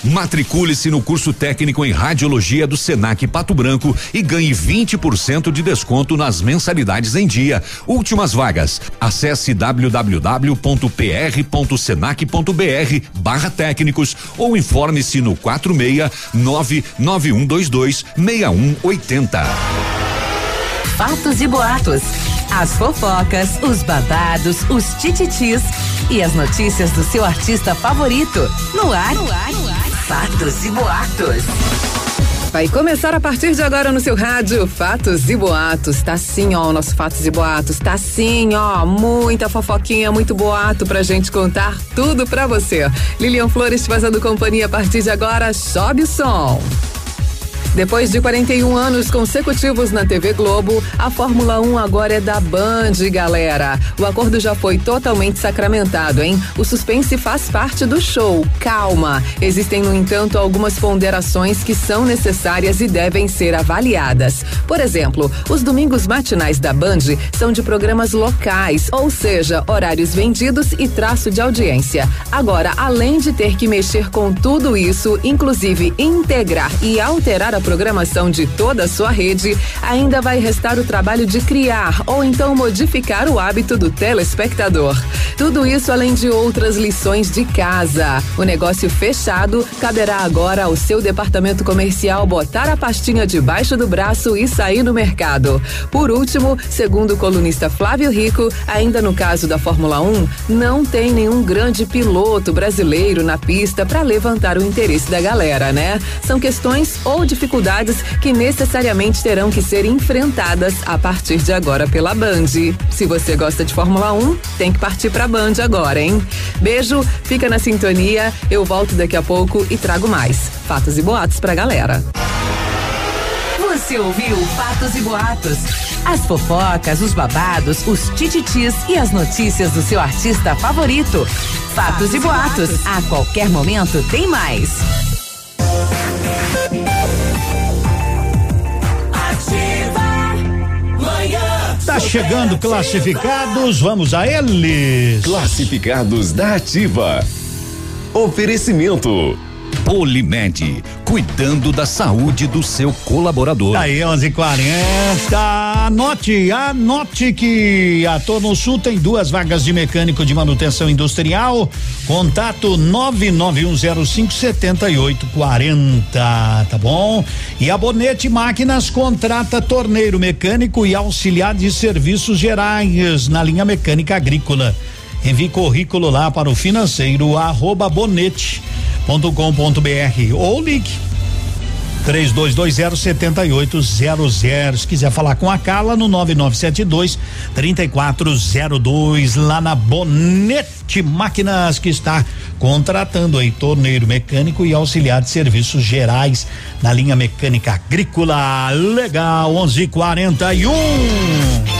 Matricule-se no curso técnico em radiologia do Senac Pato Branco e ganhe 20% de desconto nas mensalidades em dia. Últimas vagas. Acesse www.pr.senac.br barra técnicos ou informe-se no 46 99122 6180. Fatos e boatos. As fofocas, os babados, os tititis e as notícias do seu artista favorito. No ar, no ar, no ar. Fatos e boatos. Vai começar a partir de agora no seu rádio Fatos e Boatos. Tá sim, ó, o nosso Fatos e Boatos. Tá sim, ó, muita fofoquinha, muito boato pra gente contar tudo pra você. Lilian Flores te fazendo companhia a partir de agora. Sobe o som. Depois de 41 anos consecutivos na TV Globo, a Fórmula 1 agora é da Band, galera. O acordo já foi totalmente sacramentado, hein? O suspense faz parte do show. Calma. Existem, no entanto, algumas ponderações que são necessárias e devem ser avaliadas. Por exemplo, os domingos matinais da Band são de programas locais, ou seja, horários vendidos e traço de audiência. Agora, além de ter que mexer com tudo isso, inclusive integrar e alterar a programação de toda a sua rede, ainda vai restar o trabalho de criar ou então modificar o hábito do telespectador. Tudo isso além de outras lições de casa. O negócio fechado caberá agora ao seu departamento comercial botar a pastinha debaixo do braço e sair no mercado. Por último, segundo o colunista Flávio Rico, ainda no caso da Fórmula 1, não tem nenhum grande piloto brasileiro na pista para levantar o interesse da galera, né? São questões ou dificuldades que necessariamente terão que ser enfrentadas a partir de agora pela Band. Se você gosta de Fórmula 1, tem que partir pra Band agora, hein? Beijo, fica na sintonia, eu volto daqui a pouco e trago mais fatos e boatos pra galera. Você ouviu Fatos e Boatos. As fofocas, os babados, os tititis e as notícias do seu artista favorito. Fatos e boatos. A qualquer momento tem mais. Tá chegando classificados, vamos a eles. Classificados da Ativa. Oferecimento. Polimed, cuidando da saúde do seu colaborador. Aí, 11:40. Anote, anote que a Torno Sul tem duas vagas de mecânico de manutenção industrial. Contato 991057840, tá bom? E a Bonete Máquinas contrata torneiro mecânico e auxiliar de serviços gerais na linha mecânica agrícola. Envie currículo lá para o financeiro arroba ou ligue 3220-7800. Se quiser falar com a Carla no 9972 3402 lá na Bonete Máquinas que está contratando aí torneiro mecânico e auxiliar de serviços gerais na linha mecânica agrícola. Legal, 11:41.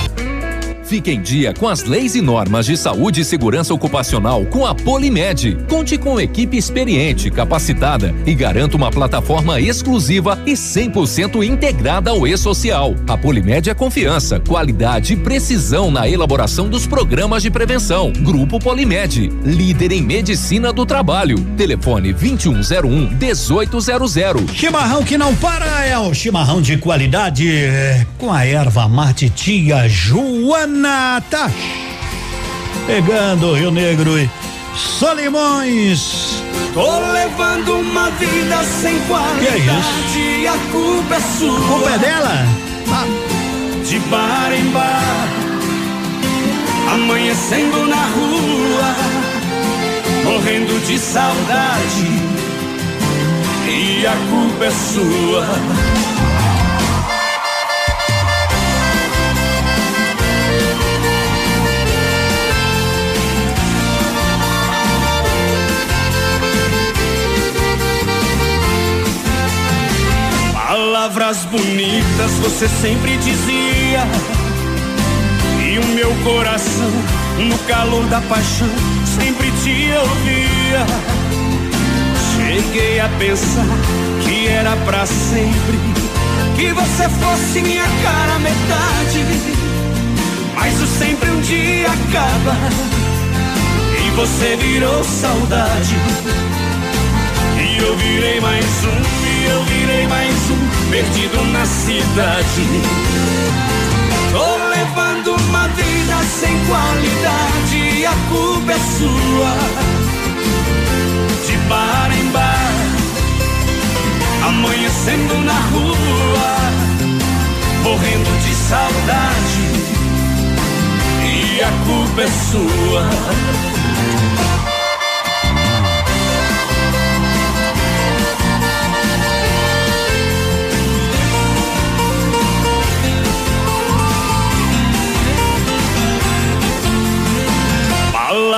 Fique em dia com as leis e normas de saúde e segurança ocupacional com a Polimed. Conte com equipe experiente, capacitada e garanta uma plataforma exclusiva e 100% integrada ao e-social. A Polimed é confiança, qualidade e precisão na elaboração dos programas de prevenção. Grupo Polimed, líder em medicina do trabalho. Telefone 2101 1800. Chimarrão que não para é o chimarrão de qualidade é, com a erva mate tia Joana tá pegando Rio Negro e Solimões. Tô levando uma vida sem qualidade. Que é isso? E a culpa é sua. A culpa é dela? Ah. De bar em bar, amanhecendo na rua, morrendo de saudade. E a culpa é sua. Palavras bonitas você sempre dizia. E o meu coração, no calor da paixão, sempre te ouvia. Cheguei a pensar que era pra sempre. Que você fosse minha cara metade. Mas o sempre um dia acaba. E você virou saudade. E eu virei mais um, eu virei mais um, perdido na cidade. Tô levando uma vida sem qualidade, a culpa é sua. De bar em bar, amanhecendo na rua, morrendo de saudade. E a culpa é sua.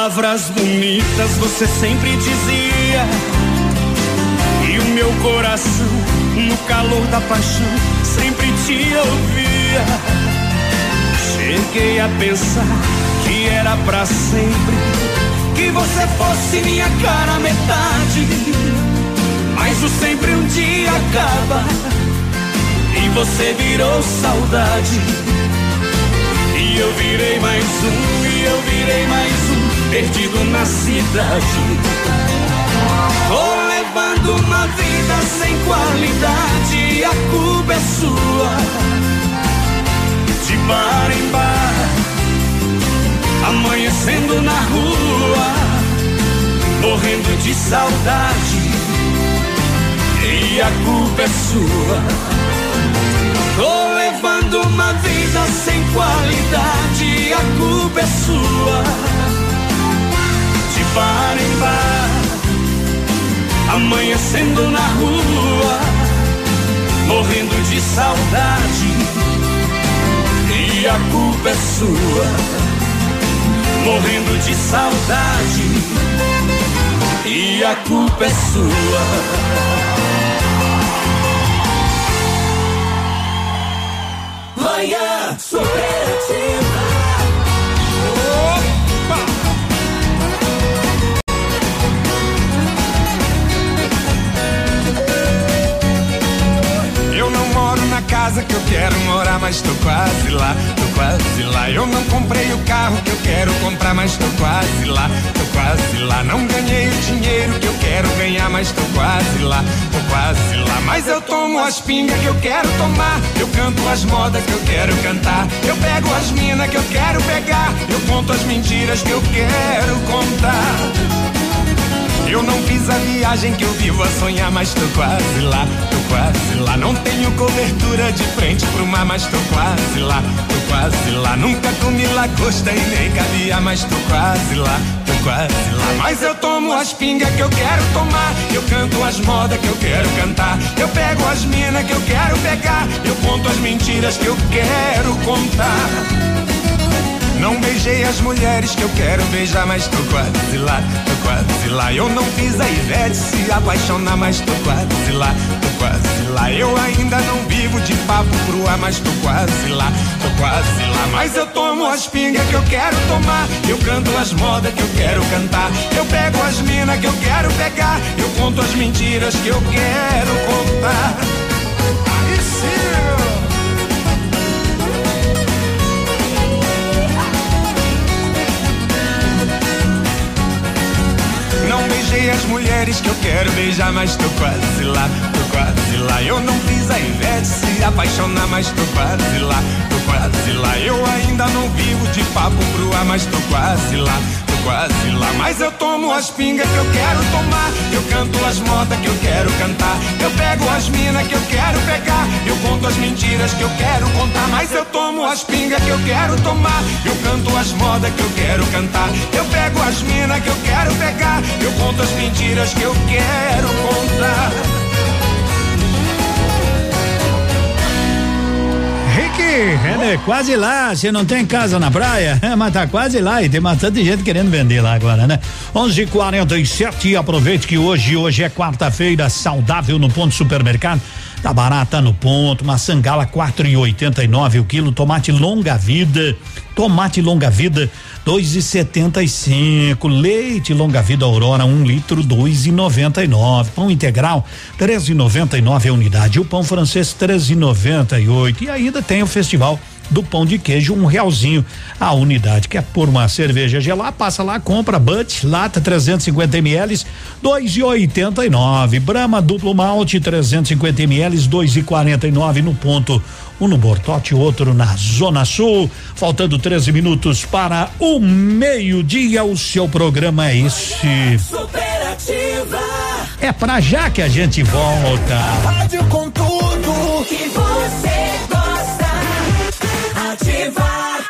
Palavras bonitas você sempre dizia. E o meu coração, no calor da paixão, sempre te ouvia. Cheguei a pensar que era pra sempre. Que você fosse minha cara metade. Mas o sempre um dia acaba. E você virou saudade. E eu virei mais um, e eu virei mais um, perdido na cidade. Tô levando uma vida sem qualidade, a culpa é sua. De bar em bar, amanhecendo na rua, morrendo de saudade. E a culpa é sua. Tô levando uma vida sem qualidade, a culpa é sua. Bar em bar, amanhecendo na rua, morrendo de saudade. E a culpa é sua. Morrendo de saudade. E a culpa é sua. Manhã Super casa que eu quero morar, mas tô quase lá, tô quase lá. Eu não comprei o carro que eu quero comprar, mas tô quase lá, tô quase lá. Não ganhei o dinheiro que eu quero ganhar, mas tô quase lá, tô quase lá. Mas eu tomo as pingas que eu quero tomar, eu canto as modas que eu quero cantar. Eu pego as minas que eu quero pegar, eu conto as mentiras que eu quero contar. Eu não fiz a viagem que eu vivo a sonhar, mas tô quase lá, tô quase lá. Não tenho cobertura de frente pro mar, mas tô quase lá, tô quase lá. Nunca comi lagosta e nem caviar, mas tô quase lá, tô quase lá. Mas eu tomo as pingas que eu quero tomar, eu canto as modas que eu quero cantar. Eu pego as minas que eu quero pegar, eu conto as mentiras que eu quero contar. Não beijei as mulheres que eu quero beijar, mas tô quase lá, tô quase lá. Eu não fiz a Ivete se apaixonar, mas tô quase lá, tô quase lá. Eu ainda não vivo de papo ar, mas tô quase lá, tô quase lá. Mas eu tomo as pingas que eu quero tomar, eu canto as modas que eu quero cantar. Eu pego as minas que eu quero pegar, eu conto as mentiras que eu quero contar. Aí sim! Beijei as mulheres que eu quero beijar, mas tô quase lá, tô quase lá. Eu não fiz a Ivete se apaixonar, mas tô quase lá, tô quase lá. Eu ainda não vivo de papo pro ar, mas tô quase lá, quase lá. Mas eu tomo as pingas que eu quero tomar, eu canto as modas que eu quero cantar. Eu pego as minas que eu quero pegar, eu conto as mentiras que eu quero contar. Mas eu tomo as pingas que eu quero tomar, eu canto as modas que eu quero cantar. Eu pego as minas que eu quero pegar, eu conto as mentiras que eu quero contar. É né, quase lá, você não tem casa na praia, mas tá quase lá e tem bastante gente querendo vender lá agora, né? 11:47 aproveite que hoje, hoje é quarta-feira, saudável no ponto supermercado. Tá barata no ponto, maçã gala quatro e oitenta e nove o quilo, tomate longa vida, tomate longa vida dois e setenta e cinco, leite longa vida Aurora um litro dois e noventa e nove, pão integral três e noventa e nove a unidade, o pão francês três e noventa e oito e ainda tem o festival do pão de queijo, um realzinho a unidade. Quer pôr uma cerveja gelada? Passa lá, compra Bud, lata 350 ml, dois e oitenta e nove. Brahma duplo malte 350 ml, dois e quarenta e nove no ponto. Um no Bortote, outro na Zona Sul. Faltando 13 minutos para o meio-dia. O seu programa é esse. Superativa. É pra já que a gente volta. Rádio com tudo que você gosta. Ativar.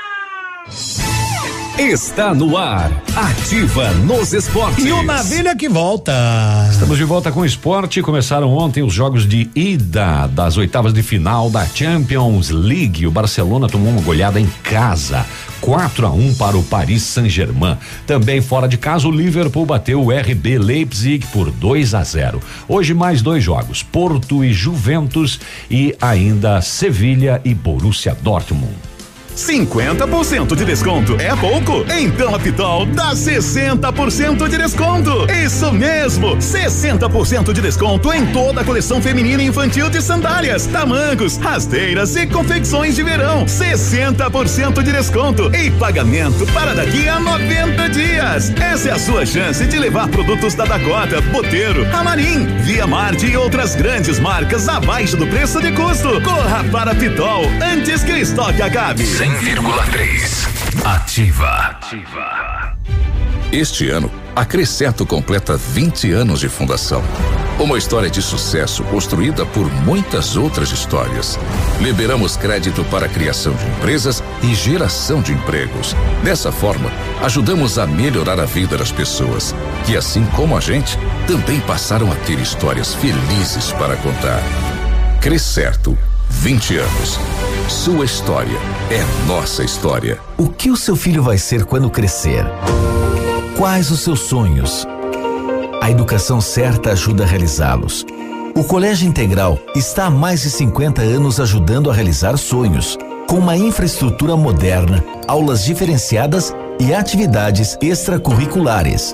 Está no ar. Ativa nos esportes. E o Navilha que volta. Estamos de volta com o esporte. Começaram ontem os jogos de ida das oitavas de final da Champions League. O Barcelona tomou uma goleada em casa. 4 a 1 para o Paris Saint-Germain. Também fora de casa, o Liverpool bateu o RB Leipzig por 2 a 0. Hoje mais dois jogos: Porto e Juventus e ainda Sevilha e Borussia Dortmund. 50% de desconto é pouco? Então a Pitol dá 60% de desconto. Isso mesmo, 60% de desconto em toda a coleção feminina e infantil de sandálias, tamancos, rasteiras e confecções de verão. 60% de desconto e pagamento para daqui a 90 dias. Essa é a sua chance de levar produtos da Dakota, Boteiro, Amarim, Via Marte e outras grandes marcas abaixo do preço de custo. Corra para a Pitol antes que o estoque acabe. 100,3. Ativa. Este ano, a Cresceto completa 20 anos de fundação. Uma história de sucesso construída por muitas outras histórias. Liberamos crédito para a criação de empresas e geração de empregos. Dessa forma, ajudamos a melhorar a vida das pessoas, que assim como a gente, também passaram a ter histórias felizes para contar. Crescerto, 20 anos. Sua história é nossa história. O que o seu filho vai ser quando crescer? Quais os seus sonhos? A educação certa ajuda a realizá-los. O Colégio Integral está há mais de 50 anos ajudando a realizar sonhos. com uma infraestrutura moderna, aulas diferenciadas e atividades extracurriculares.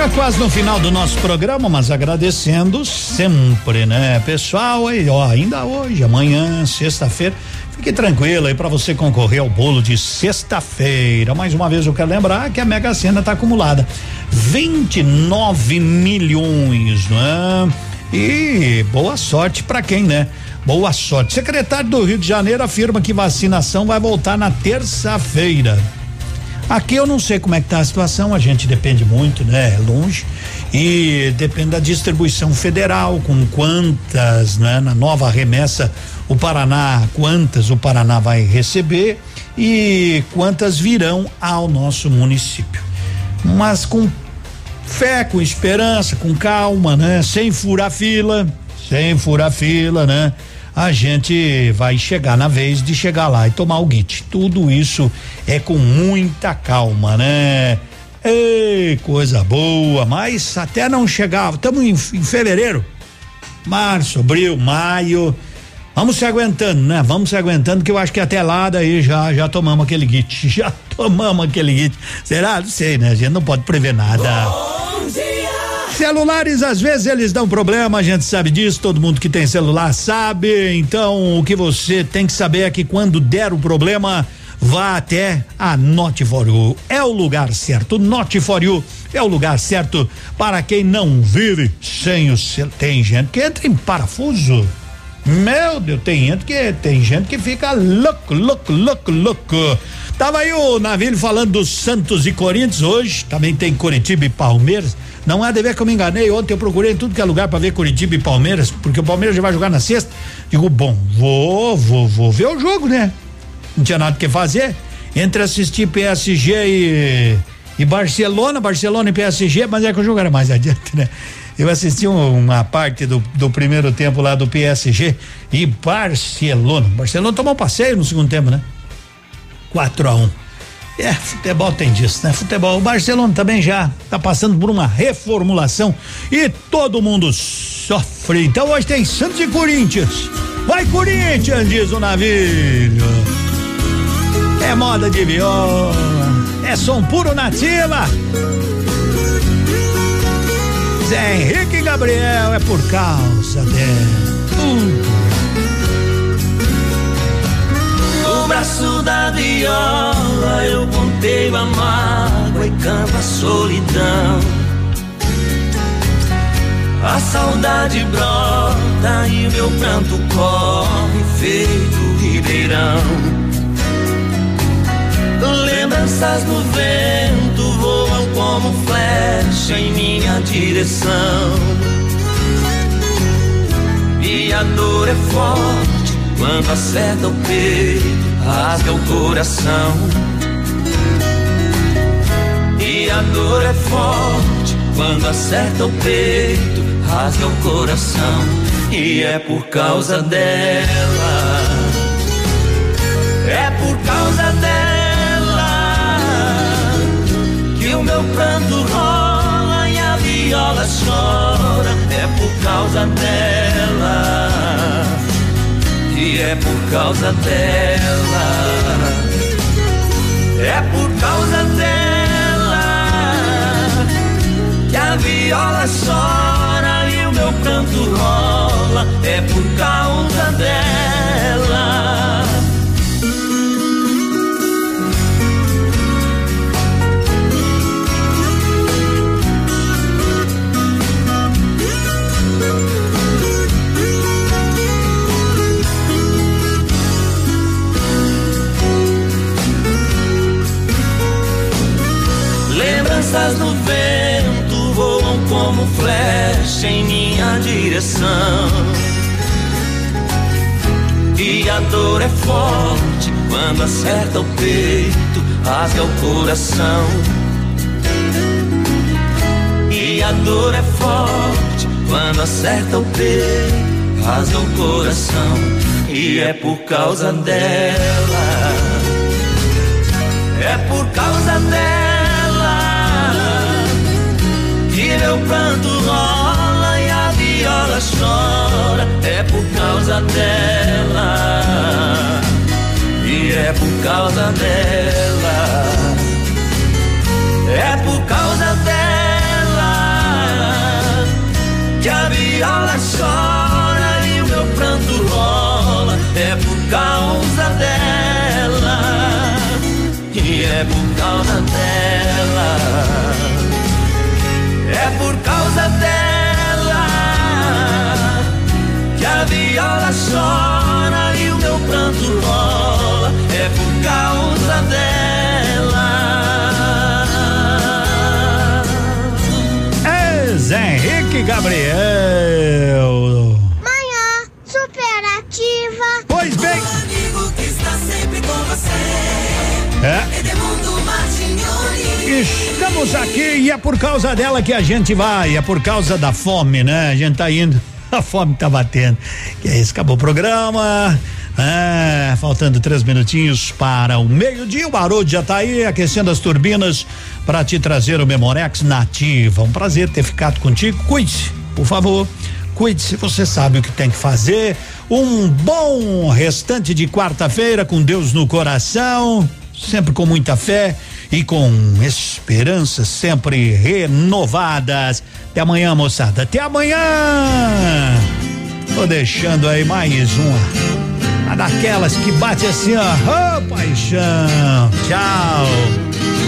Já quase no final do nosso programa, mas agradecendo sempre, né, pessoal? Aí, ó, ainda hoje, amanhã, sexta-feira, fique tranquilo aí para você concorrer ao bolo de sexta-feira. Mais uma vez eu quero lembrar que a Mega Sena tá acumulada 29 milhões, né? E boa sorte para quem, né? Boa sorte. Secretário do Rio de Janeiro afirma que vacinação vai voltar na terça-feira. Aqui eu não sei como é que tá a situação, a gente depende muito, né? É longe e depende da distribuição federal, com quantas, né? Na nova remessa, o Paraná, quantas o Paraná vai receber e quantas virão ao nosso município. Mas com fé, com esperança, com calma, né? Sem furar fila, sem furar fila, né? A gente vai chegar na vez de chegar lá e tomar o guite. Tudo isso é com muita calma, né? Ei, coisa boa, mas até não chegar, estamos em, em fevereiro, março, abril, maio, vamos se aguentando, né? Vamos se aguentando que eu acho que até lá daí já já tomamos aquele guite, já tomamos aquele guite. Será? Não sei, né? A gente não pode prever nada. Bom dia. Celulares, às vezes eles dão problema, a gente sabe disso, todo mundo que tem celular sabe. Então, o que você tem que saber é que quando der o problema, vá até a Note for You. É o lugar certo. Note for You é o lugar certo para quem não vive sem o celular. Tem gente que entra em parafuso. Meu Deus, tem gente que tem gente que fica louco, louco, louco, louco. Tava aí o Navilho falando dos Santos e Corinthians hoje, também tem Curitiba e Palmeiras. Não há de ver que eu me enganei. Ontem eu procurei em tudo que é lugar para ver Curitiba e Palmeiras, porque o Palmeiras já vai jogar na sexta. Digo, bom, vou, vou, vou ver o jogo, né? Não tinha nada que fazer. Entre assistir PSG e, e Barcelona, Barcelona e PSG, mas é que o jogo era mais adiante, né? Eu assisti um, uma parte do, do primeiro tempo lá do PSG e Barcelona. Barcelona tomou um passeio no segundo tempo, né? 4 a 1 um. É, futebol tem disso, né? Futebol. O Barcelona também já tá passando por uma reformulação e todo mundo sofre. Então hoje tem Santos e Corinthians. Vai Corinthians, diz o navio. É moda de viola, é som puro nativa. Zé Henrique e Gabriel é por causa dela. Uh. Braço da viola eu ponteio a mágoa e canto a solidão. A saudade brota e meu pranto corre feito ribeirão. Lembranças no vento voam como flecha em minha direção. E a dor é forte quando acerta o peito rasga o coração. E a dor é forte quando acerta o peito, rasga o coração. E é por causa dela, é por causa dela que o meu pranto rola e a viola chora. É por causa dela e é por causa dela. É por causa dela que a viola chora e o meu canto rola. É por causa dela. Lembranças no vento voam como flecha em minha direção. E a dor é forte quando acerta o peito, rasga o coração. E a dor é forte quando acerta o peito, rasga o coração. E é por causa dela, é por causa dela meu pranto rola e a viola chora. É por causa dela e é por causa dela. Gabriel. Manhã superativa. Pois bem. amigo que está sempre com você. É. Edemundo. Estamos aqui e é por causa dela que a gente vai, é por causa da fome, né? A gente tá indo, a fome tá batendo. E é isso, acabou o programa. É, faltando três minutinhos para o meio-dia, o Haroldo já tá aí aquecendo as turbinas para te trazer o Memorex nativa. Um prazer ter ficado contigo. Cuide-se, por favor. Cuide-se, você sabe o que tem que fazer. Um bom restante de quarta-feira com Deus no coração, sempre com muita fé e com esperanças sempre renovadas. Até amanhã, moçada. Até amanhã! Tô deixando aí mais uma. Uma daquelas que bate assim, ó. Ô, paixão. Tchau.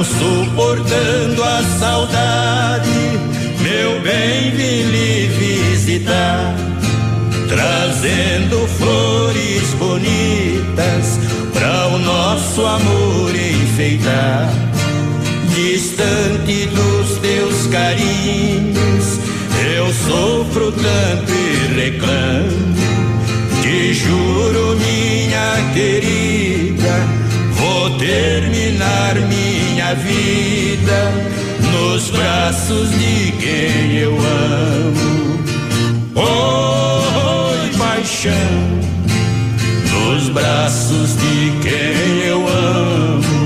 Não suportando a saudade, meu bem vim lhe visitar, trazendo flores bonitas para o nosso amor enfeitar. Distante dos teus carinhos, eu sofro tanto e reclamo. Te juro, minha querida, vou terminar minha vida nos braços de quem eu amo. Oi, paixão, nos braços de quem eu amo.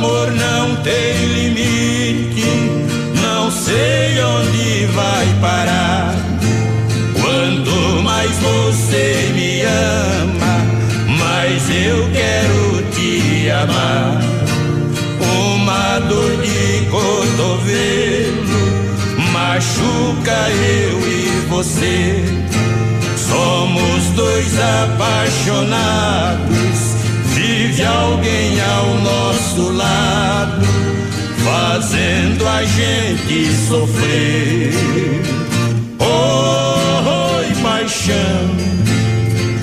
Amor não tem limite, não sei onde vai parar. Quanto mais você me ama, mais eu quero te amar. Uma dor de cotovelo machuca eu e você. Somos dois apaixonados. Vive alguém ao nosso lado, fazendo a gente sofrer. Oi, paixão,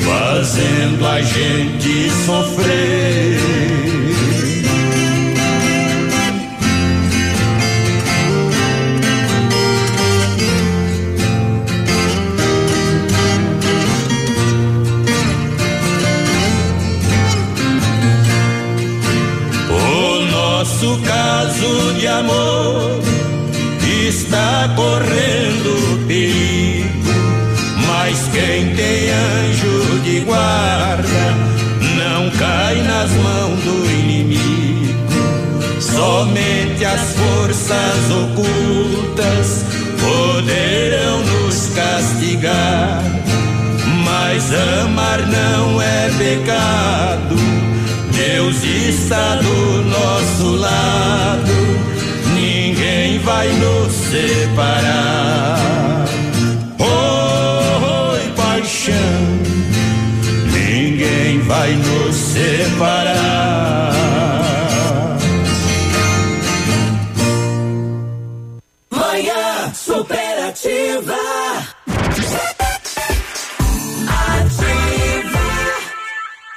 fazendo a gente sofrer. Amor está correndo perigo, mas quem tem anjo de guarda não cai nas mãos do inimigo. Somente as forças ocultas poderão nos castigar, mas amar não é pecado. Deus está do nosso lado, vai nos separar. Oh, oh paixão, ninguém vai nos separar. Manhã superativa.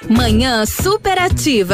Manhã superativa.